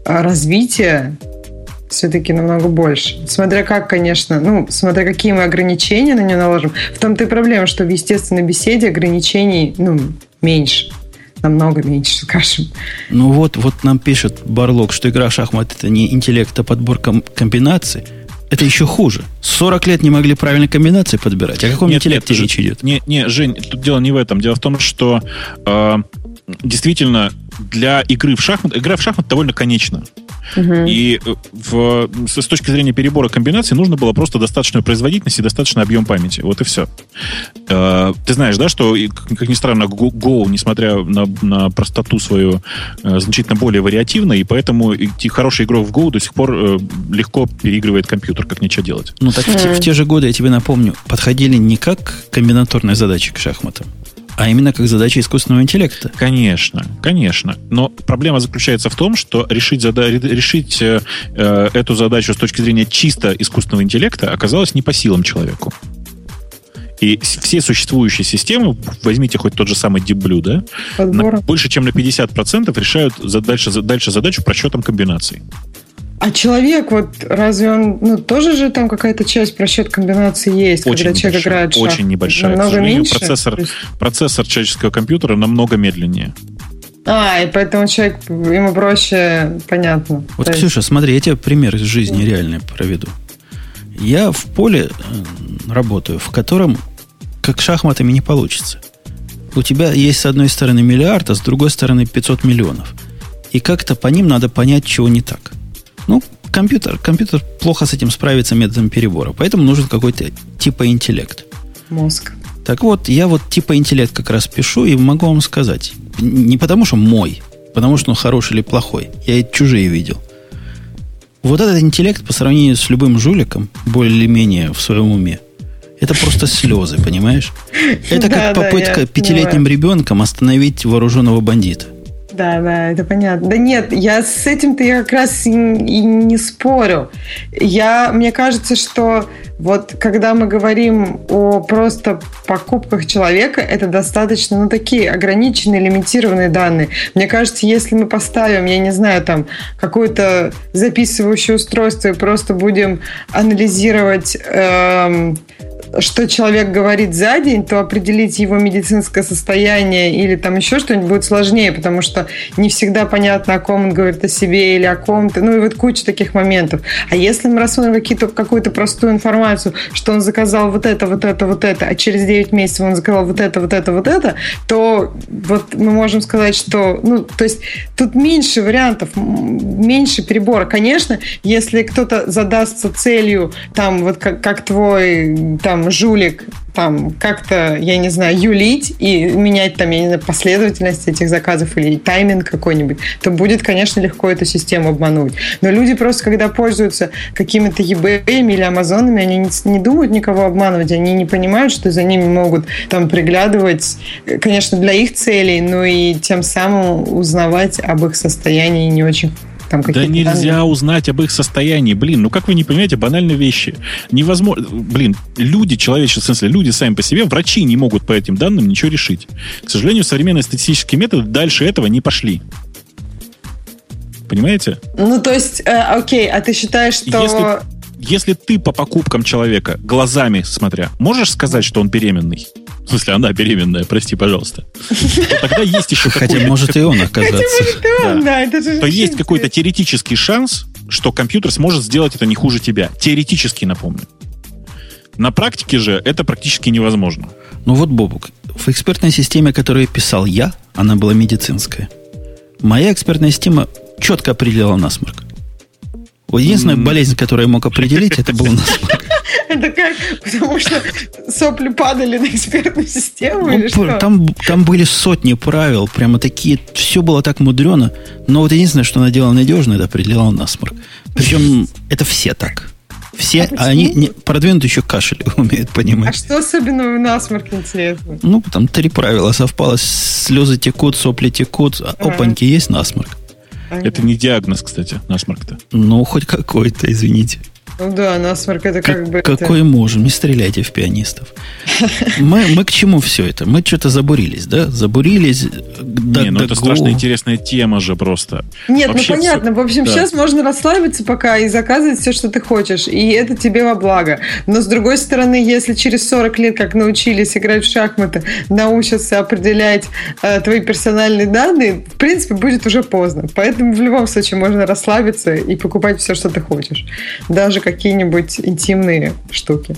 э, развития все-таки намного больше. Смотря как, конечно, ну, смотря какие мы ограничения на нее наложим. В том-то и проблема, что в естественной беседе ограничений, ну, меньше намного меньше, <laughs> скажем. Ну вот, вот нам пишет Барлок, что игра в шахмат это не интеллект, а подбор ком- комбинаций. Это еще хуже. 40 лет не могли правильно комбинации подбирать. О каком нет, интеллекте нет, речь идет? Не, не, Жень, тут дело не в этом. Дело в том, что э, действительно для игры в шахмат, игра в шахмат довольно конечна. Угу. И э, в, с точки зрения перебора комбинаций нужно было просто достаточную производительность и достаточный объем памяти. Вот и все. Э, ты знаешь, да, что, как ни странно, Go, несмотря на, на простоту свою, э, значительно более вариативна, и поэтому хороший игрок в Go до сих пор легко переигрывает компьютер, как нечего делать. Ну так в, в те же годы, я тебе напомню, подходили не как комбинаторные задачи к шахматам, а именно как задача искусственного интеллекта. Конечно, конечно. Но проблема заключается в том, что решить, зада- решить э, э, эту задачу с точки зрения чисто искусственного интеллекта оказалось не по силам человеку. И все существующие системы, возьмите хоть тот же самый Deep Blue, да, на, больше чем на 50% решают за, дальше, за, дальше задачу просчетом комбинаций. А человек, вот разве он, ну, тоже же там какая-то часть просчет комбинации есть, очень когда человек играет шах? Очень небольшая. Намного меньше? Процессор, есть... процессор человеческого компьютера намного медленнее. А, и поэтому человек, ему проще, понятно. Вот, То Ксюша, есть... смотри, я тебе пример из жизни реальный проведу. Я в поле э, работаю, в котором как шахматами не получится. У тебя есть с одной стороны миллиард, а с другой стороны 500 миллионов. И как-то по ним надо понять, чего не так. Ну, компьютер, компьютер плохо с этим справится методом перебора, поэтому нужен какой-то типа интеллект. Мозг. Так вот, я вот типа интеллект как раз пишу и могу вам сказать. Не потому что мой, потому что он хороший или плохой. Я и чужие видел. Вот этот интеллект по сравнению с любым жуликом, более или менее в своем уме, это просто слезы, понимаешь? <laughs> Это как попытка пятилетним ребенком остановить вооруженного бандита. Да, да, это понятно. Да нет, я с этим-то я как раз и, и не спорю. Я, мне кажется, что вот когда мы говорим о просто покупках человека, это достаточно, ну, такие ограниченные, лимитированные данные. Мне кажется, если мы поставим, я не знаю, там, какое-то записывающее устройство и просто будем анализировать эм, что человек говорит за день, то определить его медицинское состояние или там еще что-нибудь будет сложнее, потому что не всегда понятно, о ком он говорит о себе или о ком-то. Ну и вот куча таких моментов. А если мы рассмотрим какие-то, какую-то простую информацию, что он заказал вот это, вот это, вот это, а через 9 месяцев он заказал вот это, вот это, вот это, то вот мы можем сказать, что, ну, то есть тут меньше вариантов, меньше перебора. Конечно, если кто-то задастся целью, там, вот как, как твой, там, жулик там как-то, я не знаю, юлить и менять там, я не знаю, последовательность этих заказов или тайминг какой-нибудь, то будет, конечно, легко эту систему обмануть. Но люди просто, когда пользуются какими-то eBay или Амазонами, они не, не думают никого обманывать, они не понимают, что за ними могут там приглядывать, конечно, для их целей, но и тем самым узнавать об их состоянии не очень там Да нельзя данные. узнать об их состоянии. Блин, ну как вы не понимаете банальные вещи? Невозможно. Блин, люди, человеческие, в смысле, люди сами по себе, врачи не могут по этим данным ничего решить. К сожалению, современные статистические методы дальше этого не пошли. Понимаете? Ну, то есть, э, окей, а ты считаешь, что... Если, если ты по покупкам человека, глазами смотря, можешь сказать, что он беременный? В смысле, она беременная, прости, пожалуйста. тогда есть еще <laughs> Хотя может и он оказаться. То есть какой-то теоретический шанс, что компьютер сможет сделать это не хуже тебя. Теоретически, напомню. На практике же это практически невозможно. Ну вот, Бобук, в экспертной системе, которую писал я, она была медицинская. Моя экспертная система четко определяла насморк. Единственная болезнь, которую я мог определить, это был <laughs> насморк. <laughs> Это как? Потому что сопли падали на экспертную систему ну, или что? Там, там были сотни правил, прямо такие, все было так мудрено. Но вот единственное, что она делала надежно, это определяла насморк. Причем это все так. Все, а они не, продвинут еще кашель <laughs> умеют понимать. А что особенного в насморке интересно? Ну, там три правила совпало. Слезы текут, сопли текут, а. опаньки, есть насморк. Это не диагноз, кстати, насморк-то. Ну, хоть какой-то, извините. Ну да, насморк это как, как бы... Какой это... можем, не стреляйте в пианистов. <laughs> Мы, мы к чему все это? Мы что-то забурились, да? Забурились. Не, ну это страшно интересная тема же просто. Нет, ну понятно. В общем, сейчас можно расслабиться пока и заказывать все, что ты хочешь. И это тебе во благо. Но с другой стороны, если через 40 лет, как научились играть в шахматы, научатся определять э, твои персональные данные, в принципе, будет уже поздно. Поэтому в любом случае можно расслабиться и покупать все, что ты хочешь. Даже какие-нибудь интимные штуки.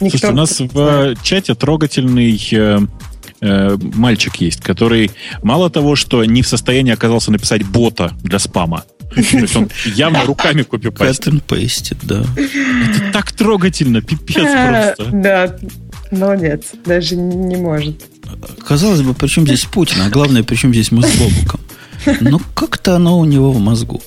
Никто Слушайте, у нас в чате трогательный э, э, мальчик есть, который мало того, что не в состоянии оказался написать бота для спама, <laughs> то есть он явно руками копипастит. Cut да. Это так трогательно, пипец а, просто. Да, молодец. Даже не может. Казалось бы, при чем здесь Путин, а главное, при чем здесь мы с Бобуком. Но как-то оно у него в мозгу.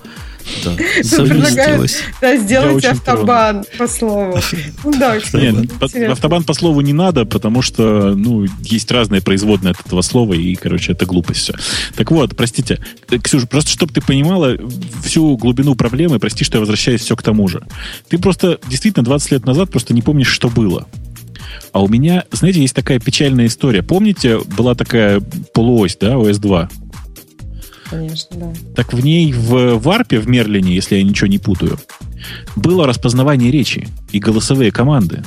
Да, совместилось. Да, сделать автобан по слову. Ну да, Нет, автобан по слову не надо, потому что, ну, есть разные производные от этого слова, и, короче, это глупость все. Так вот, простите, Ксюша, просто чтобы ты понимала всю глубину проблемы, прости, что я возвращаюсь все к тому же. Ты просто действительно 20 лет назад просто не помнишь, что было. А у меня, знаете, есть такая печальная история. Помните, была такая полуось, да, ОС-2? Конечно, да. Так в ней в варпе, в Мерлине, если я ничего не путаю, было распознавание речи и голосовые команды.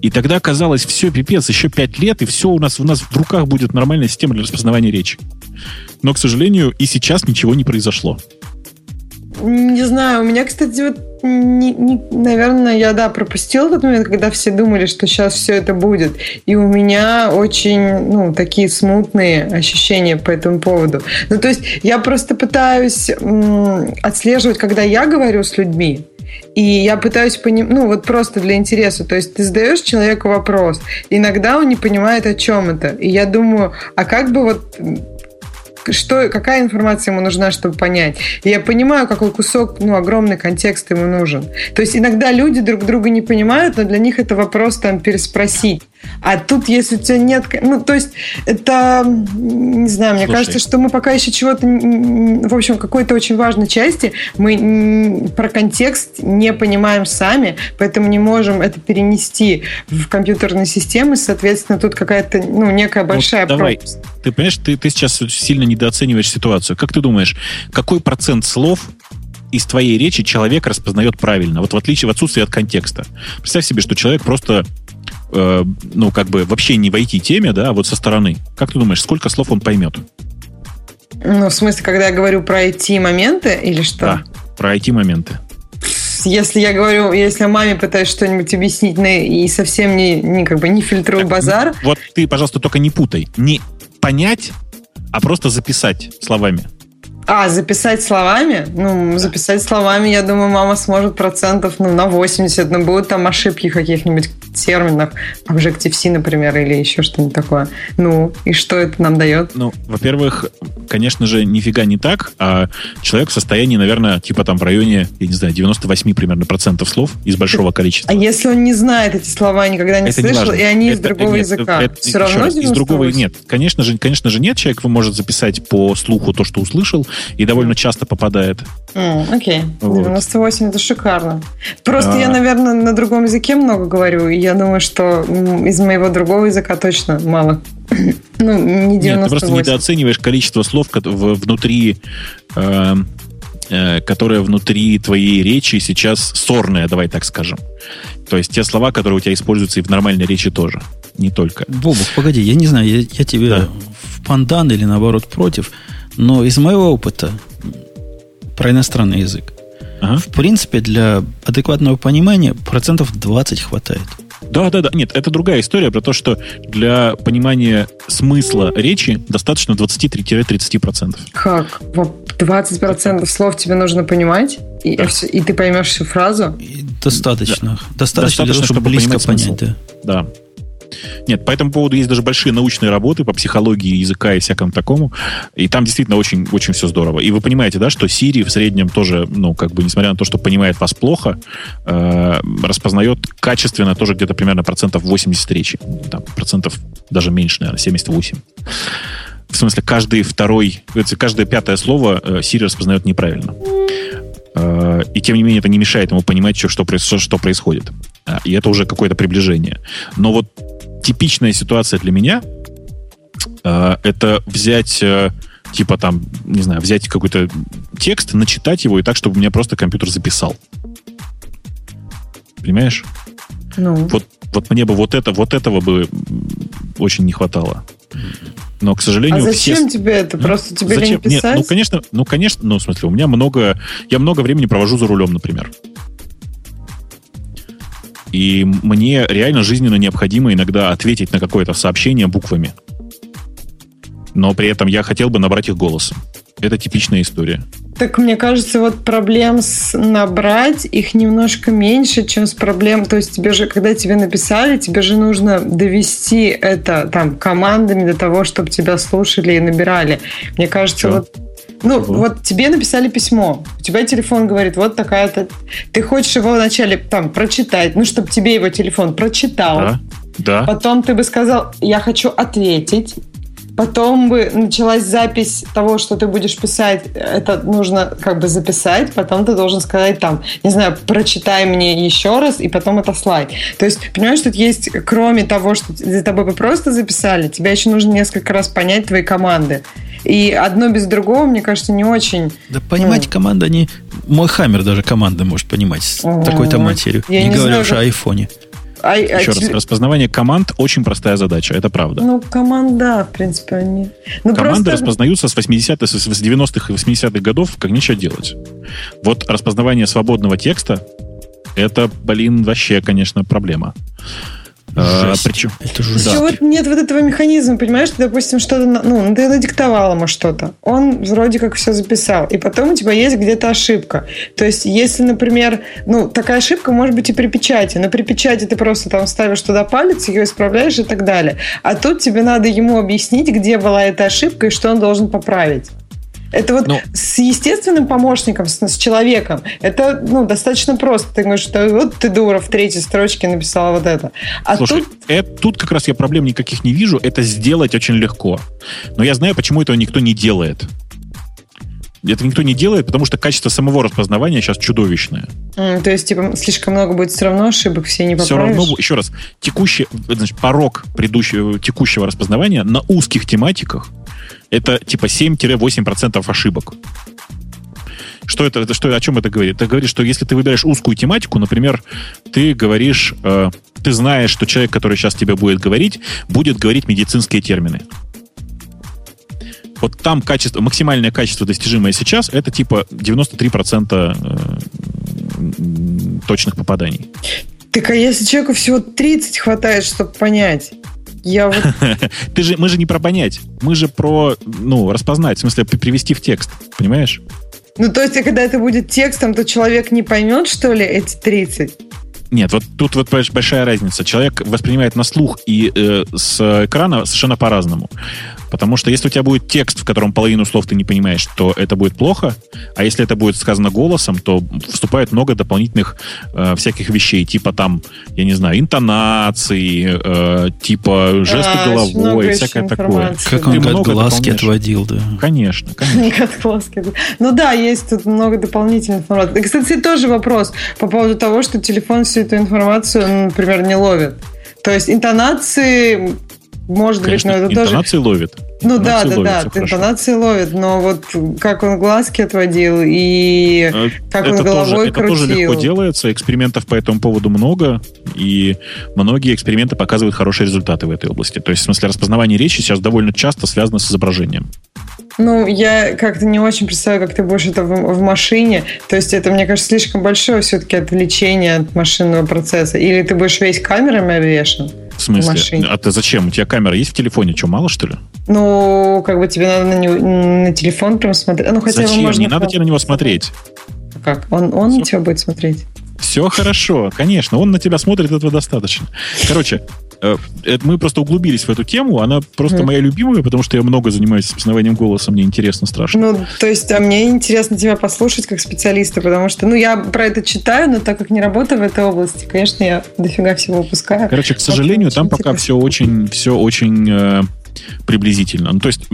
И тогда казалось, все, пипец, еще пять лет, и все у нас, у нас в руках будет нормальная система для распознавания речи. Но, к сожалению, и сейчас ничего не произошло. Не знаю, у меня, кстати, вот, не, не, наверное, я, да, пропустила тот момент, когда все думали, что сейчас все это будет. И у меня очень, ну, такие смутные ощущения по этому поводу. Ну, то есть я просто пытаюсь м, отслеживать, когда я говорю с людьми, и я пытаюсь понимать, ну вот просто для интереса, то есть ты задаешь человеку вопрос, иногда он не понимает, о чем это. И я думаю, а как бы вот что, какая информация ему нужна, чтобы понять. И я понимаю, какой кусок, ну, огромный контекст ему нужен. То есть иногда люди друг друга не понимают, но для них это вопрос там переспросить. А тут, если у тебя нет... Ну, то есть, это... Не знаю, мне Слушай. кажется, что мы пока еще чего-то... В общем, какой-то очень важной части мы про контекст не понимаем сами, поэтому не можем это перенести в компьютерные системы. Соответственно, тут какая-то, ну, некая большая вот давай. пропасть. Ты понимаешь, ты, ты сейчас сильно недооцениваешь ситуацию. Как ты думаешь, какой процент слов из твоей речи человек распознает правильно, вот в отличие, в отсутствии от контекста. Представь себе, что человек просто э, ну, как бы вообще не в IT-теме, да, а вот со стороны. Как ты думаешь, сколько слов он поймет? Ну, в смысле, когда я говорю про IT-моменты или что? Да, про IT-моменты. Если я говорю, если маме пытаюсь что-нибудь объяснить и совсем не, не как бы не фильтрую базар. Вот ты, пожалуйста, только не путай. Не понять, а просто записать словами. А, записать словами? Ну, записать словами, я думаю, мама сможет процентов ну, на 80, но будут там ошибки каких-нибудь терминах, Objective-C, например, или еще что-нибудь такое. Ну, и что это нам дает? Ну, во-первых, конечно же, нифига не так, а человек в состоянии, наверное, типа там в районе, я не знаю, 98 примерно процентов слов из большого количества. А если он не знает эти слова, никогда не это слышал, не и они это, из другого нет, языка, это, все равно раз, из другого нет. Конечно же, конечно же нет. Человек может записать по слуху то, что услышал, и довольно часто попадает. Mm, окей, вот. 98 это шикарно. Просто а... я, наверное, на другом языке много говорю, и я думаю, что из моего другого языка точно мало. <clears throat> ну, не 98. Нет, ты просто недооцениваешь количество слов внутри э, э, которое внутри твоей речи сейчас сорное, давай так скажем. То есть те слова, которые у тебя используются и в нормальной речи тоже, не только. Бобок, погоди, я не знаю, я, я тебе да. в пандан или наоборот против, но из моего опыта про иностранный язык, ага. в принципе, для адекватного понимания процентов 20 хватает. Да, да, да. Нет, это другая история про то, что для понимания смысла речи достаточно 23-30%. Как? 20% слов тебе нужно понимать? И, да. и ты поймешь всю фразу? И достаточно. Да. Достаточно, достаточно, для того, чтобы близко понять. Да. да. Нет, по этому поводу есть даже большие научные работы по психологии языка и всякому такому. И там действительно очень, очень все здорово. И вы понимаете, да, что Siri в среднем тоже, ну, как бы, несмотря на то, что понимает вас плохо, э, распознает качественно тоже где-то примерно процентов 80 речи. Там, процентов даже меньше, наверное, 78. В смысле, каждый второй, каждое пятое слово э, Siri распознает неправильно. Э, и тем не менее это не мешает ему понимать, что, что, что происходит. А, и это уже какое-то приближение. Но вот типичная ситуация для меня э, это взять э, типа там, не знаю, взять какой-то текст, начитать его и так, чтобы у меня просто компьютер записал. Понимаешь? Ну. Вот, вот мне бы вот это, вот этого бы очень не хватало. Но, к сожалению, а зачем все... тебе это? Просто тебе зачем? лень писать? Нет, ну, конечно, ну, конечно, ну, в смысле, у меня много, я много времени провожу за рулем, например. И мне реально жизненно необходимо иногда ответить на какое-то сообщение буквами. Но при этом я хотел бы набрать их голосом. Это типичная история. Так мне кажется, вот проблем с набрать их немножко меньше, чем с проблем. То есть тебе же, когда тебе написали, тебе же нужно довести это там командами до того, чтобы тебя слушали и набирали. Мне кажется, Что? вот ну, угу. вот тебе написали письмо, у тебя телефон говорит, вот такая-то... Ты хочешь его вначале там прочитать, ну, чтобы тебе его телефон прочитал. Да. да. Потом ты бы сказал, я хочу ответить. Потом бы началась запись того, что ты будешь писать. Это нужно как бы записать. Потом ты должен сказать там, не знаю, прочитай мне еще раз, и потом это слайд. То есть, понимаешь, тут есть, кроме того, что за тобой бы просто записали, тебе еще нужно несколько раз понять твои команды. И одно без другого, мне кажется, не очень... Да понимать ну... команды, они... Мой хаммер даже команды может понимать с такой-то матерью. Я не, не говоря уж о айфоне. А, Еще а, раз, распознавание команд очень простая задача, это правда. Ну, команда, в принципе, они... Ну, Команды просто... распознаются с 80-х, с 90-х и 80-х годов, как ничего делать. Вот распознавание свободного текста, это, блин, вообще, конечно, проблема. А, причем, это же да. вот нет вот этого механизма, понимаешь, ты, допустим, что-то, ну, ты надиктовал ему что-то, он вроде как все записал, и потом у тебя есть где-то ошибка. То есть, если, например, ну, такая ошибка может быть и при печати, но при печати ты просто там ставишь туда палец, ее исправляешь и так далее. А тут тебе надо ему объяснить, где была эта ошибка и что он должен поправить. Это вот ну, с естественным помощником, с, с человеком, это ну, достаточно просто. Ты говоришь, что вот ты дура в третьей строчке написала вот это. А Слушай, тут... Это, тут как раз я проблем никаких не вижу. Это сделать очень легко. Но я знаю, почему этого никто не делает. Это никто не делает, потому что качество самого распознавания сейчас чудовищное. Mm, то есть, типа, слишком много будет все равно ошибок, все не поправишь? Все равно, еще раз, текущий, значит, порог предыдущего, текущего распознавания на узких тематиках это типа 7-8% ошибок. Что это, это, что, о чем это говорит? Это говорит, что если ты выбираешь узкую тематику, например, ты говоришь, э, ты знаешь, что человек, который сейчас тебе будет говорить, будет говорить медицинские термины. Вот там качество, максимальное качество, достижимое сейчас, это типа 93% э, точных попаданий. Так а если человеку всего 30 хватает, чтобы понять? Я вот... <laughs> Ты же, мы же не про понять, мы же про, ну, распознать, в смысле, привести в текст, понимаешь? Ну, то есть, когда это будет текстом, то человек не поймет, что ли, эти 30? Нет, вот тут вот большая разница. Человек воспринимает на слух и э, с экрана совершенно по-разному. Потому что если у тебя будет текст, в котором половину слов ты не понимаешь, то это будет плохо. А если это будет сказано голосом, то вступает много дополнительных э, всяких вещей, типа там, я не знаю, интонации, э, типа жесты а, головой, всякое такое. Как он от глазки отводил, да. Конечно, <laughs> конечно. От глазки. Ну да, есть тут много дополнительной информации. Кстати, тоже вопрос по поводу того, что телефон всю эту информацию, например, не ловит. То есть интонации может Конечно, быть, но это интонации тоже... ловит. Ну интонации да, да, да, интонации ловит, но вот как он глазки отводил и э, как это он головой тоже, крутил. Это тоже легко делается, экспериментов по этому поводу много, и многие эксперименты показывают хорошие результаты в этой области. То есть, в смысле, распознавание речи сейчас довольно часто связано с изображением. Ну, я как-то не очень представляю, как ты будешь это в, в машине. То есть это, мне кажется, слишком большое все-таки отвлечение от машинного процесса. Или ты будешь весь камерами обвешен? В смысле? В а ты зачем? У тебя камера есть в телефоне? Что, мало, что ли? Ну, как бы тебе надо на, него, на телефон прям смотреть. Ну, хотя зачем? Можно... Не надо тебе на него смотреть. Как? Он, он Все. на тебя будет смотреть? Все хорошо, конечно, он на тебя смотрит, этого достаточно. Короче, э, мы просто углубились в эту тему, она просто mm. моя любимая, потому что я много занимаюсь распознаванием голоса, мне интересно страшно. Ну, то есть, а мне интересно тебя послушать как специалиста, потому что, ну, я про это читаю, но так как не работаю в этой области, конечно, я дофига всего выпускаю. Короче, к сожалению, там пока все очень, все очень э, приблизительно. Ну, то есть,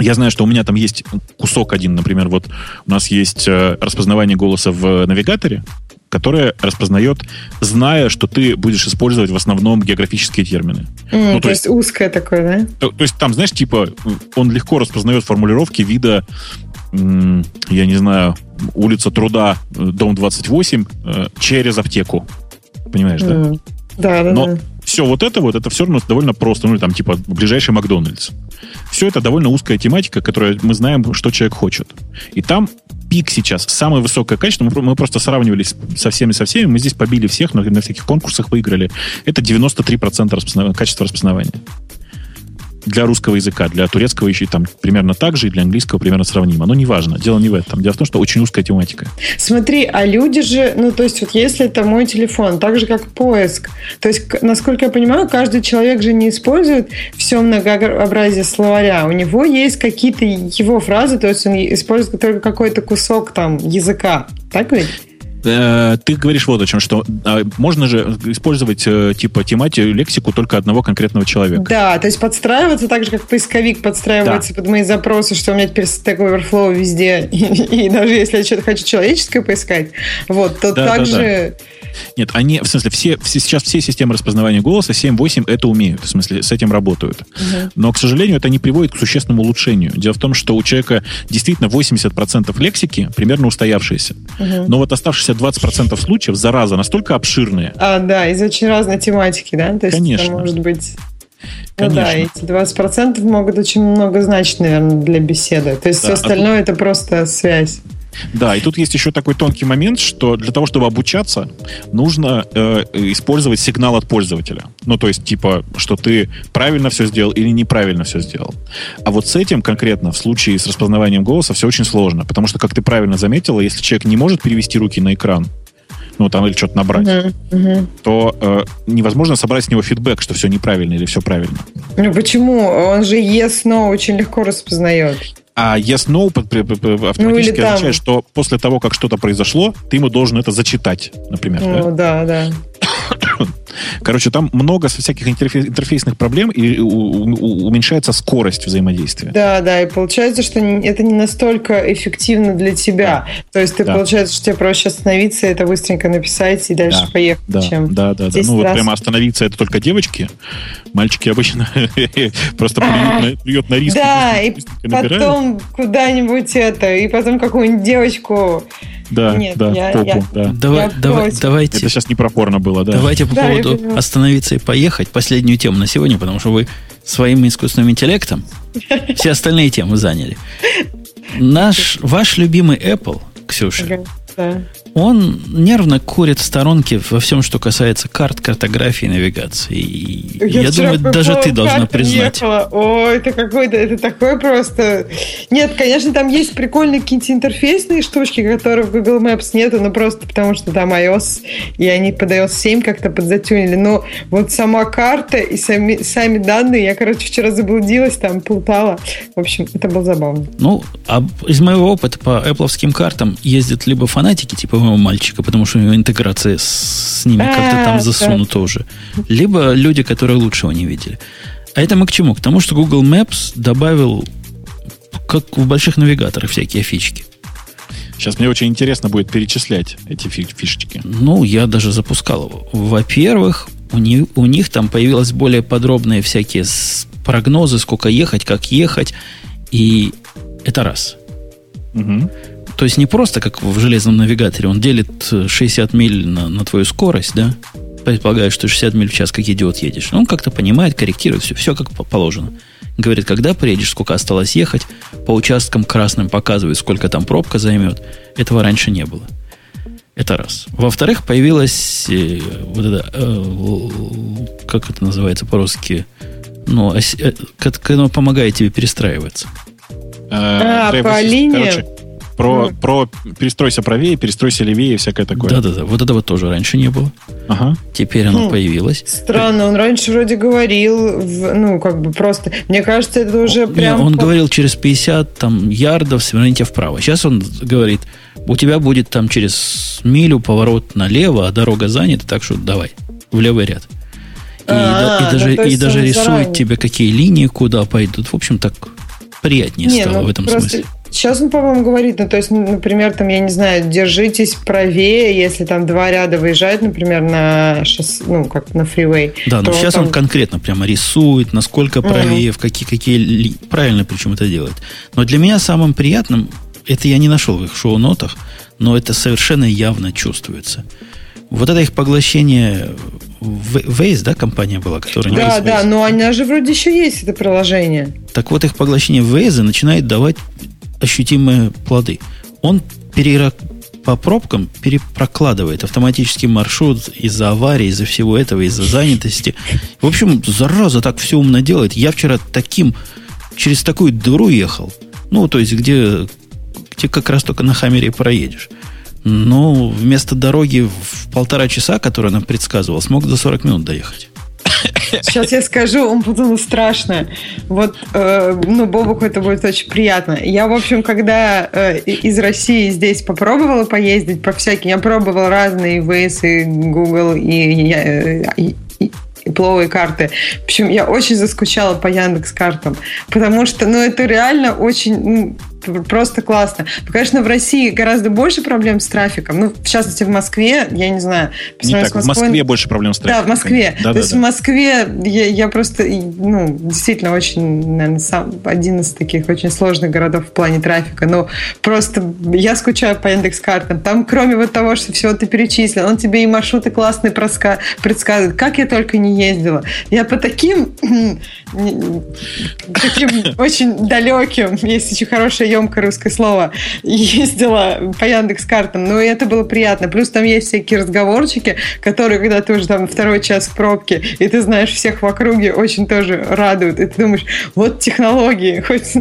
я знаю, что у меня там есть кусок один, например, вот у нас есть э, распознавание голоса в навигаторе, которое распознает, зная, что ты будешь использовать в основном географические термины. Mm, ну, то, то есть, есть узкое такое, да? То, то есть там, знаешь, типа, он легко распознает формулировки вида, я не знаю, улица Труда, э, дом 28, э, через аптеку. Понимаешь, mm. да? Да, да, Но да. Все вот это вот, это все равно довольно просто. Ну, там, типа, ближайший Макдональдс. Все это довольно узкая тематика, которая мы знаем, что человек хочет. И там пик сейчас, самое высокое качество, мы, мы просто сравнивались со всеми, со всеми, мы здесь побили всех, на, на всяких конкурсах выиграли. Это 93% распознав... качества распознавания для русского языка, для турецкого еще там примерно так же, и для английского примерно сравнимо. Но неважно, дело не в этом. Дело в том, что очень узкая тематика. Смотри, а люди же, ну, то есть вот если это мой телефон, так же, как поиск, то есть, насколько я понимаю, каждый человек же не использует все многообразие словаря. У него есть какие-то его фразы, то есть он использует только какой-то кусок там языка. Так ведь? Э, ты говоришь вот о чем, что а, можно же использовать э, типа тематию, лексику только одного конкретного человека. Да, то есть подстраиваться так же, как поисковик подстраивается да. под мои запросы, что у меня теперь Stack Overflow везде, и, <laughs> и даже если я что-то хочу человеческое поискать, вот, то да, также... Да, да нет, они, в смысле, все, все, сейчас все системы распознавания голоса 7-8 это умеют, в смысле, с этим работают. Угу. Но, к сожалению, это не приводит к существенному улучшению. Дело в том, что у человека действительно 80% лексики примерно устоявшиеся. Угу. Но вот оставшиеся 20% случаев, зараза, настолько обширные. А, да, из очень разной тематики, да? То есть Конечно. Это может быть... Конечно. Ну да, эти 20% могут очень много значить, наверное, для беседы. То есть да, все остальное а это просто связь. Да, и тут есть еще такой тонкий момент, что для того, чтобы обучаться, нужно э, использовать сигнал от пользователя. Ну, то есть, типа, что ты правильно все сделал или неправильно все сделал. А вот с этим конкретно в случае с распознаванием голоса все очень сложно, потому что, как ты правильно заметила, если человек не может перевести руки на экран, ну, там, или что-то набрать, uh-huh, uh-huh. то э, невозможно собрать с него фидбэк, что все неправильно или все правильно. Ну, почему? Он же yes, no очень легко распознает. А yes, no автоматически ну, означает, что после того, как что-то произошло, ты ему должен это зачитать, например. Ну, да, да. да. Короче, там много всяких интерфейс, интерфейсных проблем и уменьшается скорость взаимодействия. Да, да, и получается, что это не настолько эффективно для тебя. Да. То есть ты да. получается, что тебе проще остановиться, это быстренько написать и дальше да. поехать, да. чем Да, да, да. Ну вот прямо остановиться это только девочки. Мальчики обычно <laughs> просто плюют на риск. Да, и потом куда-нибудь это, и потом какую-нибудь девочку да, Нет, да, я, попу, я, да. Давай, я давай, давайте. Это сейчас не про порно было, да. Давайте по да, поводу остановиться и поехать. Последнюю тему на сегодня, потому что вы своим искусственным интеллектом <laughs> все остальные темы заняли. Наш, ваш любимый Apple, Ксюша, да. Он нервно курит в сторонке во всем, что касается карт, картографии, навигации. И я, я думаю, даже ты должна признать. Ехала. О, это какой-то, это такое просто... Нет, конечно, там есть прикольные какие-то интерфейсные штучки, которые в Google Maps нету, но просто потому, что там iOS, и они под iOS 7 как-то подзатюнили. Но вот сама карта и сами, сами данные, я, короче, вчера заблудилась, там плутала. В общем, это было забавно. Ну, а из моего опыта по Apple картам ездят либо фанатики, типа моего мальчика, потому что у него интеграция с, с ними как-то там засунута уже, либо люди, которые лучшего не видели. А это мы к чему? К тому, что Google Maps добавил, как в больших навигаторах, всякие фички. Сейчас мне очень интересно будет перечислять эти фишечки. Ну, я даже запускал его. Во-первых, у них, у них там появилось более подробные всякие прогнозы, сколько ехать, как ехать. И это раз. Угу. То есть не просто как в железном навигаторе, он делит 60 миль на, на твою скорость, да? Предполагает, что 60 миль в час как идиот едешь. Он как-то понимает, корректирует все, все как положено. Говорит, когда приедешь, сколько осталось ехать, по участкам красным показывает, сколько там пробка займет. Этого раньше не было. Это раз. Во-вторых, появилась э, вот это, э, как это называется по-русски, ну, ос, э, как оно помогает тебе перестраиваться. А, а по линиям? Про, про перестройся правее, перестройся левее и всякое такое. Да-да-да. Вот этого тоже раньше не было. Ага. Теперь оно хм. появилось. Странно, он раньше вроде говорил, в, ну, как бы просто... Мне кажется, это уже он, прям... Не, он по... говорил через 50 там, ярдов сверните вправо. Сейчас он говорит, у тебя будет там через милю поворот налево, а дорога занята, так что давай, в левый ряд. И, а, да, и даже, и даже рисует заранее. тебе, какие линии куда пойдут. В общем, так приятнее не, стало ну, в этом просто... смысле. Сейчас он, по-моему, говорит, ну, то есть, например, там, я не знаю, держитесь правее, если там два ряда выезжают, например, на шоссе, ну, как на фривей. Да, но сейчас там... он конкретно прямо рисует, насколько правее, uh-huh. в какие, какие... Правильно причем это делает. Но для меня самым приятным, это я не нашел в их шоу-нотах, но это совершенно явно чувствуется. Вот это их поглощение Waze, да, компания была, которая... Да, да, но она же вроде еще есть, это приложение. Так вот, их поглощение Waze начинает давать ощутимые плоды. Он перера... по пробкам перепрокладывает автоматический маршрут из-за аварии, из-за всего этого, из-за занятости. В общем, зараза так все умно делает. Я вчера таким, через такую дыру ехал. Ну, то есть, где, где как раз только на Хаммере проедешь. Но вместо дороги в полтора часа, которую она предсказывала, смог за 40 минут доехать. Сейчас я скажу, он подумал страшно. Вот, э, ну, Бобуку это будет очень приятно. Я, в общем, когда э, из России здесь попробовала поездить по всяким, я пробовала разные Waze и Google и, э, и, и, и пловые карты. В общем, я очень заскучала по Яндекс картам, потому что, ну, это реально очень, просто классно. Ну, конечно, в России гораздо больше проблем с трафиком. Ну, в частности, в Москве, я не знаю. Не так, Москвой... в Москве больше проблем с трафиком. Да, в Москве. Да, То да, есть да. в Москве я, я просто, ну, действительно очень, наверное, сам, один из таких очень сложных городов в плане трафика. Но просто я скучаю по индекс картам. Там, кроме вот того, что все ты перечислил, он тебе и маршруты классные предсказывает. Как я только не ездила. Я по таким, <clears throat> таким <laughs> очень далеким, есть очень хорошая емкое русское слово, <laughs> ездила по Яндекс картам, но это было приятно. Плюс там есть всякие разговорчики, которые, когда ты уже там второй час в пробке, и ты знаешь всех в округе, очень тоже радуют. И ты думаешь, вот технологии, <laughs> хоть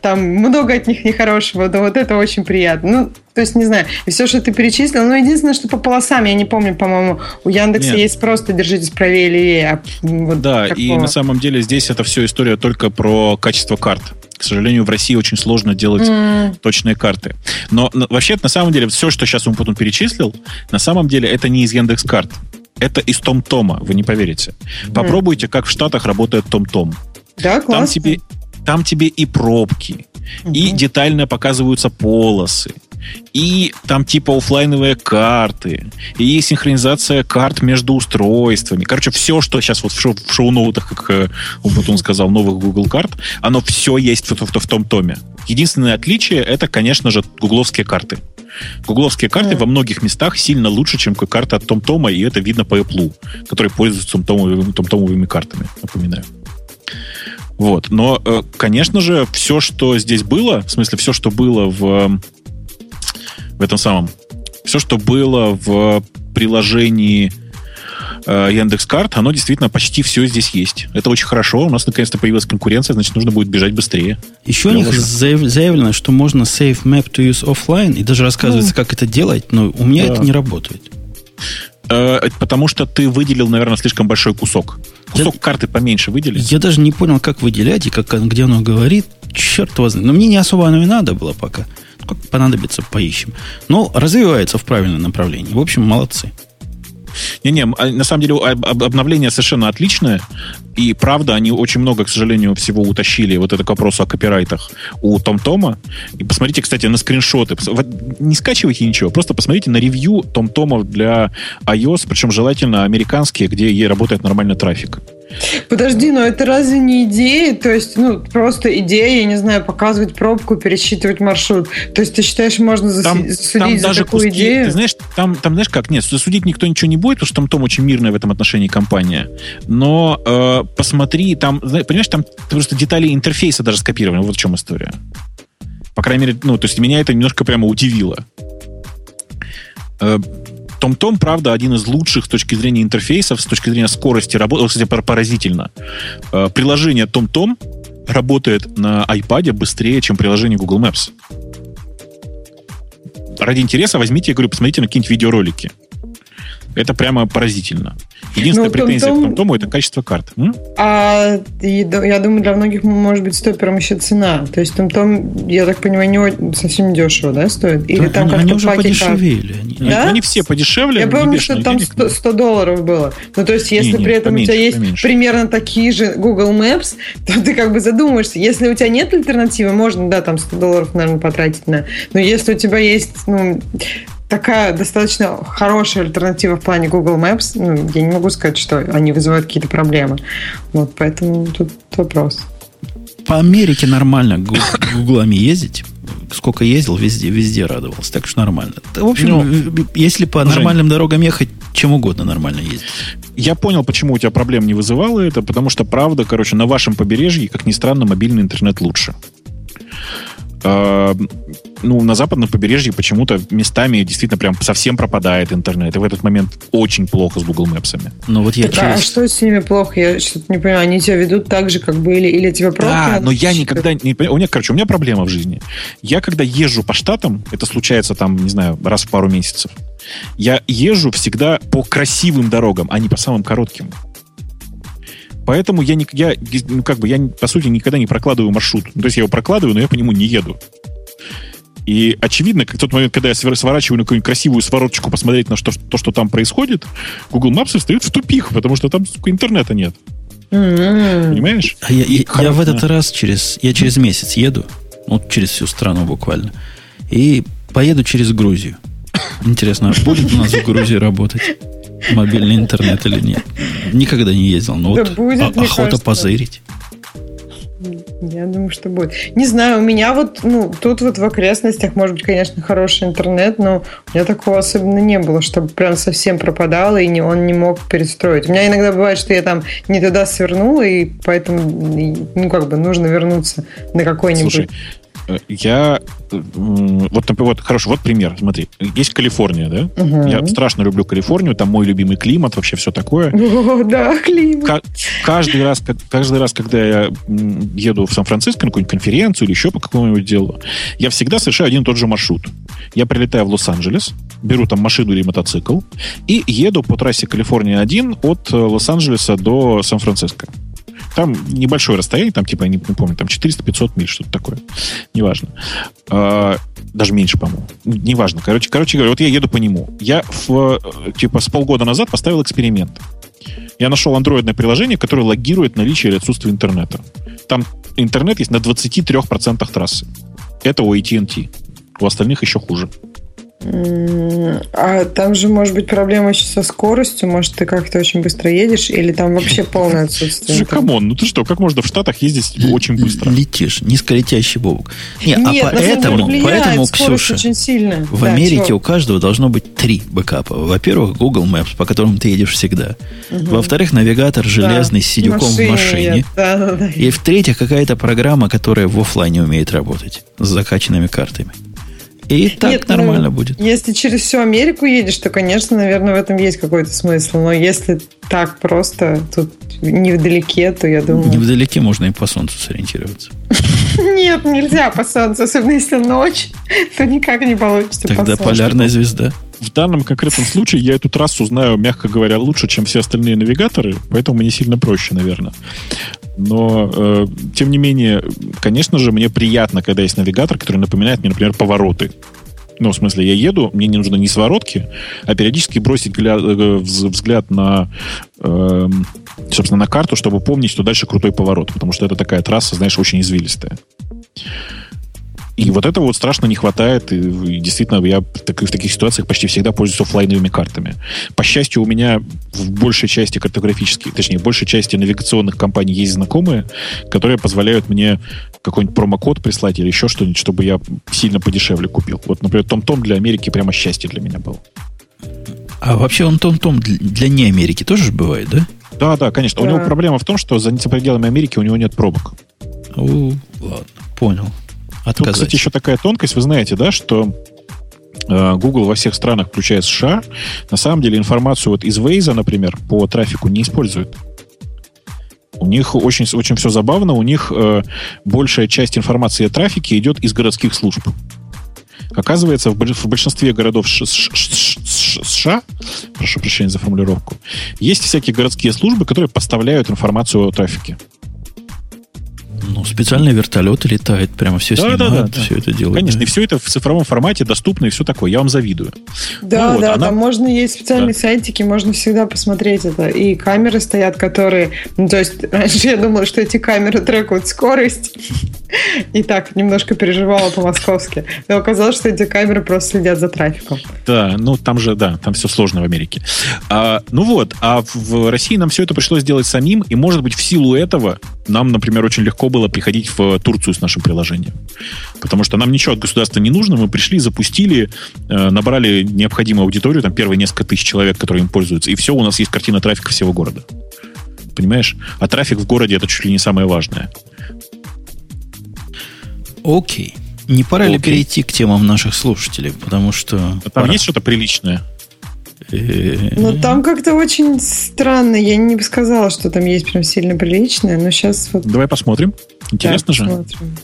там много от них нехорошего, но вот это очень приятно. Ну, то есть, не знаю, и все, что ты перечислил, ну, единственное, что по полосам, я не помню, по-моему, у Яндекса Нет. есть просто «держитесь правее левее». А вот да, такого. и на самом деле здесь это все история только про качество карт. К сожалению, в России очень сложно делать mm. точные карты. Но, но вообще, на самом деле, все, что сейчас он потом перечислил, на самом деле это не из Яндекс карт. Это из Том-Тома, вы не поверите. Mm. Попробуйте, как в Штатах работает Том-Том. Да, классно. Там тебе, там тебе и пробки, mm-hmm. и детально показываются полосы, и там типа офлайновые карты, и синхронизация карт между устройствами. Короче, все, что сейчас вот в, шоу, в шоу-ноутах, как э, Умпутун сказал, новых Google карт, оно все есть в, в, в том томе. Единственное отличие это, конечно же, гугловские карты. Гугловские карты mm. во многих местах сильно лучше, чем карта от TomTom, и это видно по Apple, который пользуется TomTomовыми, TomTomовыми картами, напоминаю. Вот. Но, э, конечно же, все, что здесь было, в смысле, все, что было в в этом самом Все, что было в приложении э, Яндекс.Карт, оно действительно почти все здесь есть. Это очень хорошо. У нас наконец-то появилась конкуренция, значит, нужно будет бежать быстрее. Еще у Я них заяв- заявлено, что можно save map to use offline, и даже рассказывается, как это делать, но у меня Да. это не работает. Э, потому что ты выделил, наверное, слишком большой кусок. Кусок карты поменьше выделить. Я даже не понял, как выделять и как, где оно говорит. Черт знает. Но мне не особо оно и надо было пока. Как понадобится, поищем. Но развивается в правильном направлении. В общем, молодцы. Не-не, а, на самом деле об- об- обновление совершенно отличное. И правда, они очень много, к сожалению, всего утащили. Вот это к вопросу о копирайтах у Том-Тома. И посмотрите, кстати, на скриншоты. Не скачивайте ничего, просто посмотрите на ревью Том-Томов для iOS, причем желательно американские, где ей работает нормально трафик. Подожди, но это разве не идея? То есть, ну, просто идея, я не знаю, показывать пробку, пересчитывать маршрут. То есть, ты считаешь, можно Там, засудить там за даже такую куски, идею? ты знаешь, там, там знаешь как, нет, судить никто ничего не будет, потому что Том-Том очень мирная в этом отношении компания. Но э, посмотри, там, понимаешь, там просто детали интерфейса даже скопированы. Вот в чем история. По крайней мере, ну, то есть меня это немножко прямо удивило. Э, Том-Том, правда, один из лучших с точки зрения интерфейсов, с точки зрения скорости работы. Кстати, пор- поразительно. Э, Приложение Том-Том работает на iPad быстрее, чем приложение Google Maps. Ради интереса возьмите, я говорю, посмотрите на какие-нибудь видеоролики. Это прямо поразительно. Единственная Ну, претензия Том-Том- к Том-Тому это качество карт. М? А я думаю, для многих может быть стопером еще цена. То есть там, там я так понимаю, не совсем дешево, да, стоит? Или Да, там они, как-то они уже карт? подешевели. Они- Да? они все подешевле. Я не помню, что там денег, 100, 100 долларов было. Ну, то есть, если Не-не, при этом у тебя поменьше, есть поменьше. примерно такие же Google Maps, то ты как бы задумаешься. Если у тебя нет альтернативы, можно, да, там 100 долларов, наверное, потратить на... Но если у тебя есть, ну, такая достаточно хорошая альтернатива в плане Google Maps, ну, я не могу сказать, что они вызывают какие-то проблемы. Вот, поэтому тут вопрос. По Америке нормально гу- гуглами ездить. Сколько ездил, везде, везде радовался. Так что нормально. В общем, Ну, если по Жень. нормальным дорогам ехать, чем угодно нормально ездить. Я понял, почему у тебя проблем не вызывало это, потому что, правда, короче, на вашем побережье, как ни странно, мобильный интернет лучше. А, ну, на западном побережье почему-то местами действительно прям совсем пропадает интернет. И в этот момент очень плохо с Google Maps. Но вот я Так, а через... что с ними плохо? Я что-то не понимаю. Они тебя ведут так же, как бы, или, тебе просто... Да, но я никогда не понимаю. У меня, короче, у меня проблема в жизни. Я когда езжу по штатам, это случается там, не знаю, раз в пару месяцев, я езжу всегда по красивым дорогам, а не по самым коротким. Поэтому я, не, я ну, как бы, я, по сути, никогда не прокладываю маршрут. Ну, то есть я его прокладываю, но я по нему не еду. И очевидно, как в тот момент, когда я сворачиваю на какую-нибудь красивую свороточку посмотреть на что, то, что там происходит, Google Maps встает в тупик, потому что там сука, интернета нет. М-м. Понимаешь? А я, я- Хоро- я в этот раз через... Я через месяц еду. Вот через всю страну буквально. И поеду через Грузию. Интересно, а будет у нас в Грузии работать мобильный интернет или нет? Никогда не ездил. Но Да вот будет, а- охота кажется. позырить. Я думаю, что будет. Не знаю, у меня вот, ну, тут вот в окрестностях, может быть, конечно, хороший интернет, но у меня такого особенно не было, чтобы прям совсем пропадало, и не, он не мог перестроить. У меня иногда бывает, что я там не туда свернула, и поэтому, ну, как бы, нужно вернуться на какой-нибудь... Слушай, я... Вот, например, вот, хорошо, вот пример. Смотри, есть Калифорния, да? Мгм. Я страшно люблю Калифорнию, там мой любимый климат, вообще все такое. О, да, климат. Ка- Каждый раз, как- каждый раз, когда я еду в Сан-Франциско на какую-нибудь конференцию или еще по какому-нибудь делу, я всегда совершаю один и тот же маршрут. Я прилетаю в Лос-Анджелес, беру там машину или мотоцикл и еду по трассе Калифорния-1 от э, Лос-Анджелеса до Сан-Франциско. Там небольшое расстояние, там типа, я не, не помню, там 400-500 миль, что-то такое. Неважно. А, даже меньше, по-моему. Неважно. Короче, короче говоря, вот я еду по нему. Я в, э, типа с полгода назад поставил эксперимент. Я нашел андроидное приложение, которое логирует наличие или отсутствие интернета. Там интернет есть на 23% трассы. Это у AT&T. У остальных еще хуже. А там же может быть проблема еще со скоростью, может ты как-то очень быстро едешь, или там вообще <laughs> полное отсутствие. Слушай, come on, ну ты что, как можно в Штатах ездить очень быстро? Летишь, низколетящий бобук. Не, Нет, а поэтому, поэтому, Ксюша, очень сильно. в Да, Америке чего? у каждого должно быть три бэкапа. Во-первых, Google Maps, по которому ты едешь всегда. Во-вторых, навигатор железный Да, с сидюком в машине. нет, Да, да, да. И в-третьих, какая-то программа, которая в оффлайне умеет работать с закачанными картами. И так Нет, ну, нормально ну, будет. Если через всю Америку едешь, то, конечно, наверное, в этом есть какой-то смысл. Но если так просто, тут не вдалеке, то я думаю... Не вдалеке можно и по солнцу сориентироваться. <laughs> Нет, нельзя по солнцу, особенно если ночь, то никак не получится Тогда полярная звезда. В данном конкретном случае я эту трассу знаю, мягко говоря, лучше, чем все остальные навигаторы, поэтому мне сильно проще, наверное. Но, э, тем не менее, конечно же, мне приятно, когда есть навигатор, который напоминает мне, например, повороты. Ну, в смысле, я еду, мне не нужно ни своротки, а периодически бросить взгляд, э, взгляд на, э, собственно, на карту, чтобы помнить, что дальше крутой поворот, потому что это такая трасса, знаешь, очень извилистая. И вот этого вот страшно не хватает. И, и действительно, я в, так, в таких ситуациях почти всегда пользуюсь офлайновыми картами. По счастью, у меня в большей части картографических, точнее, в большей части навигационных компаний есть знакомые, которые позволяют мне какой-нибудь промокод прислать или еще что-нибудь, чтобы я сильно подешевле купил. Вот, например, Том-Том для Америки прямо счастье для меня был. А вообще он Том-Том для не Америки тоже бывает, да? Да, да, конечно. Да. У него проблема в том, что за пределами Америки у него нет пробок. О, ладно, понял отказать. Тут, кстати, еще такая тонкость. Вы знаете, да, что э, Google во всех странах, включая США, на самом деле информацию вот из Waze, например, по трафику не использует. У них очень, очень все забавно. У них э, большая часть информации о трафике идет из городских служб. Оказывается, в большинстве городов США, прошу прощения за формулировку, есть всякие городские службы, которые поставляют информацию о трафике. Ну, специальные вертолеты летают, прямо все да, снимают, да, да, все это делают. Конечно, да. и все это в цифровом формате доступно, и все такое. Я вам завидую. Да, ну, вот, да, она... там можно, есть специальные да. сайтики, можно всегда посмотреть это. И камеры стоят, которые... Ну, то есть, <laughs> раньше я думала, что эти камеры трекают скорость. <laughs> И так, немножко переживала по-московски. Но оказалось, что эти камеры просто следят за трафиком. Да, ну там же, да, там все сложно в Америке. А, ну вот, а в России нам все это пришлось делать самим, и, может быть, в силу этого нам, например, очень легко было приходить в Турцию с нашим приложением. Потому что нам ничего от государства не нужно, мы пришли, запустили, э, набрали необходимую аудиторию, там первые несколько тысяч человек, которые им пользуются, и все, у нас есть картина трафика всего города. Понимаешь? А трафик в городе это чуть ли не самое важное. Окей. Не пора Окей. ли перейти к темам наших слушателей? Потому что... А там пора. есть что-то приличное? Ну, там как-то очень странно. Я не бы сказала, что там есть прям сильно приличное, но сейчас вот... Давай посмотрим. Интересно да, же. Посмотрим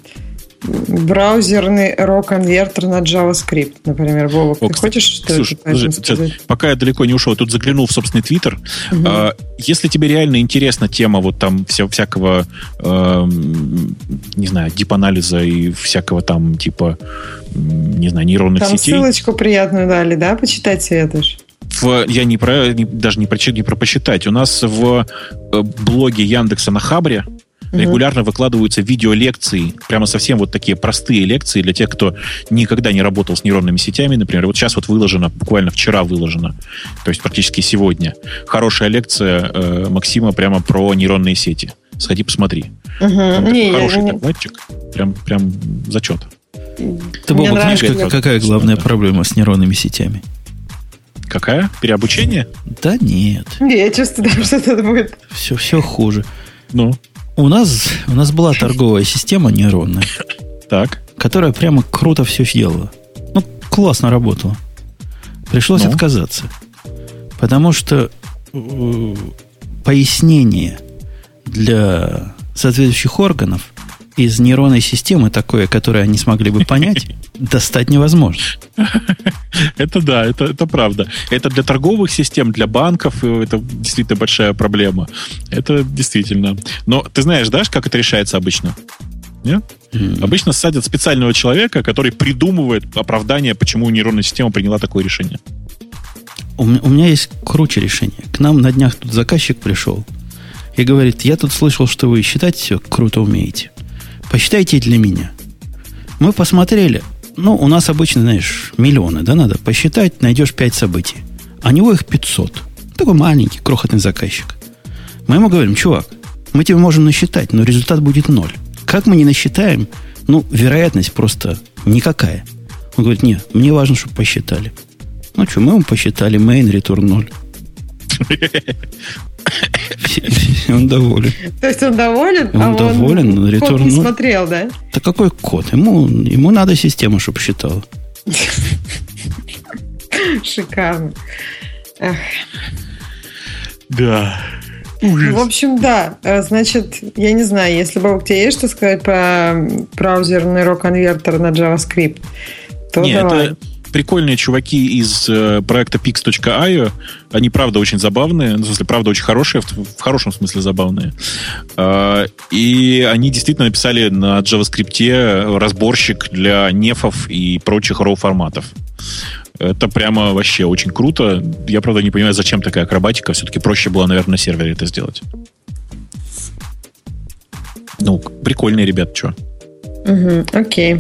браузерный RAW-конвертер на JavaScript, например. Вова, ты хочешь что слушай, слушай, сейчас, Пока я далеко не ушел, я тут заглянул в собственный Твиттер. Угу. А, если тебе реально интересна тема вот там вся, всякого, э, не знаю, дип-анализа и всякого там типа, не знаю, нейронных там сетей... Там ссылочку приятную дали, да, почитать советуешь? В, я не про, не, даже не про, не про посчитать. У нас в э, блоге Яндекса на Хабре угу. регулярно выкладываются видеолекции, прямо совсем вот такие простые лекции для тех, кто никогда не работал с нейронными сетями, например. Вот сейчас вот выложено, буквально вчера выложено, то есть практически сегодня, хорошая лекция э, Максима прямо про нейронные сети. Сходи, посмотри. Угу. не, хороший я, докладчик, прям, прям зачет. Ты, Боба, знаешь, как, какая главная проблема с нейронными сетями? Какая? Переобучение? Да нет. Не, я чувствую, что это будет. Все, все хуже. Ну? У нас, у нас была торговая система нейронная. Так. Которая прямо круто все делала. Ну, классно работала. Пришлось ну? отказаться. Потому что э, пояснение для соответствующих органов из нейронной системы такое, которое они смогли бы понять, <laughs> достать невозможно. Это да, это, это правда. Это для торговых систем, для банков э, это действительно большая проблема. Это действительно. Но ты знаешь, да, как это решается обычно? Нет? Mm-hmm. Обычно садят специального человека, который придумывает оправдание, почему нейронная система приняла такое решение. У, у меня есть круче решение. К нам на днях тут заказчик пришел и говорит, я тут слышал, что вы считать все круто умеете. Посчитайте для меня. Мы посмотрели. Ну, у нас обычно, знаешь, миллионы, да, надо посчитать, найдешь 5 событий. А у него их 500. Такой маленький, крохотный заказчик. Мы ему говорим, чувак, мы тебе можем насчитать, но результат будет ноль. Как мы не насчитаем, ну, вероятность просто никакая. Он говорит, нет, мне важно, чтобы посчитали. Ну что, мы ему посчитали, main return 0. <laughs> Он доволен. То есть он доволен? Он а доволен, он return не смотрел, да? Да какой код? Ему, ему надо система, чтобы считала. <laughs> Шикарно. Эх. Да. Ну, в общем, да. Э, Значит, я не знаю, если бы у тебя есть что сказать про браузерный рок-конвертер на JavaScript, то Не, давай. это прикольные чуваки из э, проекта pix.io. Они, правда, очень забавные. Ну, в смысле, правда, очень хорошие. В, в хорошем смысле забавные. Э, и они действительно написали на JavaScript разборщик для нефов и прочих RAW-форматов. Это прямо вообще очень круто. Я, правда, не понимаю, зачем такая акробатика. Все-таки проще было, наверное, на сервере это сделать. Ну, прикольные ребята, что. Мгм, окей.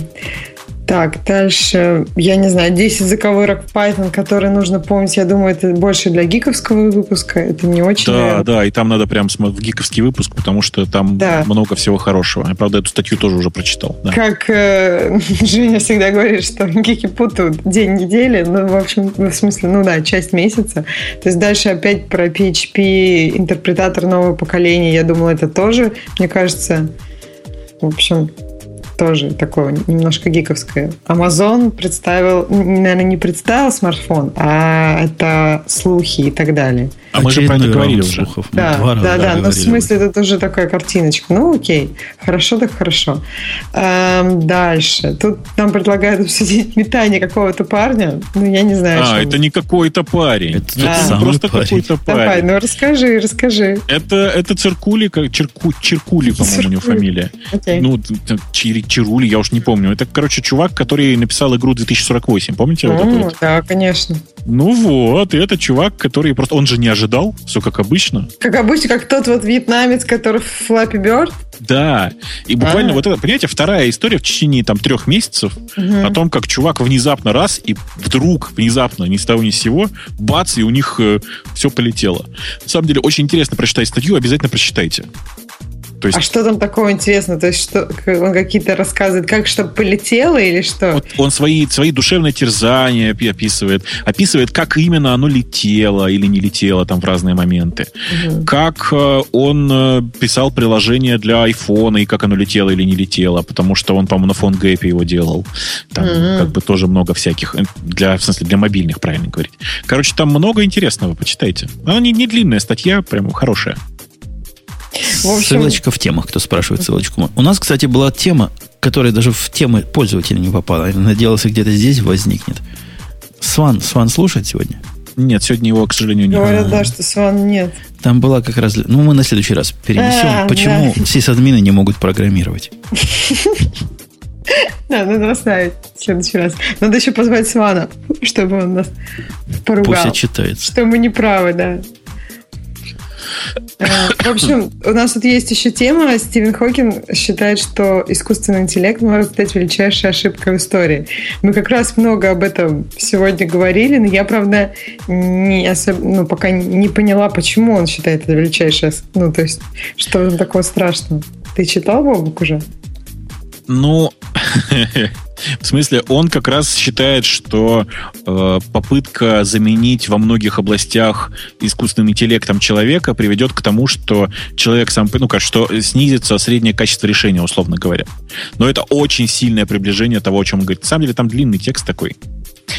Так, дальше, я не знаю, 10 заковырок Python, которые нужно помнить, я думаю, это больше для гиковского выпуска, это не очень... Да, наверное. да, и там надо прям в гиковский выпуск, потому что там Да. много всего хорошего. Я, правда, эту статью тоже уже прочитал. Да. Как э, <laughs> Женя всегда говорит, что гики путают день недели, ну, в общем, в смысле, ну да, часть месяца. То есть дальше опять про PHP, интерпретатор нового поколения, я думала, это тоже, мне кажется, в общем, тоже такое немножко гиковское. Amazon представил, наверное, не представил смартфон, а это слухи и так далее. А мы же про это говорили уже. Да, два раза да, да. Ну, в смысле, это уже такая картиночка. Ну, окей. Хорошо, так хорошо. Эм, дальше. Тут нам предлагают обсудить метание какого-то парня. Ну, я не знаю. А, это не какой-то парень. Это тот Это самый просто парень. какой-то Давай, парень. ну расскажи, расскажи. Это, это Циркули, как Черку, Черкули, по-моему, у него фамилия. Окей. Ну, Чири- Чирули, я уж не помню. Это, короче, чувак, который написал игру 2048. Помните? вот О, эту вот? да, конечно. Ну вот, и это чувак, который просто... Он же не ожидал, все как обычно. Как обычно, как тот вот вьетнамец, который в Flappy Bird. Да. И буквально А. вот это, понимаете, вторая история в течение там трех месяцев Мгм. о том, как чувак внезапно раз и вдруг внезапно ни с того ни с сего бац, и у них все полетело. На самом деле, очень интересно прочитать статью, обязательно прочитайте. То есть А что там такого интересного? То есть что, он какие-то рассказывает, как что полетело или что? вот он свои, свои душевные терзания опи- описывает, описывает, как именно оно летело или не летело там в разные моменты. Мгм. Как э, он э, писал приложение для айфона, и как оно летело или не летело, потому что он, по-моему, на фон гэпе его делал. Там Мгм. как бы тоже много всяких, э, для, в смысле, для мобильных, правильно говорить. Короче, там много интересного, почитайте. Она не, не длинная статья, прям хорошая. В общем- Ссылочка в темах, кто спрашивает ссылочку. У нас, кстати, была тема, которая даже в темы пользователя не попала. Я надеялся, где-то здесь возникнет. Сван, Сван слушает сегодня? Нет, сегодня его, к сожалению, не Говорят, да, что Сван нет. Там была как раз... Ну, мы на следующий раз перенесем. А, Почему сисадмины не могут программировать? <laughs> Да, надо оставить в следующий раз. Надо еще позвать Свана, чтобы он нас поругал. Пусть отчитается. Что мы не правы, да. В общем, у нас тут есть еще тема. Стивен Хокинг считает, что искусственный интеллект может стать величайшей ошибкой в истории. Мы как раз много об этом сегодня говорили, но я, правда, не особ- ну, пока не поняла, почему он считает это величайшей... Ну, то есть, что этом такого страшного? Ты читал, Бобук, уже? Ну, <laughs> в смысле, он как раз считает, что э, попытка заменить во многих областях искусственным интеллектом человека приведет к тому, что человек сам, ну как, что снизится среднее качество решения, условно говоря. Но это очень сильное приближение того, о чем он говорит. На самом деле там длинный текст такой.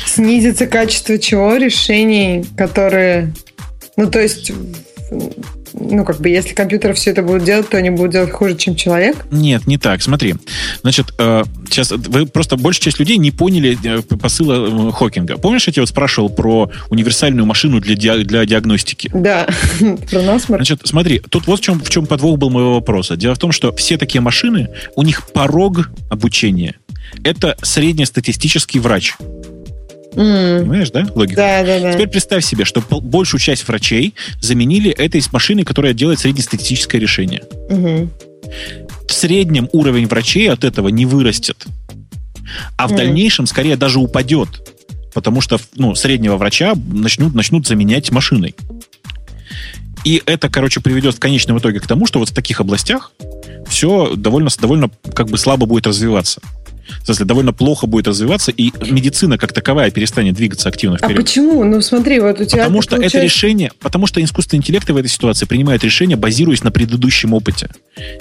Снизится качество чего? Решений, которые... Ну, то есть, ну, как бы, если компьютеры все это будут делать, то они будут делать хуже, чем человек? Нет, не так. Смотри, значит, э, сейчас вы просто большая часть людей не поняли э, посыла э, Хокинга. Помнишь, я тебя вот спрашивал про универсальную машину для, диа- для диагностики? Да, <laughs> про насморк. Значит, смотри, тут вот в чем, в чем подвох был моего вопроса. Дело в том, что все такие машины, у них порог обучения – это среднестатистический врач. М, Понимаешь, да, логику? Да, да, да. Теперь представь себе, что большую часть врачей заменили этой машиной, которая делает среднестатистическое решение. Мгм. В среднем уровень врачей от этого не вырастет. А в Мгм. дальнейшем скорее даже упадет. Потому что ну, среднего врача начнут, начнут заменять машиной. И это, короче, приведет в конечном итоге к тому, что вот в таких областях все довольно, довольно как бы слабо будет развиваться. В смысле, довольно плохо будет развиваться, и медицина как таковая перестанет двигаться активно А вперед. почему? Ну, смотри, вот у тебя... Потому что это получаешь- решение, потому что искусственный интеллект в этой ситуации принимает решение, базируясь на предыдущем опыте.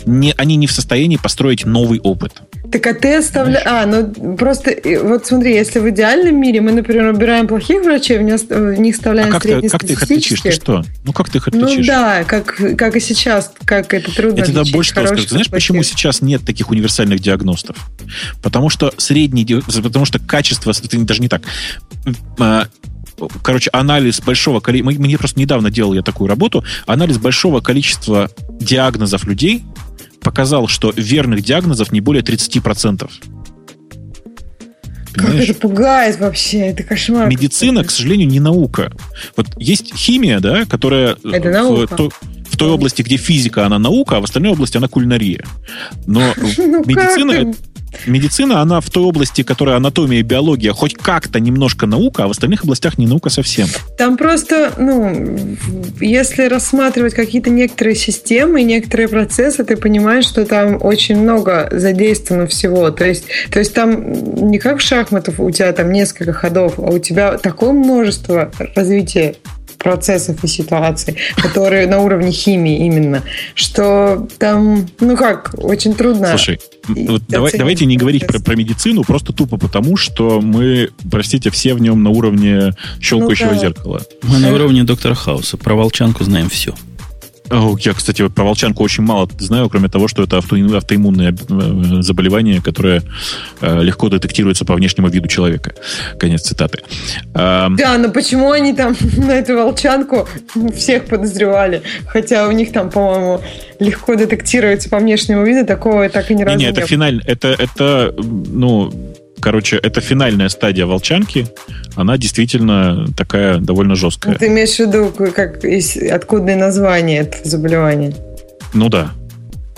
Не, они не в состоянии построить новый опыт. Так а ты оставляешь... А, ну просто, вот смотри, если в идеальном мире мы, например, убираем плохих врачей, в них вставляем а как ты, как ты их отличишь? Ты что? Ну как ты их ну отличишь? Ну да, как, как и сейчас, как это трудно Я тогда больше скажу. Знаешь, почему сейчас нет таких универсальных диагностов? Потому что средний... Потому что качество... Это даже не так а, короче, анализ большого количества... Мне просто недавно делал я такую работу. Анализ большого количества диагнозов людей показал, что верных диагнозов не более 30%. Как это пугает вообще, это кошмар. Медицина, к сожалению, не наука. Вот есть химия, да, которая это наука. В, в той области, где физика, она наука, а в остальной области она кулинария. Но <laughs> ну, медицина... Медицина, она в той области, которая анатомия и биология, хоть как-то немножко наука, а в остальных областях не наука совсем. Там просто, ну, если рассматривать какие-то некоторые системы, некоторые процессы, ты понимаешь, что там очень много задействовано всего. То есть, то есть там не как в шахматах у тебя там несколько ходов, а у тебя такое множество развития процессов и ситуаций, которые на уровне химии именно, что там, ну как, очень трудно. Слушай, вот давай, давайте не говорить про, про медицину, просто тупо потому, что мы, простите, все в нем на уровне щелкающего ну, да. зеркала. Мы на уровне доктора Хауса. Про волчанку знаем все. Я, кстати, про волчанку очень мало знаю, кроме того, что это автоиммунное э, заболевание, которое э, легко детектируется по внешнему виду человека. Конец цитаты. Да, но почему они там <laughs> на эту волчанку всех подозревали? Хотя у них там, по-моему, легко детектируется по внешнему виду, такого так и ни разу не, не это финаль, это, это, ну, короче, это финальная стадия волчанки. Она действительно такая довольно жесткая. Ты имеешь в виду, как, откуда название этого заболевания? Ну да.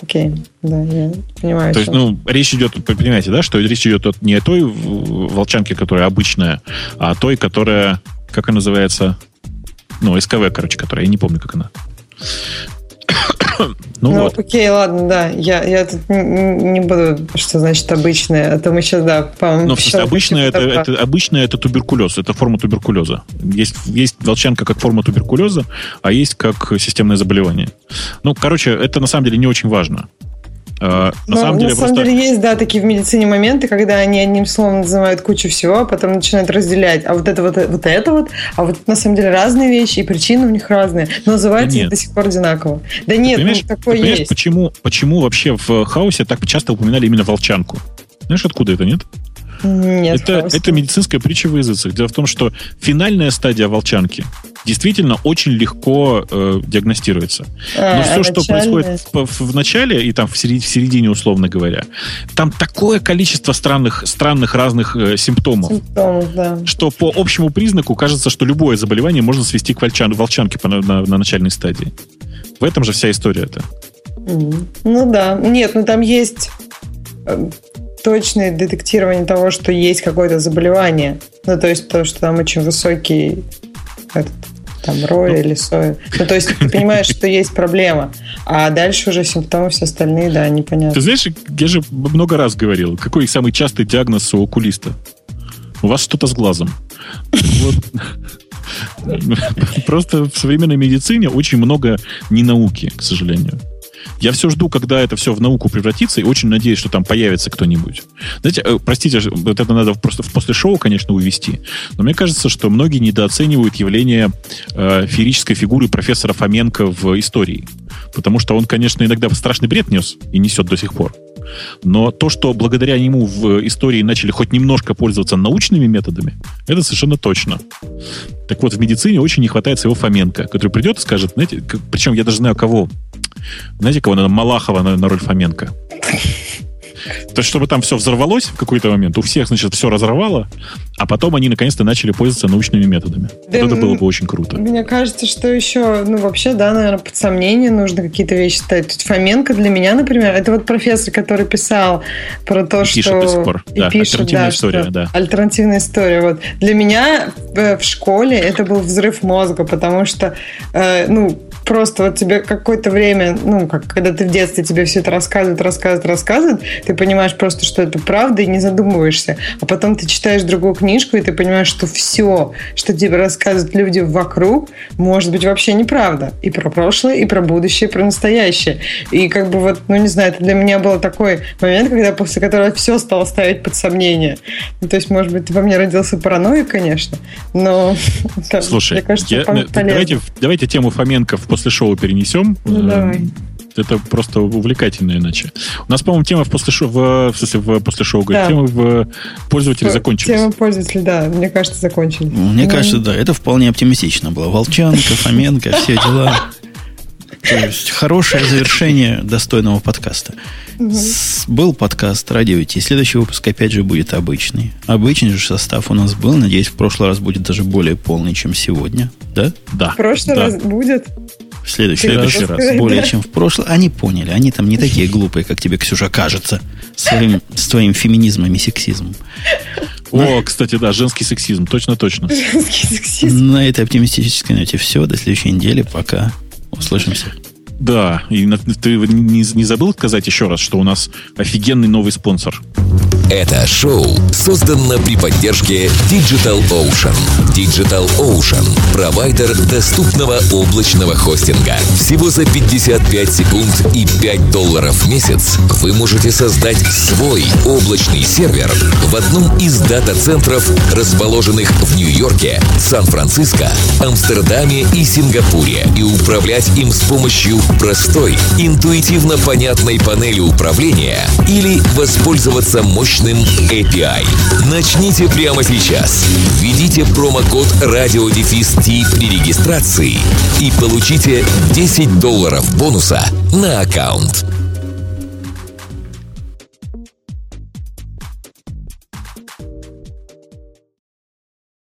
Окей, да, я понимаю. То есть, ну, речь идет, понимаете, да, что речь идет не о той волчанке, которая обычная, а о той, которая, как она называется, ну, СКВ, короче, которая, я не помню, как она. <coughs> ну, ну вот. окей, ладно, да. Я, я тут не буду, что значит обычное, а то мы сейчас, да, по-моему... Ну, в смысле, обычное это, это, обычное это туберкулез, это форма туберкулеза. Есть, есть волчанка как форма туберкулеза, а есть как системное заболевание. Ну, короче, это на самом деле не очень важно. Uh, на ну, самом деле, на самом просто... деле есть, да, такие в медицине моменты, когда они одним словом называют кучу всего, а потом начинают разделять. А вот это вот, вот это вот, а вот на самом деле разные вещи, и причины у них разные. Но называются да до сих пор одинаково. Да нет, ну, такое есть. Почему, почему вообще в хаосе так часто упоминали именно волчанку? Знаешь, откуда это, нет? Нет, это, это медицинская притча в языцах. Дело в том, что финальная стадия волчанки действительно очень легко э, диагностируется. А, Но все, а что происходит в, в начале и там в середине, в середине, условно говоря, там такое количество странных, странных разных э, симптомов, Симптомов да. что по общему признаку кажется, что любое заболевание можно свести к волчан, волчанке на, на, на начальной стадии. В этом же вся история это. Ну да. Нет, ну там есть э, точное детектирование того, что есть какое-то заболевание. Ну, то есть то, что там очень высокий этот, там роя ну, или соя. Ну, то есть ты <laughs> понимаешь, что есть проблема, а дальше уже симптомы все остальные, да, непонятно. Ты знаешь, я же много раз говорил, какой самый частый диагноз у окулиста? У вас что-то с глазом. <laughs> Просто в современной медицине очень много ненауки, к сожалению. Я все жду, когда это все в науку превратится, и очень надеюсь, что там появится кто-нибудь. Знаете, э, простите, вот это надо просто после шоу, конечно, увести, но мне кажется, что многие недооценивают явление э, феерической фигуры профессора Фоменко в истории. Потому что он, конечно, иногда страшный бред нес и несет до сих пор. Но то, что благодаря нему в истории начали хоть немножко пользоваться научными методами, это совершенно точно. Так вот, в медицине очень не хватает своего Фоменко, который придет и скажет, знаете, причем я даже знаю кого. Знаете, кого надо? Малахова на, на роль Фоменко. То есть, чтобы там все взорвалось в какой-то момент, у всех, значит, все разорвало, а потом они наконец-то начали пользоваться научными методами. Да, вот это было бы очень круто. Мне кажется, что еще, ну, вообще, да, наверное, под сомнение нужно какие-то вещи ставить. Тут Фоменко для меня, например, это вот профессор, который писал про то, и что... Пишет до сих пор. И да, пишет, альтернативная да, история, что... да. Альтернативная история. Вот. Для меня в школе это был взрыв мозга, потому что, э, ну, просто вот тебе какое-то время, ну, как когда ты в детстве тебе все это рассказывают, рассказывают, рассказывают, ты понимаешь просто, что это правда, и не задумываешься. А потом ты читаешь другую книжку, и ты понимаешь, что все, что тебе рассказывают люди вокруг, может быть вообще неправда. И про прошлое, и про будущее, и про настоящее. И как бы вот, ну, не знаю, это для меня был такой момент, когда после которого все стало ставить под сомнение. Ну, то есть, может быть, во мне родился параноик, конечно, но... <laughs> Слушай, мне кажется, я, давайте, давайте тему Фоменко в после шоу перенесем. Ну, давай. Это просто увлекательно иначе. У нас, по-моему, тема в после шоу, в, в смысле, в после шоу, да. тема в пользователе закончилась. Тема пользователя, да, мне кажется, закончилась. Мне ну, кажется, да, это вполне оптимистично было. Волчанка, Фоменко, все дела. То есть хорошее завершение достойного подкаста. Угу. Был подкаст Радио Ти. Следующий выпуск опять же будет обычный. Обычный же состав у нас был. Надеюсь, в прошлый раз будет даже более полный, чем сегодня. Да? Да. В прошлый да. раз будет. В следующий, следующий раз, раз. Более <laughs> чем в прошлый. Они поняли. Они там не такие глупые, как тебе, Ксюша, кажется. Своим, с твоим феминизмом и сексизмом. О, кстати, да, женский сексизм. Точно, точно. Женский сексизм. На этой оптимистической ноте все. До следующей недели. Пока. Услышимся. Да, и ты не, не забыл сказать еще раз, что у нас офигенный новый спонсор. Это шоу создано при поддержке Digital Ocean. Digital Ocean – провайдер доступного облачного хостинга. Всего за 55 секунд и 5 долларов в месяц вы можете создать свой облачный сервер в одном из дата-центров, расположенных в Нью-Йорке, Сан-Франциско, Амстердаме и Сингапуре, и управлять им с помощью простой, интуитивно понятной панели управления или воспользоваться мощным API. Начните прямо сейчас. Введите промокод RadioDefist при регистрации и получите 10 долларов бонуса на аккаунт.